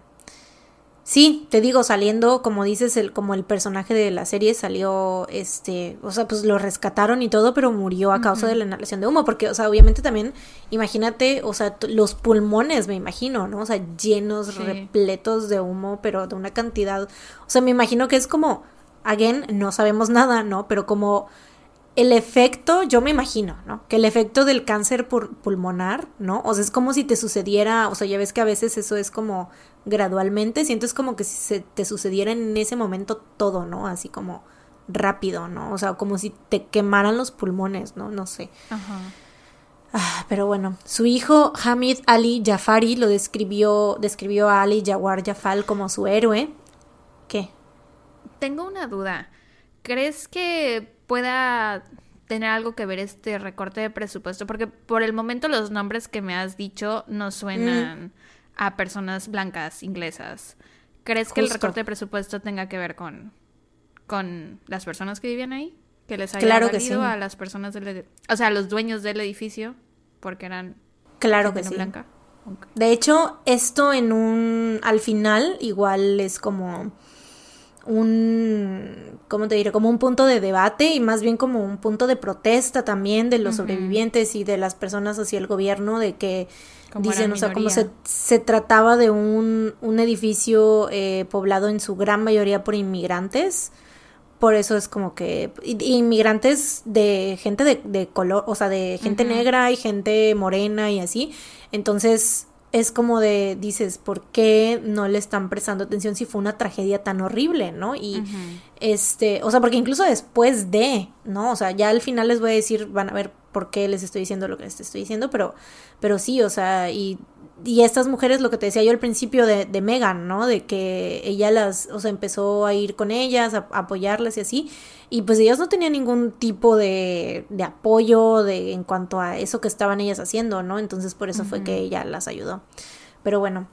Sí, te digo, saliendo, como dices, el, como el personaje de la serie salió, este, o sea, pues lo rescataron y todo, pero murió a causa de la inhalación de humo, porque, o sea, obviamente también, imagínate, o sea, los pulmones, me imagino, ¿no? O sea, llenos, repletos de humo, pero de una cantidad, o sea, me imagino que es como, again, no sabemos nada, ¿no? Pero como el efecto, yo me imagino, ¿no? Que el efecto del cáncer pulmonar, ¿no? O sea, es como si te sucediera, o sea, ya ves que a veces eso es como gradualmente, siento es como que si se te sucediera en ese momento todo, ¿no? Así como rápido, ¿no? O sea, como si te quemaran los pulmones, ¿no? No sé. Ajá. Ah, pero bueno, su hijo Hamid Ali Jafari lo describió, describió a Ali Jawar Jafal como su héroe. ¿Qué? Tengo una duda. ¿Crees que pueda tener algo que ver este recorte de presupuesto, porque por el momento los nombres que me has dicho no suenan mm. a personas blancas inglesas. ¿Crees que el recorte de presupuesto tenga que ver con, con las personas que vivían ahí? Que les haya claro a las personas del o sea, a los dueños del edificio porque eran claro que sí. blanca. De hecho, esto en un al final igual es como un, ¿cómo te diré? Como un punto de debate y más bien como un punto de protesta también de los sobrevivientes y de las personas hacia el gobierno de que dicen, o sea, como se, se trataba de un, un edificio eh, poblado en su gran mayoría por inmigrantes. Por eso es como que inmigrantes de gente de, de color, o sea, de gente negra y gente morena y así. Entonces, es como de, dices, ¿por qué no le están prestando atención si fue una tragedia tan horrible, ¿no? Y este, o sea, porque incluso después de, ¿no? O sea, ya al final les voy a decir, van a ver por qué les estoy diciendo lo que les estoy diciendo, pero, pero sí, o sea, y y estas mujeres, lo que te decía yo al principio de, de Megan, ¿no? De que ella las, o sea, empezó a ir con ellas, a, apoyarlas y así. Y pues ellas no tenían ningún tipo de, de, apoyo de, en cuanto a eso que estaban ellas haciendo, ¿no? Entonces por eso fue que ella las ayudó. Pero bueno.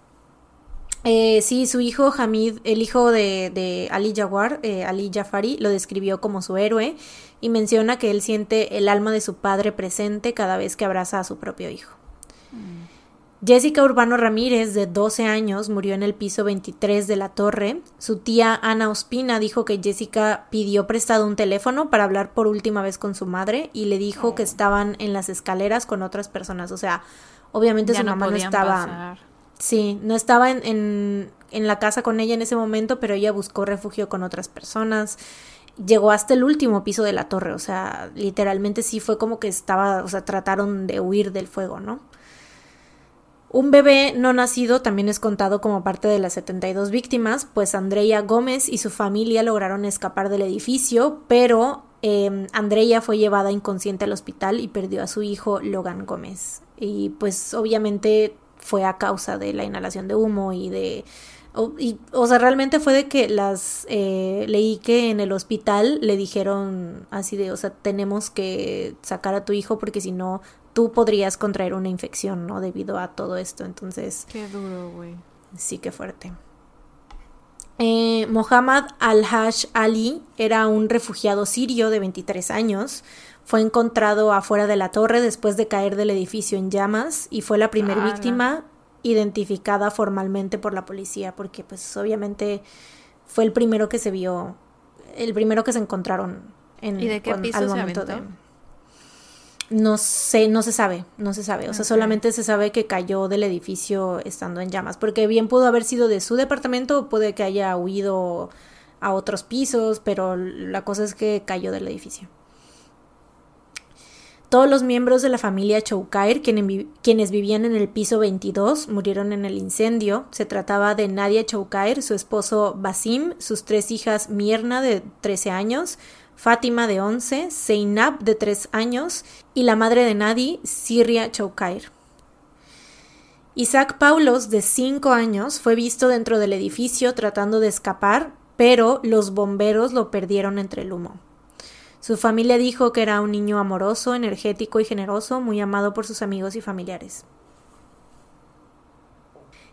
Eh, sí, su hijo Hamid, el hijo de, de Ali Jawar, eh, Ali Jafari, lo describió como su héroe y menciona que él siente el alma de su padre presente cada vez que abraza a su propio hijo. Jessica Urbano Ramírez, de 12 años, murió en el piso 23 de la torre. Su tía Ana Ospina dijo que Jessica pidió prestado un teléfono para hablar por última vez con su madre y le dijo que estaban en las escaleras con otras personas. O sea, obviamente su mamá no estaba. Sí, no estaba en, en, en la casa con ella en ese momento, pero ella buscó refugio con otras personas llegó hasta el último piso de la torre, o sea, literalmente sí fue como que estaba, o sea, trataron de huir del fuego, ¿no? Un bebé no nacido también es contado como parte de las 72 víctimas, pues Andrea Gómez y su familia lograron escapar del edificio, pero eh, Andrea fue llevada inconsciente al hospital y perdió a su hijo Logan Gómez. Y pues obviamente fue a causa de la inhalación de humo y de... O, sea, realmente fue de que las... Eh, leí que en el hospital le dijeron así de, o sea, tenemos que sacar a tu hijo porque si no tú podrías contraer una infección, ¿no? Debido a todo esto. Entonces. Qué duro, güey. Sí, qué fuerte. Eh, Mohammad al-Hash Ali era un refugiado sirio de 23 años. Fue encontrado afuera de la torre después de caer del edificio en llamas y fue la primera víctima identificada formalmente por la policía porque pues obviamente fue el primero que se vio, el primero que se encontraron en ¿Y de qué piso al momento de No sé, no se sabe, no se sabe. O sea, solamente se sabe que cayó del edificio estando en llamas. Porque bien pudo haber sido de su departamento o puede que haya huido a otros pisos, pero la cosa es que cayó del edificio. Todos los miembros de la familia Choukair, quienes vivían en el piso 22, murieron en el incendio. Se trataba de Nadia Choukair, su esposo Basim, sus tres hijas Mierna, de 13 años, Fátima, de 11, Seinab, de 3 años, y la madre de Nadi, Siria Choukair. Isaac Paulos, de 5 años, fue visto dentro del edificio tratando de escapar, pero los bomberos lo perdieron entre el humo. Su familia dijo que era un niño amoroso, energético y generoso, muy amado por sus amigos y familiares.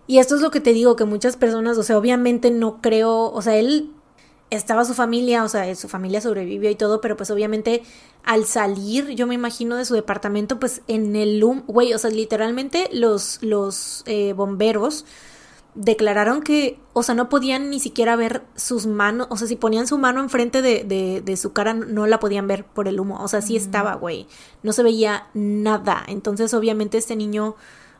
Y esto es lo que te digo, que muchas personas, o sea, obviamente no creo, o sea, él estaba su familia, o sea, su familia sobrevivió y todo, pero pues obviamente al salir, yo me imagino de su departamento, pues en el güey, o sea, literalmente los, los eh, bomberos declararon que, o sea, no podían ni siquiera ver sus manos, o sea, si ponían su mano enfrente de, de, de su cara, no la podían ver por el humo, o sea, sí estaba, güey, no se veía nada, entonces obviamente este niño,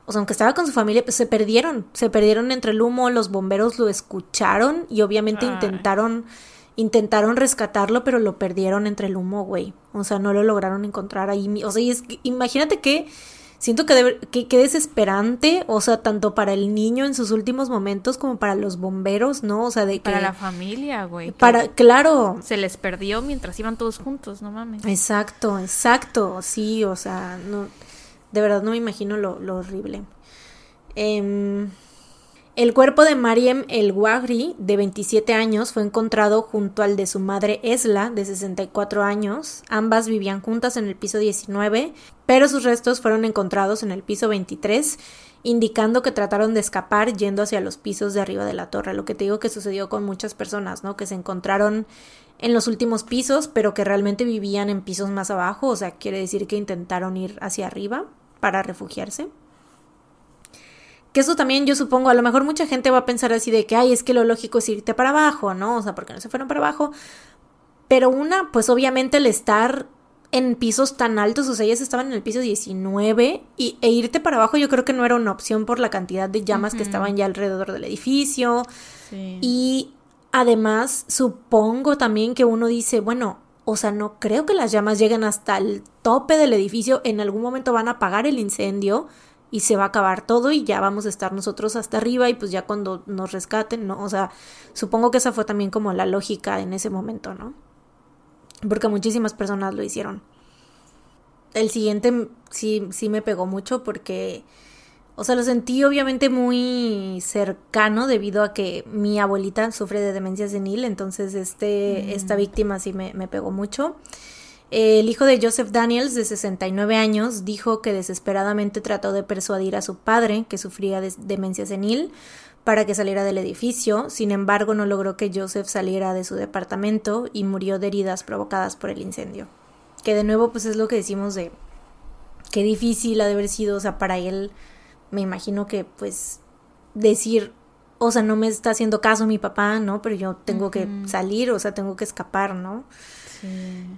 o sea, aunque estaba con su familia, pues se perdieron, se perdieron entre el humo, los bomberos lo escucharon y obviamente intentaron, intentaron rescatarlo, pero lo perdieron entre el humo, güey, o sea, no lo lograron encontrar ahí, o sea, y es, imagínate que siento que, debe, que, desesperante, o sea, tanto para el niño en sus últimos momentos como para los bomberos, ¿no? O sea, de que... Para la familia, güey. Para, claro. Se les perdió mientras iban todos juntos, no mames. Exacto, exacto, sí, o sea, no, de verdad no me imagino lo, horrible. Eh, el cuerpo de Mariem El Wagri, de 27 años, fue encontrado junto al de su madre Esla, de 64 años. Ambas vivían juntas en el piso 19, pero sus restos fueron encontrados en el piso 23, indicando que trataron de escapar yendo hacia los pisos de arriba de la torre. Lo que te digo que sucedió con muchas personas, ¿no? Que se encontraron en los últimos pisos, pero que realmente vivían en pisos más abajo, o sea, quiere decir que intentaron ir hacia arriba para refugiarse. Que eso también yo supongo, a lo mejor mucha gente va a pensar así de que, ay, es que lo lógico es irte para abajo, ¿no? O sea, porque no se fueron para abajo. Pero una, pues obviamente el estar en pisos tan altos, o sea, ellas estaban en el piso 19 y, e irte para abajo yo creo que no era una opción por la cantidad de llamas que estaban ya alrededor del edificio. Y además, supongo también que uno dice, bueno, o sea, no creo que las llamas lleguen hasta el tope del edificio, en algún momento van a apagar el incendio y se va a acabar todo y ya vamos a estar nosotros hasta arriba y pues ya cuando nos rescaten, ¿no? O sea, supongo que esa fue también como la lógica en ese momento, ¿no? Porque muchísimas personas lo hicieron. El siguiente sí, sí me pegó mucho porque, o sea, lo sentí obviamente muy cercano debido a que mi abuelita sufre de demencia senil, entonces este, esta mm. víctima sí me, me pegó mucho. El hijo de Joseph Daniels, de 69 años, dijo que desesperadamente trató de persuadir a su padre, que sufría de demencia senil, para que saliera del edificio. Sin embargo, no logró que Joseph saliera de su departamento y murió de heridas provocadas por el incendio. Que de nuevo, pues es lo que decimos de qué difícil ha de haber sido, o sea, para él, me imagino que, pues, decir, o sea, no me está haciendo caso mi papá, ¿no? Pero yo tengo que salir, o sea, tengo que escapar, ¿no?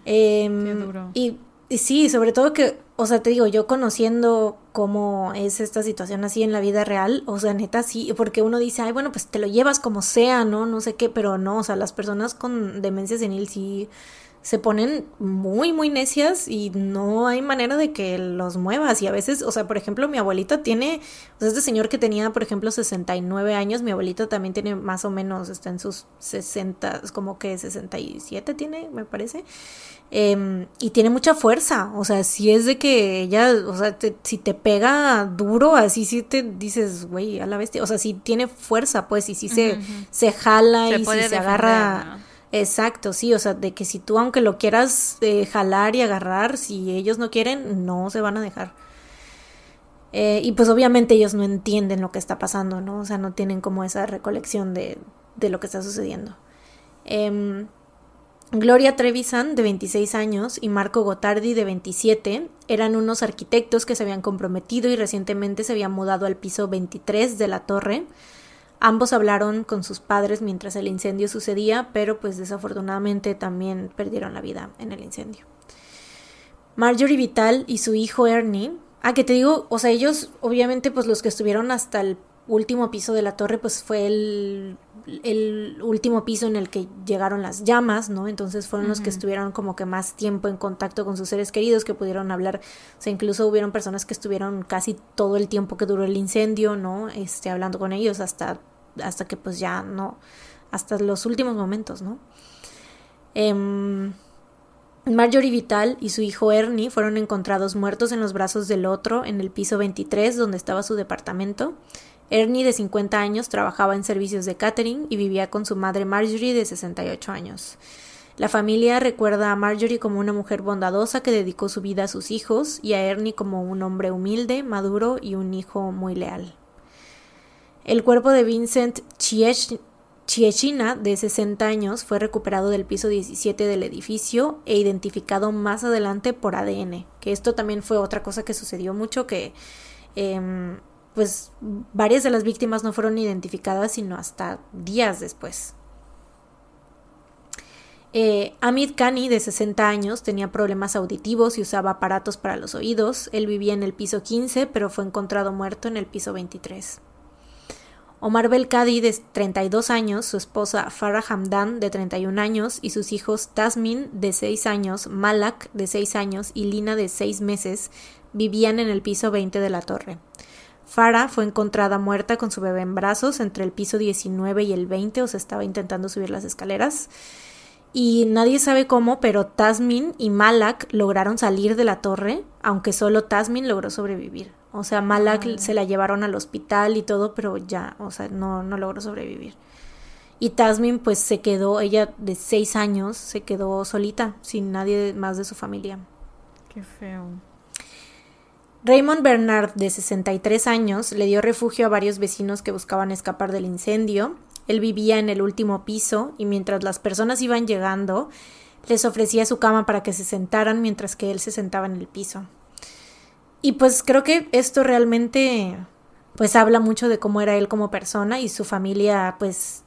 Em, y, sí, sobre todo que, o sea, te digo, yo conociendo cómo es esta situación así en la vida real, o sea, neta sí, porque uno dice, ay, bueno, pues te lo llevas como sea, ¿no? No sé qué, pero no, o sea, las personas con demencia senil sí se ponen muy, muy necias y no hay manera de que los muevas. Y a veces, o sea, por ejemplo, mi abuelita tiene, o sea, este señor que tenía, por ejemplo, 69 años, mi abuelita también tiene más o menos, está en sus 60, como que 67 tiene, me parece. Em, y tiene mucha fuerza, o sea, si es de que ella, o sea, si te pega duro, así sí te dices, güey, a la bestia, o sea, si tiene fuerza, pues, y si se, se jala y si se agarra Exacto, sí, o sea, de que si tú aunque lo quieras eh, jalar y agarrar, si ellos no quieren, no se van a dejar. Eh, y pues obviamente ellos no entienden lo que está pasando, ¿no? O sea, no tienen como esa recolección de, de lo que está sucediendo. Em, Gloria Trevisan, de 26 años, y Marco Gotardi, de 27, eran unos arquitectos que se habían comprometido y recientemente se habían mudado al piso 23 de la torre Ambos hablaron con sus padres mientras el incendio sucedía, pero pues desafortunadamente también perdieron la vida en el incendio. Marjorie Vital y su hijo Ernie. Ah, que te digo, o sea, ellos, obviamente, pues los que estuvieron hasta el último piso de la torre, pues fue el, el último piso en el que llegaron las llamas, ¿no? Entonces fueron los que estuvieron como que más tiempo en contacto con sus seres queridos, que pudieron hablar, o sea, incluso hubieron personas que estuvieron casi todo el tiempo que duró el incendio, ¿no? Este, hablando con ellos hasta, hasta que pues ya no, hasta los últimos momentos, ¿no? Eh, Marjorie Vital y su hijo Ernie fueron encontrados muertos en los brazos del otro en el piso 23 donde estaba su departamento. Ernie, de 50 años, trabajaba en servicios de catering y vivía con su madre Marjorie, de 68 años. La familia recuerda a Marjorie como una mujer bondadosa que dedicó su vida a sus hijos y a Ernie como un hombre humilde, maduro y un hijo muy leal. El cuerpo de Vincent Chiechina, de 60 años, fue recuperado del piso 17 del edificio e identificado más adelante por ADN, que esto también fue otra cosa que sucedió mucho, que em, pues varias de las víctimas no fueron identificadas sino hasta días después. Eh, Amit Kani, de 60 años, tenía problemas auditivos y usaba aparatos para los oídos. Él vivía en el piso 15, pero fue encontrado muerto en el piso 23. Omar Belkadi, de 32 años, su esposa Farah Hamdan, de 31 años, y sus hijos Tasmin, de 6 años, Malak, de 6 años, y Lina, de 6 meses, vivían en el piso 20 de la torre. Farah fue encontrada muerta con su bebé en brazos entre el piso 19 y el 20, o sea, estaba intentando subir las escaleras. Y nadie sabe cómo, pero Tasmin y Malak lograron salir de la torre, aunque solo Tasmin logró sobrevivir. O sea, Malak ah. se la llevaron al hospital y todo, pero ya, o sea, no, no logró sobrevivir. Y Tasmin pues se quedó, ella de seis años, se quedó solita, sin nadie más de su familia. Qué feo. Raymond Bernard, de 63 años, le dio refugio a varios vecinos que buscaban escapar del incendio. Él vivía en el último piso y mientras las personas iban llegando, les ofrecía su cama para que se sentaran mientras que él se sentaba en el piso. Y pues creo que esto realmente pues habla mucho de cómo era él como persona y su familia pues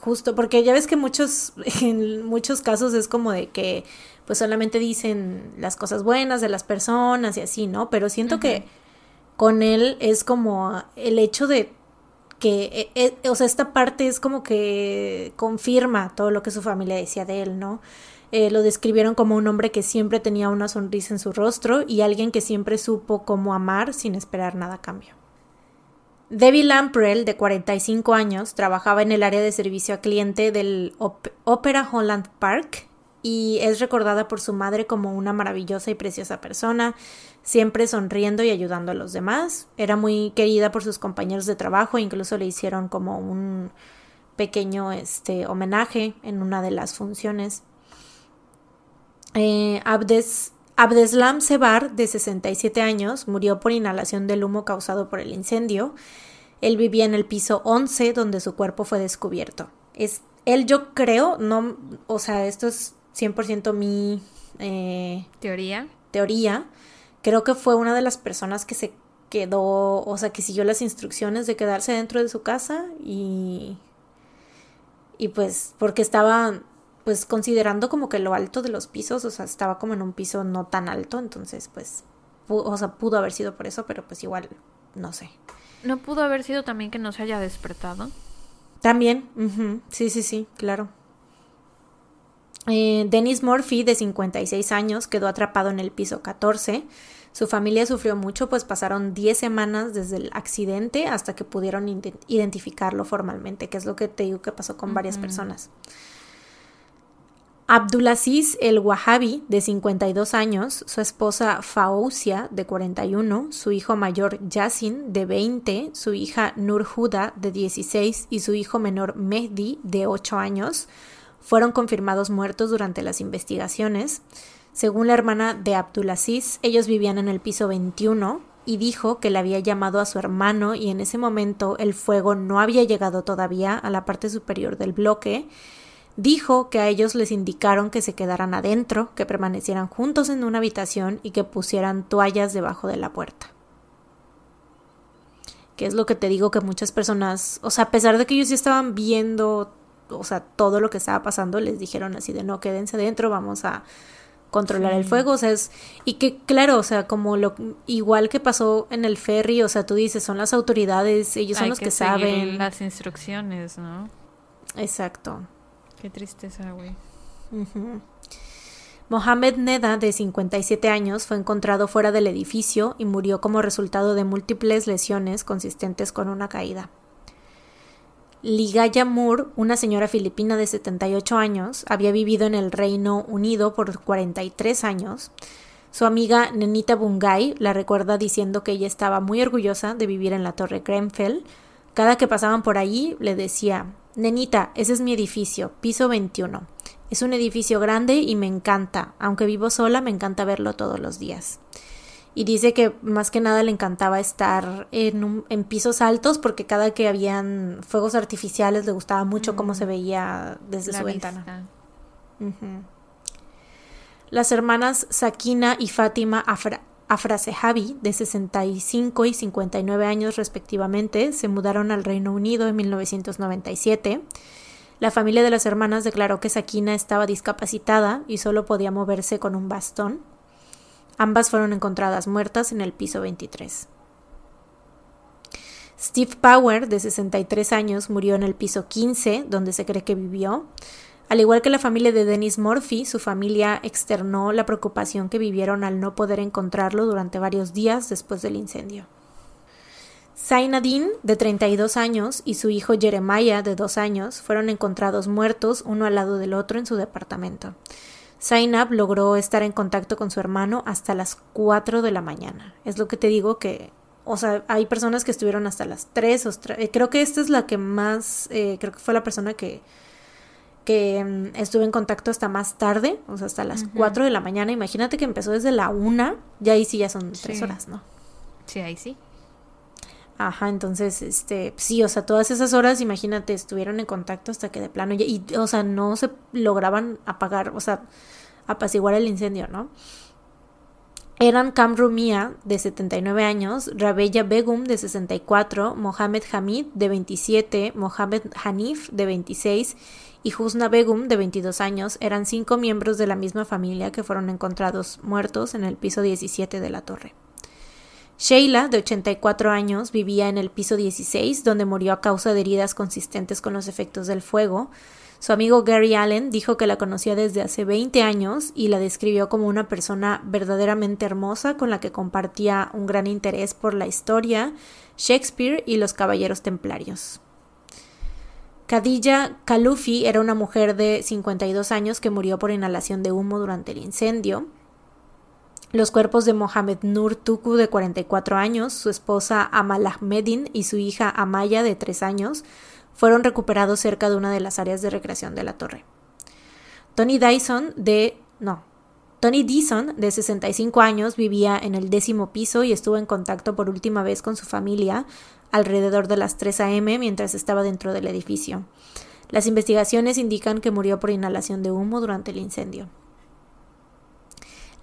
justo porque ya ves que muchos *laughs* en muchos casos es como de que pues solamente dicen las cosas buenas de las personas y así, ¿no? Pero siento que con él es como el hecho de que, e, e, o sea, esta parte es como que confirma todo lo que su familia decía de él, ¿no? Eh, lo describieron como un hombre que siempre tenía una sonrisa en su rostro y alguien que siempre supo cómo amar sin esperar nada a cambio. Debbie Lamprell, de 45 años, trabajaba en el área de servicio a cliente del Opera Holland Park y es recordada por su madre como una maravillosa y preciosa persona, siempre sonriendo y ayudando a los demás. Era muy querida por sus compañeros de trabajo, incluso le hicieron como un pequeño este, homenaje en una de las funciones. Eh, Abdes, Abdeslam Sebar, de 67 años, murió por inhalación del humo causado por el incendio. Él vivía en el piso 11 donde su cuerpo fue descubierto. Es, él yo creo, no, o sea, esto es 100% mi eh, teoría. Teoría. Creo que fue una de las personas que se quedó, o sea, que siguió las instrucciones de quedarse dentro de su casa y y pues porque estaba pues considerando como que lo alto de los pisos, o sea, estaba como en un piso no tan alto, entonces pues o sea, pudo haber sido por eso, pero pues igual no sé. ¿No pudo haber sido también que no se haya despertado? También, sí, sí, sí, claro. Eh, Dennis Murphy, de 56 años, quedó atrapado en el piso 14. Su familia sufrió mucho, pues pasaron 10 semanas desde el accidente hasta que pudieron identificarlo formalmente, que es lo que te digo que pasó con varias personas. Abdulaziz el Wahhabi, de 52 años, su esposa Faousia, de 41, su hijo mayor Yassin, de 20, su hija Nur Huda, de 16, y su hijo menor Mehdi, de 8 años, fueron confirmados muertos durante las investigaciones. Según la hermana de Abdulaziz, ellos vivían en el piso 21 y dijo que le había llamado a su hermano y en ese momento el fuego no había llegado todavía a la parte superior del bloque. Dijo que a ellos les indicaron que se quedaran adentro, que permanecieran juntos en una habitación y que pusieran toallas debajo de la puerta. Que es lo que te digo que muchas personas, o sea, a pesar de que ellos ya estaban viendo o sea, todo lo que estaba pasando, les dijeron así de no, quédense dentro, vamos a controlar el fuego, o sea, es, y que claro, o sea, como lo, igual que pasó en el ferry, o sea, tú dices, son las autoridades, ellos son los que, saben. Las instrucciones, ¿no? Exacto. Qué tristeza, güey. Mohamed Neda, de 57 años, fue encontrado fuera del edificio y murió como resultado de múltiples lesiones consistentes con una caída. Ligaya Moore, una señora filipina de 78 años, había vivido en el Reino Unido por 43 años. Su amiga Nenita Bungay la recuerda diciendo que ella estaba muy orgullosa de vivir en la Torre Grenfell. Cada que pasaban por allí le decía, Nenita, ese es mi edificio, piso 21. Es un edificio grande y me encanta. Aunque vivo sola, me encanta verlo todos los días. Y dice que más que nada le encantaba estar en, en pisos altos porque cada que habían fuegos artificiales le gustaba mucho cómo se mm. veía desde su ventana. Las hermanas Sakina y Fátima Afra de 65 y 59 años respectivamente, se mudaron al Reino Unido en 1997 la familia de las hermanas declaró que Sakina estaba discapacitada y solo podía moverse con un bastón. Ambas fueron encontradas muertas en el piso 23. Steve Power, de 63 años, murió en el piso 15, donde se cree que vivió. Al igual que la familia de Dennis Murphy, su familia externó la preocupación que vivieron al no poder encontrarlo durante varios días después del incendio. Zainadine, de 32 años, y su hijo Jeremiah, de 2 años, fueron encontrados muertos uno al lado del otro en su departamento. Zainab logró estar en contacto con su hermano hasta las 4 de la mañana. Es lo que te digo que, o sea, hay personas que estuvieron hasta las 3 o eh, creo que esta es la que más, eh, creo que fue la persona que, que mm, estuve en contacto hasta más tarde, o sea, hasta las 4 de la mañana. Imagínate que empezó desde la 1, ya ahí sí ya son 3 horas, ¿no? Sí, ahí sí. Ajá, entonces, este, sí, o sea, todas esas horas, imagínate, estuvieron en contacto hasta que de plano, y, o sea, no se lograban apagar, o sea, apaciguar el incendio, ¿no? Eran Kamrumia, de 79 años, Rabeya Begum, de 64, Mohamed Hamid, de 27, Mohamed Hanif, de 26, y Husna Begum, de 22 años, eran cinco miembros de la misma familia que fueron encontrados muertos en el piso 17 de la torre. Sheila, de 84 años, vivía en el piso 16, donde murió a causa de heridas consistentes con los efectos del fuego. Su amigo Gary Allen dijo que la conocía desde hace 20 años y la describió como una persona verdaderamente hermosa con la que compartía un gran interés por la historia, Shakespeare y los caballeros templarios. Khadija Kalufi era una mujer de 52 años que murió por inhalación de humo durante el incendio. Los cuerpos de Mohamed Nur Tuku, de 44 años, su esposa Amal Ahmedin y su hija Amaya, de 3 años, fueron recuperados cerca de una de las áreas de recreación de la torre. Tony Dyson, de. No. Tony Dyson, de 65 años, vivía en el décimo piso y estuvo en contacto por última vez con su familia alrededor de las 3 a.m. mientras estaba dentro del edificio. Las investigaciones indican que murió por inhalación de humo durante el incendio.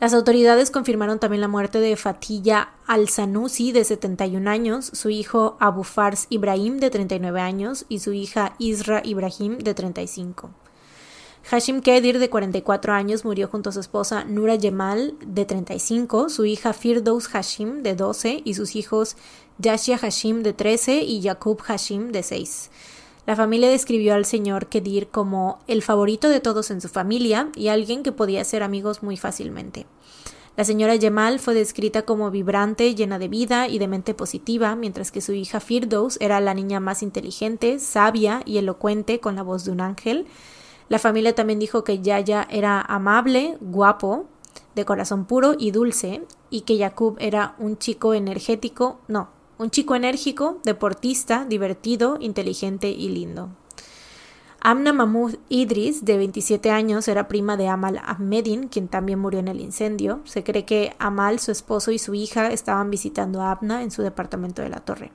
Las autoridades confirmaron también la muerte de Fatilla Al-Sanusi, de 71 años, su hijo Abu Fars Ibrahim, de 39 años, y su hija Isra Ibrahim, de 35. Hashim Kedir, de 44 años, murió junto a su esposa Nura Jemal, de 35, su hija Firdaus Hashim, de 12, y sus hijos Yashia Hashim, de 13, y Yaqub Hashim, de 6. La familia describió al señor Kedir como el favorito de todos en su familia y alguien que podía ser amigos muy fácilmente. La señora Yemal fue descrita como vibrante, llena de vida y de mente positiva, mientras que su hija Firdaus era la niña más inteligente, sabia y elocuente con la voz de un ángel. La familia también dijo que Yaya era amable, guapo, de corazón puro y dulce, y que Yakub era un chico energético, no, un chico enérgico, deportista, divertido, inteligente y lindo. Amna Mahmoud Idris, de 27 años, era prima de Amal Ahmedin, quien también murió en el incendio. Se cree que Amal, su esposo y su hija estaban visitando a Amna en su departamento de la torre.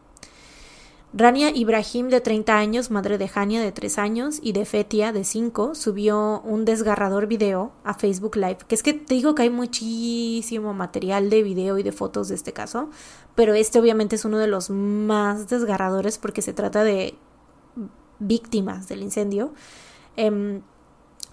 Rania Ibrahim, de 30 años, madre de Hania, de 3 años, y de Fetia, de 5, subió un desgarrador video a Facebook Live. Que es que te digo que hay muchísimo material de video y de fotos de este caso, pero este obviamente es uno de los más desgarradores porque se trata de víctimas del incendio. Em,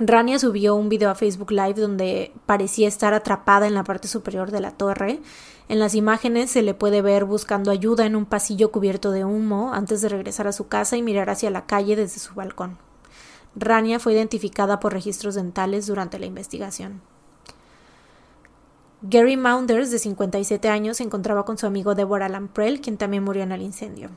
Rania subió un video a Facebook Live donde parecía estar atrapada en la parte superior de la torre. En las imágenes se le puede ver buscando ayuda en un pasillo cubierto de humo antes de regresar a su casa y mirar hacia la calle desde su balcón. Rania fue identificada por registros dentales durante la investigación. Gary Maunders, de 57 años, se encontraba con su amigo Deborah Lamprell, quien también murió en el incendio.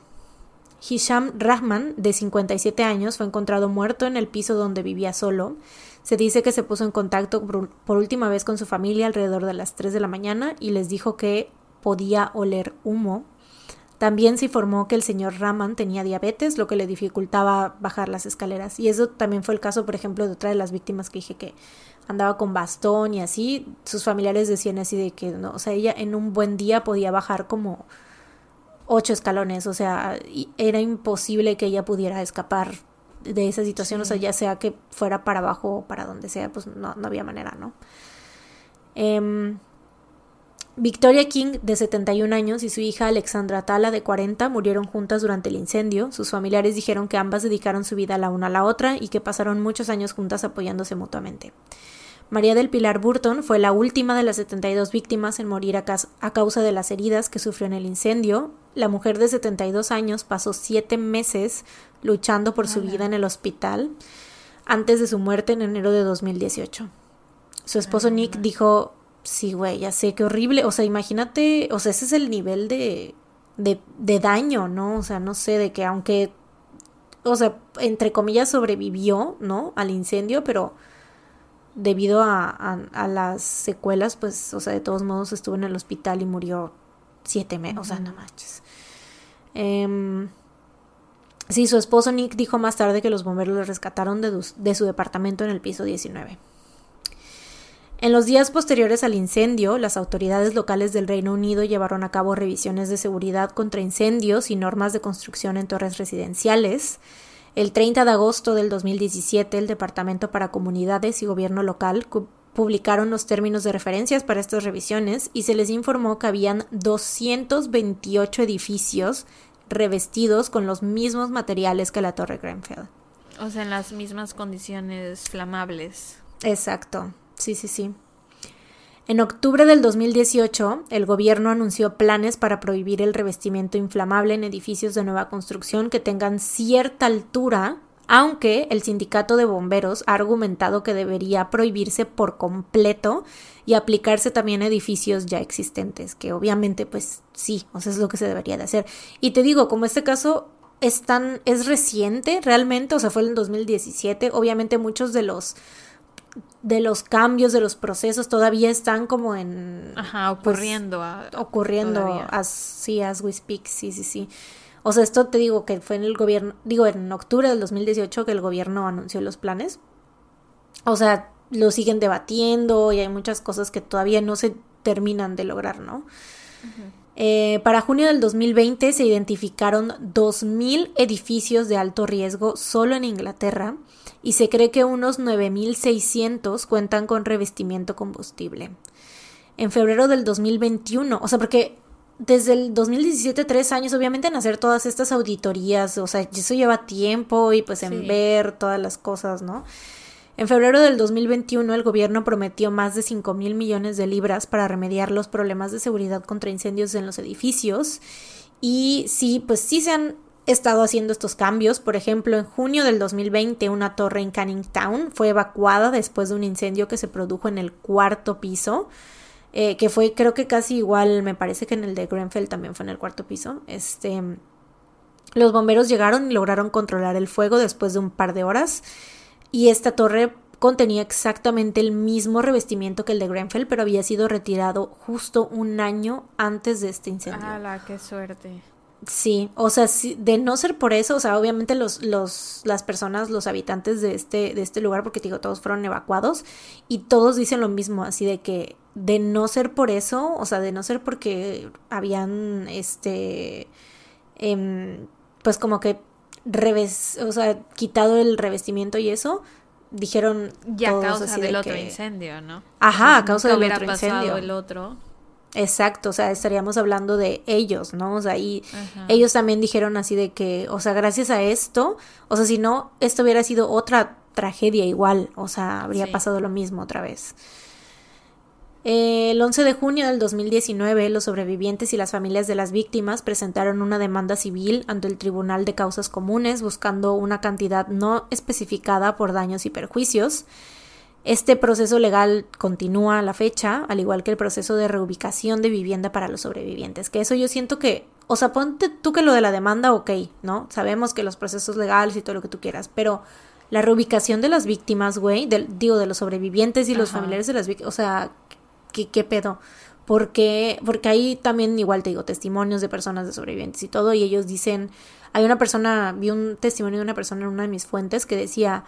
Hisham Rahman, de 57 años, fue encontrado muerto en el piso donde vivía solo. Se dice que se puso en contacto por, última vez con su familia alrededor de las 3 de la mañana y les dijo que podía oler humo. También se informó que el señor Rahman tenía diabetes, lo que le dificultaba bajar las escaleras. Y eso también fue el caso, por ejemplo, de otra de las víctimas que dije que andaba con bastón y así, sus familiares decían así de que no, o sea, ella en un buen día podía bajar como ocho escalones, o sea, era imposible que ella pudiera escapar de esa situación, o sea, ya sea que fuera para abajo o para donde sea, pues no, no había manera, ¿no? Em, Victoria King, de 71 años, y su hija Alexandra Tala, de 40, murieron juntas durante el incendio. Sus familiares dijeron que ambas dedicaron su vida la una a la otra y que pasaron muchos años juntas apoyándose mutuamente. María del Pilar Burton fue la última de las 72 víctimas en morir a, causa de las heridas que sufrió en el incendio. La mujer de 72 años pasó siete meses luchando por su vida en el hospital antes de su muerte en enero de 2018. Su esposo Nick dijo, sí, güey, ya sé qué horrible. O sea, imagínate, o sea, ese es el nivel de, de, de daño, ¿no? O sea, no sé, de que aunque, o sea, entre comillas sobrevivió, ¿no? Al incendio, pero debido a, a, las secuelas, pues, o sea, de todos modos estuvo en el hospital y murió siete meses, o sea, no manches. Eh, sí, su esposo Nick dijo más tarde que los bomberos lo rescataron de, de su departamento en el piso 19. En los días posteriores al incendio, las autoridades locales del Reino Unido llevaron a cabo revisiones de seguridad contra incendios y normas de construcción en torres residenciales. El 30 de agosto del 2017, el Departamento para Comunidades y Gobierno Local publicaron los términos de referencias para estas revisiones y se les informó que habían 228 edificios revestidos con los mismos materiales que la Torre Grenfell. O sea, en las mismas condiciones flamables. Exacto, sí, sí, sí. En octubre del 2018, el gobierno anunció planes para prohibir el revestimiento inflamable en edificios de nueva construcción que tengan cierta altura, aunque el sindicato de bomberos ha argumentado que debería prohibirse por completo y aplicarse también a edificios ya existentes, que obviamente pues sí, o sea, es lo que se debería de hacer. Y te digo, como este caso es tan es reciente realmente, o sea, fue en el 2017, obviamente muchos de los de los cambios, de los procesos, todavía están como en... Ajá, pues, ocurriendo. ocurriendo, así, as we speak, sí, sí, sí. O sea, esto te digo que fue en el gobierno, digo, en octubre del 2018 que el gobierno anunció los planes. O sea, lo siguen debatiendo y hay muchas cosas que todavía no se terminan de lograr, ¿no? Eh, para junio del 2020 se identificaron 2.000 edificios de alto riesgo solo en Inglaterra y se cree que unos 9.600 cuentan con revestimiento combustible. En febrero del 2021, o sea, porque desde el 2017, tres años, obviamente en hacer todas estas auditorías, o sea, eso lleva tiempo y pues en ver todas las cosas, ¿no? En febrero del 2021 el gobierno prometió más de 5 mil millones de libras para remediar los problemas de seguridad contra incendios en los edificios y sí, pues sí se han estado haciendo estos cambios. Por ejemplo, en junio del 2020 una torre en Canning Town fue evacuada después de un incendio que se produjo en el cuarto piso. Eh, que fue creo que casi igual, me parece que en el de Grenfell también fue en el cuarto piso. Este, los bomberos llegaron y lograron controlar el fuego después de un par de horas y esta torre contenía exactamente el mismo revestimiento que el de Grenfell, pero había sido retirado justo un año antes de este incendio. ¡Hala, qué suerte! Sí, o sea, de no ser por eso, o sea, obviamente los, los, las personas, los habitantes de este, de este lugar, porque digo, todos fueron evacuados, y todos dicen lo mismo, así de que de no ser por eso, o sea, de no ser porque habían, este, em, pues como que reves, o sea, quitado el revestimiento y eso, dijeron ya a causa del otro incendio, ¿no? Ajá, a causa del otro incendio. el otro Exacto, o sea, estaríamos hablando de ellos, ¿no? O sea, y ellos también dijeron así de que, o sea, gracias a esto, o sea, si no, esto hubiera sido otra tragedia igual, o sea, habría pasado lo mismo otra vez. El 11 de junio del 2019, los sobrevivientes y las familias de las víctimas presentaron una demanda civil ante el Tribunal de Causas Comunes buscando una cantidad no especificada por daños y perjuicios. Este proceso legal continúa a la fecha, al igual que el proceso de reubicación de vivienda para los sobrevivientes. Que eso yo siento que, o sea, ponte tú que lo de la demanda, ok, ¿no? Sabemos que los procesos legales y todo lo que tú quieras, pero la reubicación de las víctimas, güey, digo, de los sobrevivientes y los familiares de las víctimas, o sea, ¿qué, qué pedo? Porque, porque ahí también igual te digo testimonios de personas de sobrevivientes y todo, y ellos dicen, hay una persona, vi un testimonio de una persona en una de mis fuentes que decía,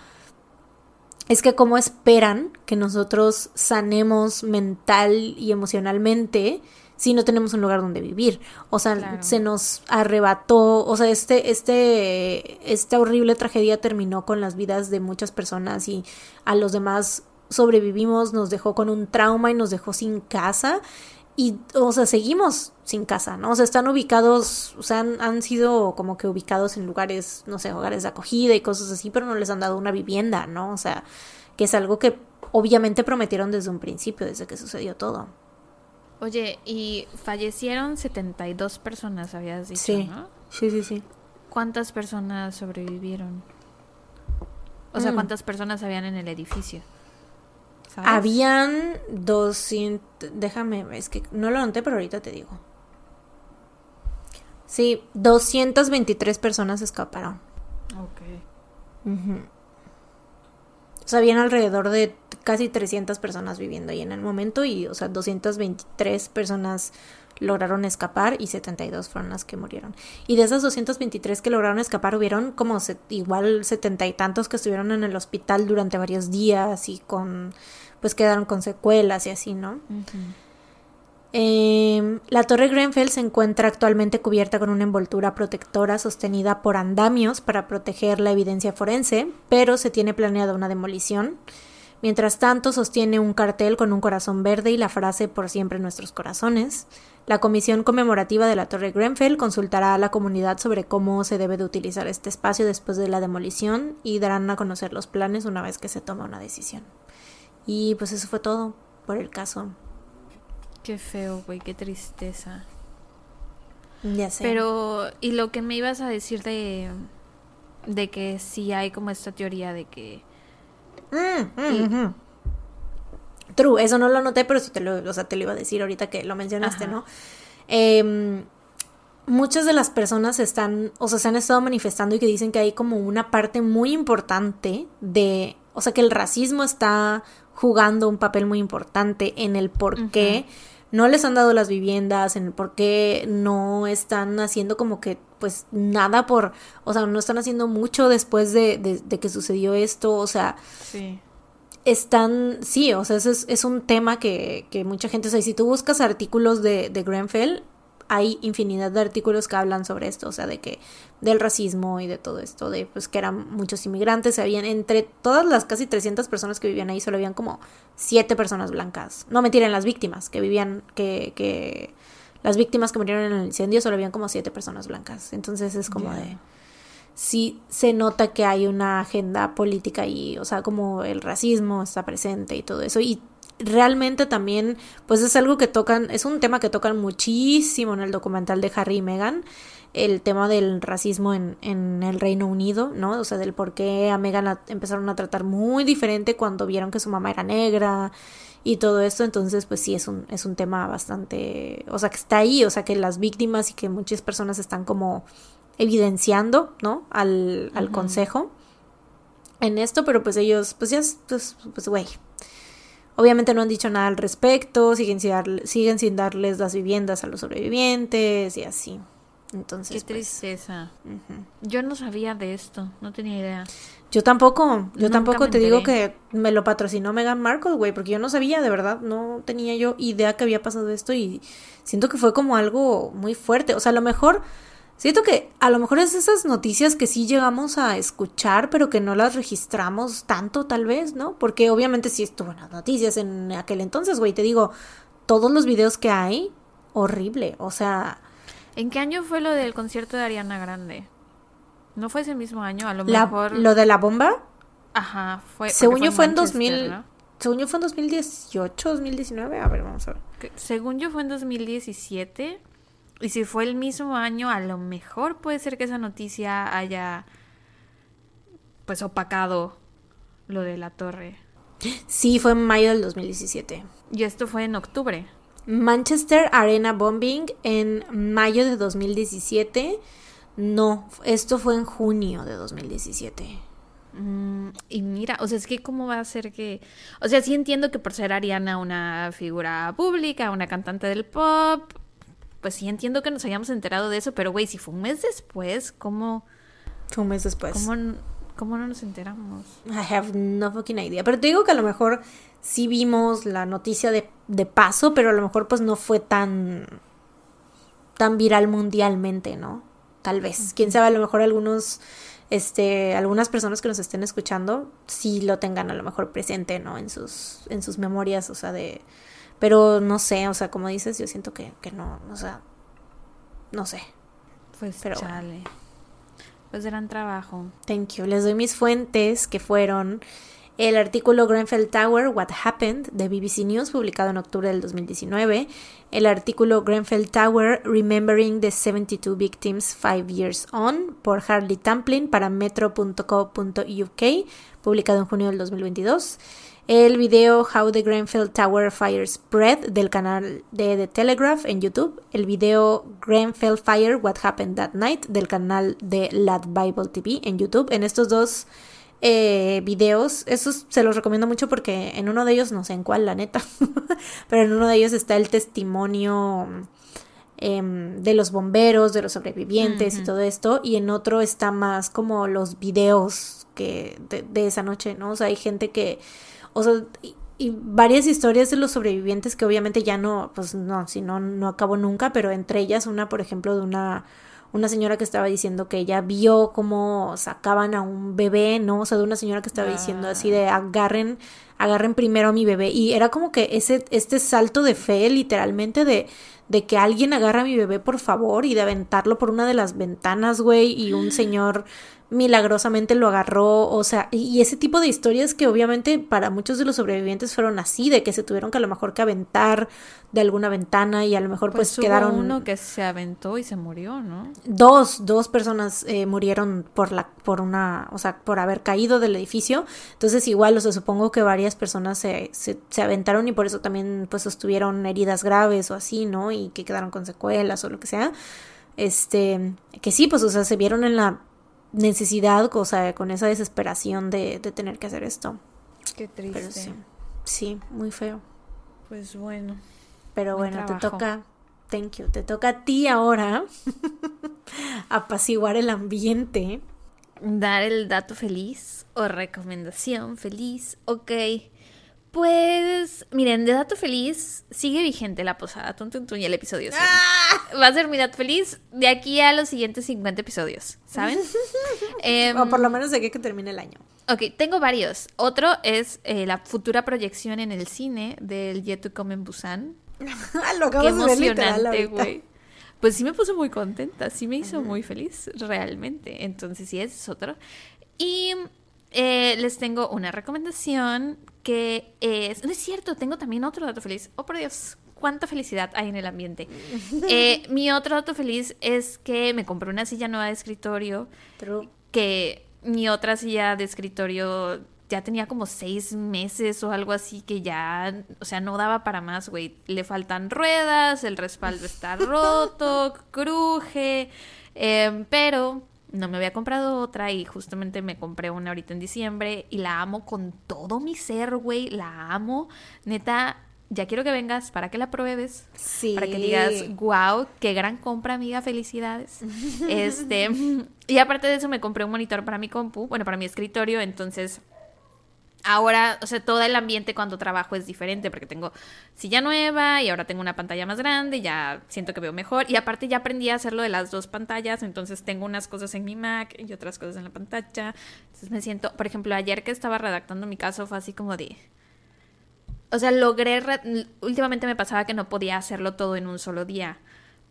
es que cómo esperan que nosotros sanemos mental y emocionalmente si no tenemos un lugar donde vivir. O sea, se nos arrebató, o sea, este, este, esta horrible tragedia terminó con las vidas de muchas personas y a los demás sobrevivimos, nos dejó con un trauma y nos dejó sin casa. Y, o sea, seguimos sin casa, ¿no? O sea, están ubicados, o sea, han, han, sido como que ubicados en lugares, no sé, hogares de acogida y cosas así, pero no les han dado una vivienda, ¿no? O sea, que es algo que obviamente prometieron desde un principio, desde que sucedió todo. Oye, y fallecieron 72 personas, habías dicho, sí. ¿no? Sí, sí, sí. ¿Cuántas personas sobrevivieron? O sea, mm. ¿cuántas personas habían en el edificio? Habían 200, déjame, es que no lo noté, pero ahorita te digo. Sí, 223 personas escaparon. Ok. O sea, habían alrededor de casi 300 personas viviendo ahí en el momento y, o sea, 223 personas lograron escapar y 72 fueron las que murieron. Y de esas 223 que lograron escapar, hubieron como igual setenta y tantos que estuvieron en el hospital durante varios días y con, pues quedaron con secuelas y así, ¿no? Em, la torre Grenfell se encuentra actualmente cubierta con una envoltura protectora sostenida por andamios para proteger la evidencia forense, pero se tiene planeada una demolición. Mientras tanto, sostiene un cartel con un corazón verde y la frase por siempre en nuestros corazones. La comisión conmemorativa de la Torre Grenfell consultará a la comunidad sobre cómo se debe de utilizar este espacio después de la demolición y darán a conocer los planes una vez que se toma una decisión. Y pues eso fue todo por el caso. Qué feo, güey, qué tristeza. Ya sé. Pero, ¿y lo que me ibas a decir de, de que sí hay como esta teoría de que... Mm, mm, True, eso no lo noté, pero sí te lo, o sea, te lo iba a decir ahorita que lo mencionaste, ¿no? Em, muchas de las personas están, o sea, se han estado manifestando y que dicen que hay como una parte muy importante de, o sea, que el racismo está jugando un papel muy importante en el por qué no les han dado las viviendas, en por qué no están haciendo como que pues nada por, o sea, no están haciendo mucho después de, de, que sucedió esto, o sea, sí. están, sí, o sea, es, es un tema que, que mucha gente, o sea, si tú buscas artículos de, de Grenfell, hay infinidad de artículos que hablan sobre esto, o sea, de que del racismo y de todo esto, de pues que eran muchos inmigrantes, habían entre todas las casi 300 personas que vivían ahí, solo habían como siete personas blancas. No mentira, en las víctimas que vivían, que, que las víctimas que murieron en el incendio solo habían como siete personas blancas. Entonces es como de sí se nota que hay una agenda política y, o sea, como el racismo está presente y todo eso. Y realmente también, pues es algo que tocan, es un tema que tocan muchísimo en el documental de Harry y Meghan, el tema del racismo en, en el Reino Unido, ¿no? O sea, del por qué a Meghan empezaron a tratar muy diferente cuando vieron que su mamá era negra y todo esto, entonces pues sí es un, es un tema bastante, o sea, que está ahí, o sea, que las víctimas y que muchas personas están como evidenciando, ¿no? Al, al consejo en esto, pero pues ellos, pues ya, pues, pues, güey, Obviamente no han dicho nada al respecto, siguen sin, siguen sin darles las viviendas a los sobrevivientes y así. Entonces, Qué pues, tristeza. Yo no sabía de esto, no tenía idea. Yo tampoco, yo tampoco te digo que me lo patrocinó Meghan Markle, güey, porque yo no sabía, de verdad, no tenía yo idea que había pasado esto y siento que fue como algo muy fuerte. O sea, a lo mejor Siento que a lo mejor es esas noticias que sí llegamos a escuchar, pero que no las registramos tanto, tal vez, ¿no? Porque obviamente sí estuvo en las noticias en aquel entonces, güey. Te digo, todos los videos que hay, horrible. O sea. ¿En qué año fue lo del concierto de Ariana Grande? ¿No fue ese mismo año? A lo mejor. ¿Lo de la bomba? Ajá, fue. Según yo fue en 2000. Según yo fue en 2018, 2019. A ver, vamos a ver. Según yo fue en 2017. Y si fue el mismo año, a lo mejor puede ser que esa noticia haya pues opacado lo de la torre. Sí, fue en mayo del 2017. Y esto fue en octubre. Manchester Arena Bombing en mayo de 2017. No, esto fue en junio de 2017. Mm, y mira, o sea, es que cómo va a ser que... O sea, sí entiendo que por ser Ariana una figura pública, una cantante del pop, pues sí entiendo que nos hayamos enterado de eso, pero güey, si fue un mes después, ¿cómo... Fue un mes después. ¿Cómo, cómo no nos enteramos? I have no fucking idea. Pero te digo que a lo mejor sí vimos la noticia de, de paso, pero a lo mejor pues no fue tan... tan viral mundialmente, ¿no? Tal vez. Quién sabe, a lo mejor algunos este, algunas personas que nos estén escuchando sí lo tengan a lo mejor presente, ¿no? En sus, en sus memorias, o sea, de... Pero no sé, o sea, como dices, yo siento que, que no, o sea, no sé. Pues pero chale. Pues gran trabajo. Thank you. Les doy mis fuentes que fueron el artículo Grenfell Tower, What Happened, de BBC News, publicado en octubre del 2019, el artículo Grenfell Tower, Remembering the 72 Victims Five Years On, por Harley Tamplin para metro.co.uk, publicado en junio del 2022, el video How the Grenfell Tower Fire Spread del canal de The Telegraph en YouTube, el video Grenfell Fire, What Happened That Night del canal de Lad Bible TV en YouTube. En estos dos eh, videos. Esos se los recomiendo mucho porque en uno de ellos, no sé en cuál, la neta, *laughs* pero en uno de ellos está el testimonio em, de los bomberos, de los sobrevivientes y todo esto, y en otro está más como los videos que de, esa noche, ¿no? O sea, hay gente que, o sea, y, y, varias historias de los sobrevivientes que obviamente ya no, pues no, si no, no acabó nunca, pero entre ellas una, por ejemplo, de una una señora que estaba diciendo que ella vio cómo sacaban a un bebé, ¿no? O sea, de una señora que estaba diciendo así de agarren, agarren primero a mi bebé. Y era como que ese, este salto de fe, literalmente, de, de que alguien agarra a mi bebé, por favor, y de aventarlo por una de las ventanas, güey, y un *gasps* señor milagrosamente lo agarró, o sea, y ese tipo de historias que obviamente para muchos de los sobrevivientes fueron así, de que se tuvieron que a lo mejor que aventar de alguna ventana y a lo mejor pues, pues quedaron uno que se aventó y se murió, ¿no? Dos, dos personas eh, murieron por la, por una, o sea, por haber caído del edificio, entonces igual, o sea, supongo que varias personas se, se, se aventaron y por eso también pues sostuvieron heridas graves o así, ¿no? Y que quedaron con secuelas o lo que sea este, que sí, pues, o sea, se vieron en la necesidad, o sea, con esa desesperación de, de tener que hacer esto. Qué triste. sí, muy feo. Pues bueno. Pero bueno, te toca, thank you, te toca a ti ahora *laughs* apaciguar el ambiente. Dar el dato feliz o recomendación feliz. Ok. Pues, miren, de dato feliz, sigue vigente la posada, tun, y el episodio. ¡Ah! Va a ser mi dato feliz de aquí a los siguientes 50 episodios, ¿saben? *laughs* o por lo menos de aquí que termine el año. Ok, tengo varios. Otro es eh, la futura proyección en el cine del Yet to Come en Busan. *laughs* lo acabo Qué emocionante, güey. Pues sí me puso muy contenta, sí me hizo muy feliz, realmente. Entonces, sí, ese es otro. Y eh, les tengo una recomendación que es... No es cierto, tengo también otro dato feliz. Oh, por Dios, cuánta felicidad hay en el ambiente. *laughs* Eh, mi otro dato feliz es que me compré una silla nueva de escritorio. Que mi otra silla de escritorio ya tenía como seis meses o algo así que ya, o sea, no daba para más, güey. Le faltan ruedas, el respaldo está *laughs* roto, cruje, em, pero no me había comprado otra y justamente me compré una ahorita en diciembre y la amo con todo mi ser, güey, la amo. Neta, ya quiero que vengas para que la pruebes. Sí. Para que digas, wow, qué gran compra, amiga, felicidades. *laughs* este, y aparte de eso me compré un monitor para mi compu, bueno, para mi escritorio, entonces Ahora, o sea, todo el ambiente cuando trabajo es diferente porque tengo silla nueva y ahora tengo una pantalla más grande, ya siento que veo mejor y aparte ya aprendí a hacerlo de las dos pantallas, entonces tengo unas cosas en mi Mac y otras cosas en la pantalla. Entonces me siento, por ejemplo, ayer que estaba redactando mi caso fue así como de o sea, logré últimamente me pasaba que no podía hacerlo todo en un solo día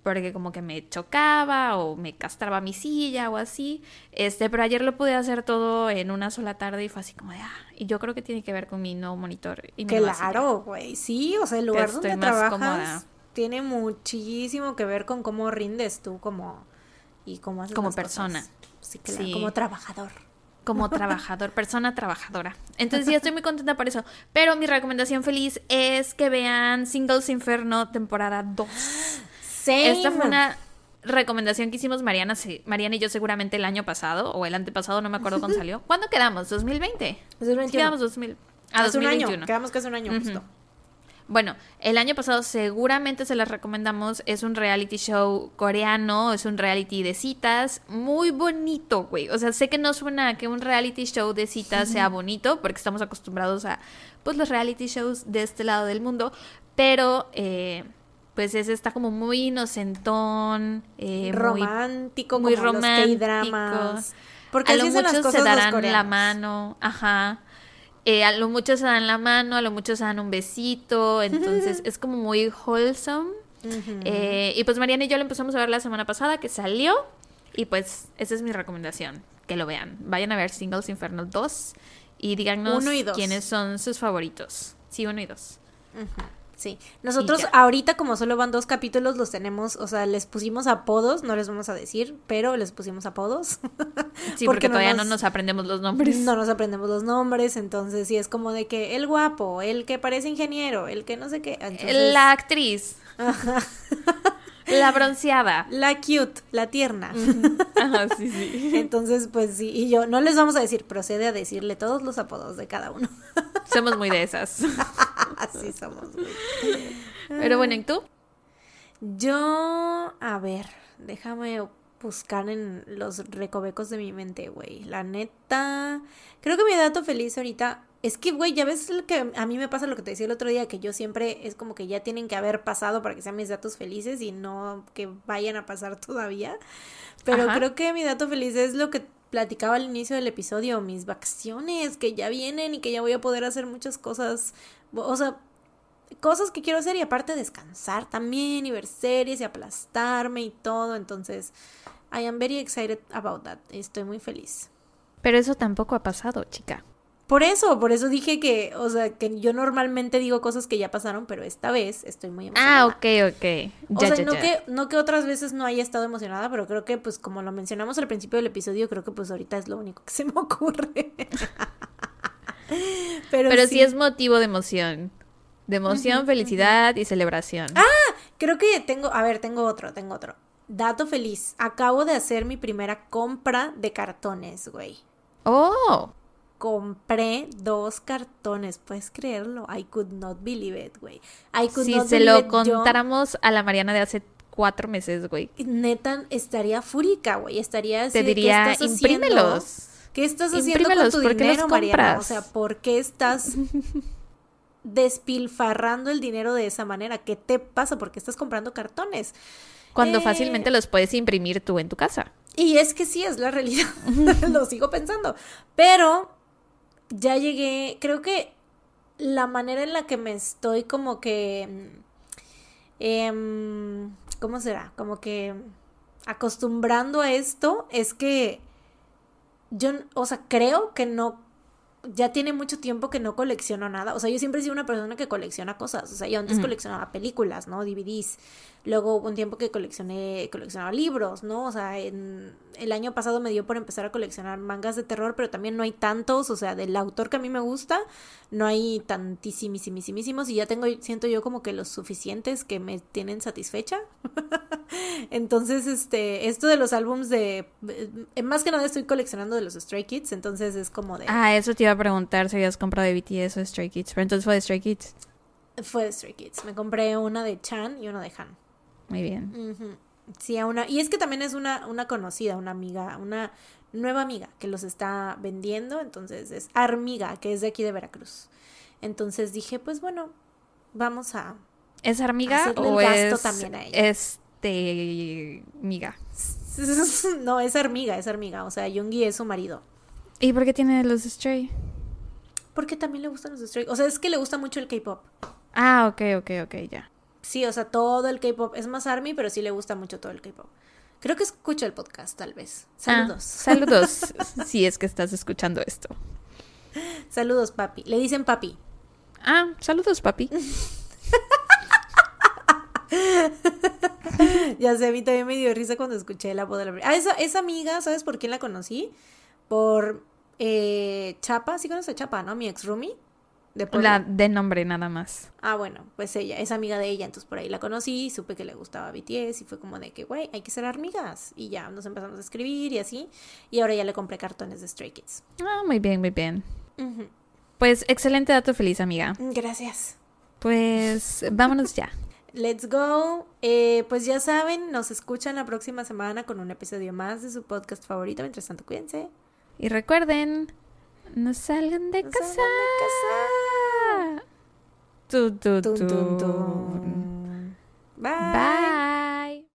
porque como que me chocaba o me castraba mi silla o así. Este, pero ayer lo pude hacer todo en una sola tarde y fue así como de, ah, y yo creo que tiene que ver con mi nuevo monitor. Y mi claro, güey, sí, o sea, el lugar donde trabajas tiene muchísimo que ver con cómo rindes tú como y cómo haces como persona. Sí, claro, como trabajador como *laughs* trabajador, persona trabajadora. Entonces sí, estoy muy contenta por eso. Pero mi recomendación feliz es que vean Singles Inferno temporada 2. Esta fue una recomendación que hicimos Mariana, Mariana y yo seguramente el año pasado o el antepasado, no me acuerdo cuándo *laughs* salió. ¿Cuándo quedamos? ¿2020? 2021. quedamos 2000. Ah, hace un año. Quedamos casi un año justo. Bueno, el año pasado seguramente se las recomendamos. Es un reality show coreano, es un reality de citas. Muy bonito, güey. O sea, sé que no suena que un reality show de citas sea bonito, porque estamos acostumbrados a pues los reality shows de este lado del mundo. Pero eh, pues ese está como muy inocentón, eh, romántico, muy, romántico. dramas. Porque a lo muchos se darán la mano, ajá. Eh, a lo mucho se dan la mano, a lo mucho se dan un besito, *laughs* entonces es como muy wholesome. Eh, y pues Mariana y yo lo empezamos a ver la semana pasada que salió y pues esa es mi recomendación, que lo vean. Vayan a ver Singles Inferno 2 y díganos quiénes son sus favoritos. Sí, uno y dos. Sí, nosotros ahorita como solo van dos capítulos los tenemos, o sea, les pusimos apodos, no les vamos a decir, pero les pusimos apodos. sí, *laughs* porque, todavía no nos aprendemos los nombres. No nos aprendemos los nombres, entonces sí es como de que el guapo, el que parece ingeniero, el que no sé qué. La actriz. *laughs* La bronceada. La cute, la tierna. Ajá, sí, sí. *laughs* Entonces, pues sí, y yo no les vamos a decir, procede a decirle todos los apodos de cada uno. *laughs* Somos muy de esas. *laughs* Así somos. Pero bueno, ¿y tú? Yo, a ver, déjame buscar en los recovecos de mi mente, güey. La neta, creo que mi dato feliz ahorita es que, güey, ya ves lo que a mí me pasa lo que te decía el otro día, que yo siempre es como que ya tienen que haber pasado para que sean mis datos felices y no que vayan a pasar *laughs* todavía. Pero creo que mi dato feliz es lo que platicaba al inicio del episodio, mis vacaciones que ya vienen y que ya voy a poder hacer muchas cosas, o sea, cosas que quiero hacer y aparte descansar también y ver series y aplastarme y todo, entonces I am very excited about that. Estoy muy feliz. Pero eso tampoco ha pasado, chica. Por eso, por eso dije que, o sea, que yo normalmente digo cosas que ya pasaron, pero esta vez estoy muy emocionada. Ah, ok, ok. o sea, no, Que, no que otras veces no haya estado emocionada, pero creo que, pues, como lo mencionamos al principio del episodio, creo que, pues, ahorita es lo único que se me ocurre. *laughs* pero, sí. es motivo de emoción. De emoción, felicidad y celebración. Ah, creo que tengo, a ver, tengo otro, tengo otro. Dato feliz. Acabo de hacer mi primera compra de cartones, güey. Oh compré dos cartones, puedes creerlo. I could not believe it, güey. I could si se lo contáramos a la Mariana de hace cuatro meses, güey. Neta, estaría fúrica, güey. Estaría así. Te diría, ¿qué imprímelos. ¿Qué estás haciendo con tu dinero, Mariana? O sea, ¿por qué estás *laughs* despilfarrando el dinero de esa manera? ¿Qué te pasa? ¿Por qué estás comprando cartones? Cuando eh, fácilmente los puedes imprimir tú en tu casa. Y es que sí, es la realidad. *laughs* lo sigo pensando. Pero ya llegué, creo que la manera en la que me estoy como que... Eh, ¿Cómo será? Como que acostumbrando a esto es que yo, o sea, creo que no ya tiene mucho tiempo que no colecciono nada. O sea, yo siempre he sido una persona que colecciona cosas. O sea, yo antes coleccionaba películas, ¿no? DVDs. Luego hubo un tiempo que coleccioné, coleccionaba libros, ¿no? O sea, en, el año pasado me dio por empezar a coleccionar mangas de terror, pero también no hay tantos. O sea, del autor que a mí me gusta, no hay tantísimísimísimos. Y ya tengo, siento yo como que los suficientes que me tienen satisfecha. *laughs* entonces, este, esto de los álbums de. Eh, más que nada estoy coleccionando de los Stray Kids, entonces es como de. Ah, eso te iba a preguntar si habías comprado de BTS o Stray Kids. Pero entonces fue de Stray Kids. Fue de Stray Kids. Me compré una de Chan y una de Han. Muy bien. Sí, a una. Y es que también es una, una conocida, una amiga, una nueva amiga que los está vendiendo. Entonces es Armiga, que es de aquí de Veracruz. Entonces dije, pues bueno, vamos a. ¿Es Armiga o es también a ella. este miga? *laughs* no, es Armiga, es Armiga. O sea, Yungi es su marido. ¿Y por qué tiene los Stray? Porque también le gustan los Stray. O sea, es que le gusta mucho el K-pop. Ah, ok, ok, ok, ya. sí, o sea, todo el K-pop. Es más Army, pero sí le gusta mucho todo el K-pop. Creo que escucha el podcast, tal vez. Saludos. Ah, saludos, *laughs* si es que estás escuchando esto. Saludos, papi. Le dicen papi. Ah, saludos, papi. *laughs* ya sé, a mí también me dio risa cuando escuché la voz de la... Ah, esa, esa amiga, ¿sabes por quién la conocí? Por eh, Chapa, sí conoces a Chapa, ¿no? Mi ex roomie. De la de nombre nada más. Ah, bueno, pues ella, es amiga de ella, entonces por ahí la conocí, supe que le gustaba BTS y fue como de que, güey, hay que ser amigas. Y ya nos empezamos a escribir y así. Y ahora ya le compré cartones de Stray Kids. Ah, muy bien, muy bien. Pues excelente dato feliz, amiga. Gracias. Pues vámonos ya. *laughs* Let's go. Eh, pues ya saben, nos escuchan la próxima semana con un episodio más de su podcast favorito. Mientras tanto, cuídense. Y recuerden, no salgan de casa. Salgan de casa. Tu, tu, tu. Bye. Bye.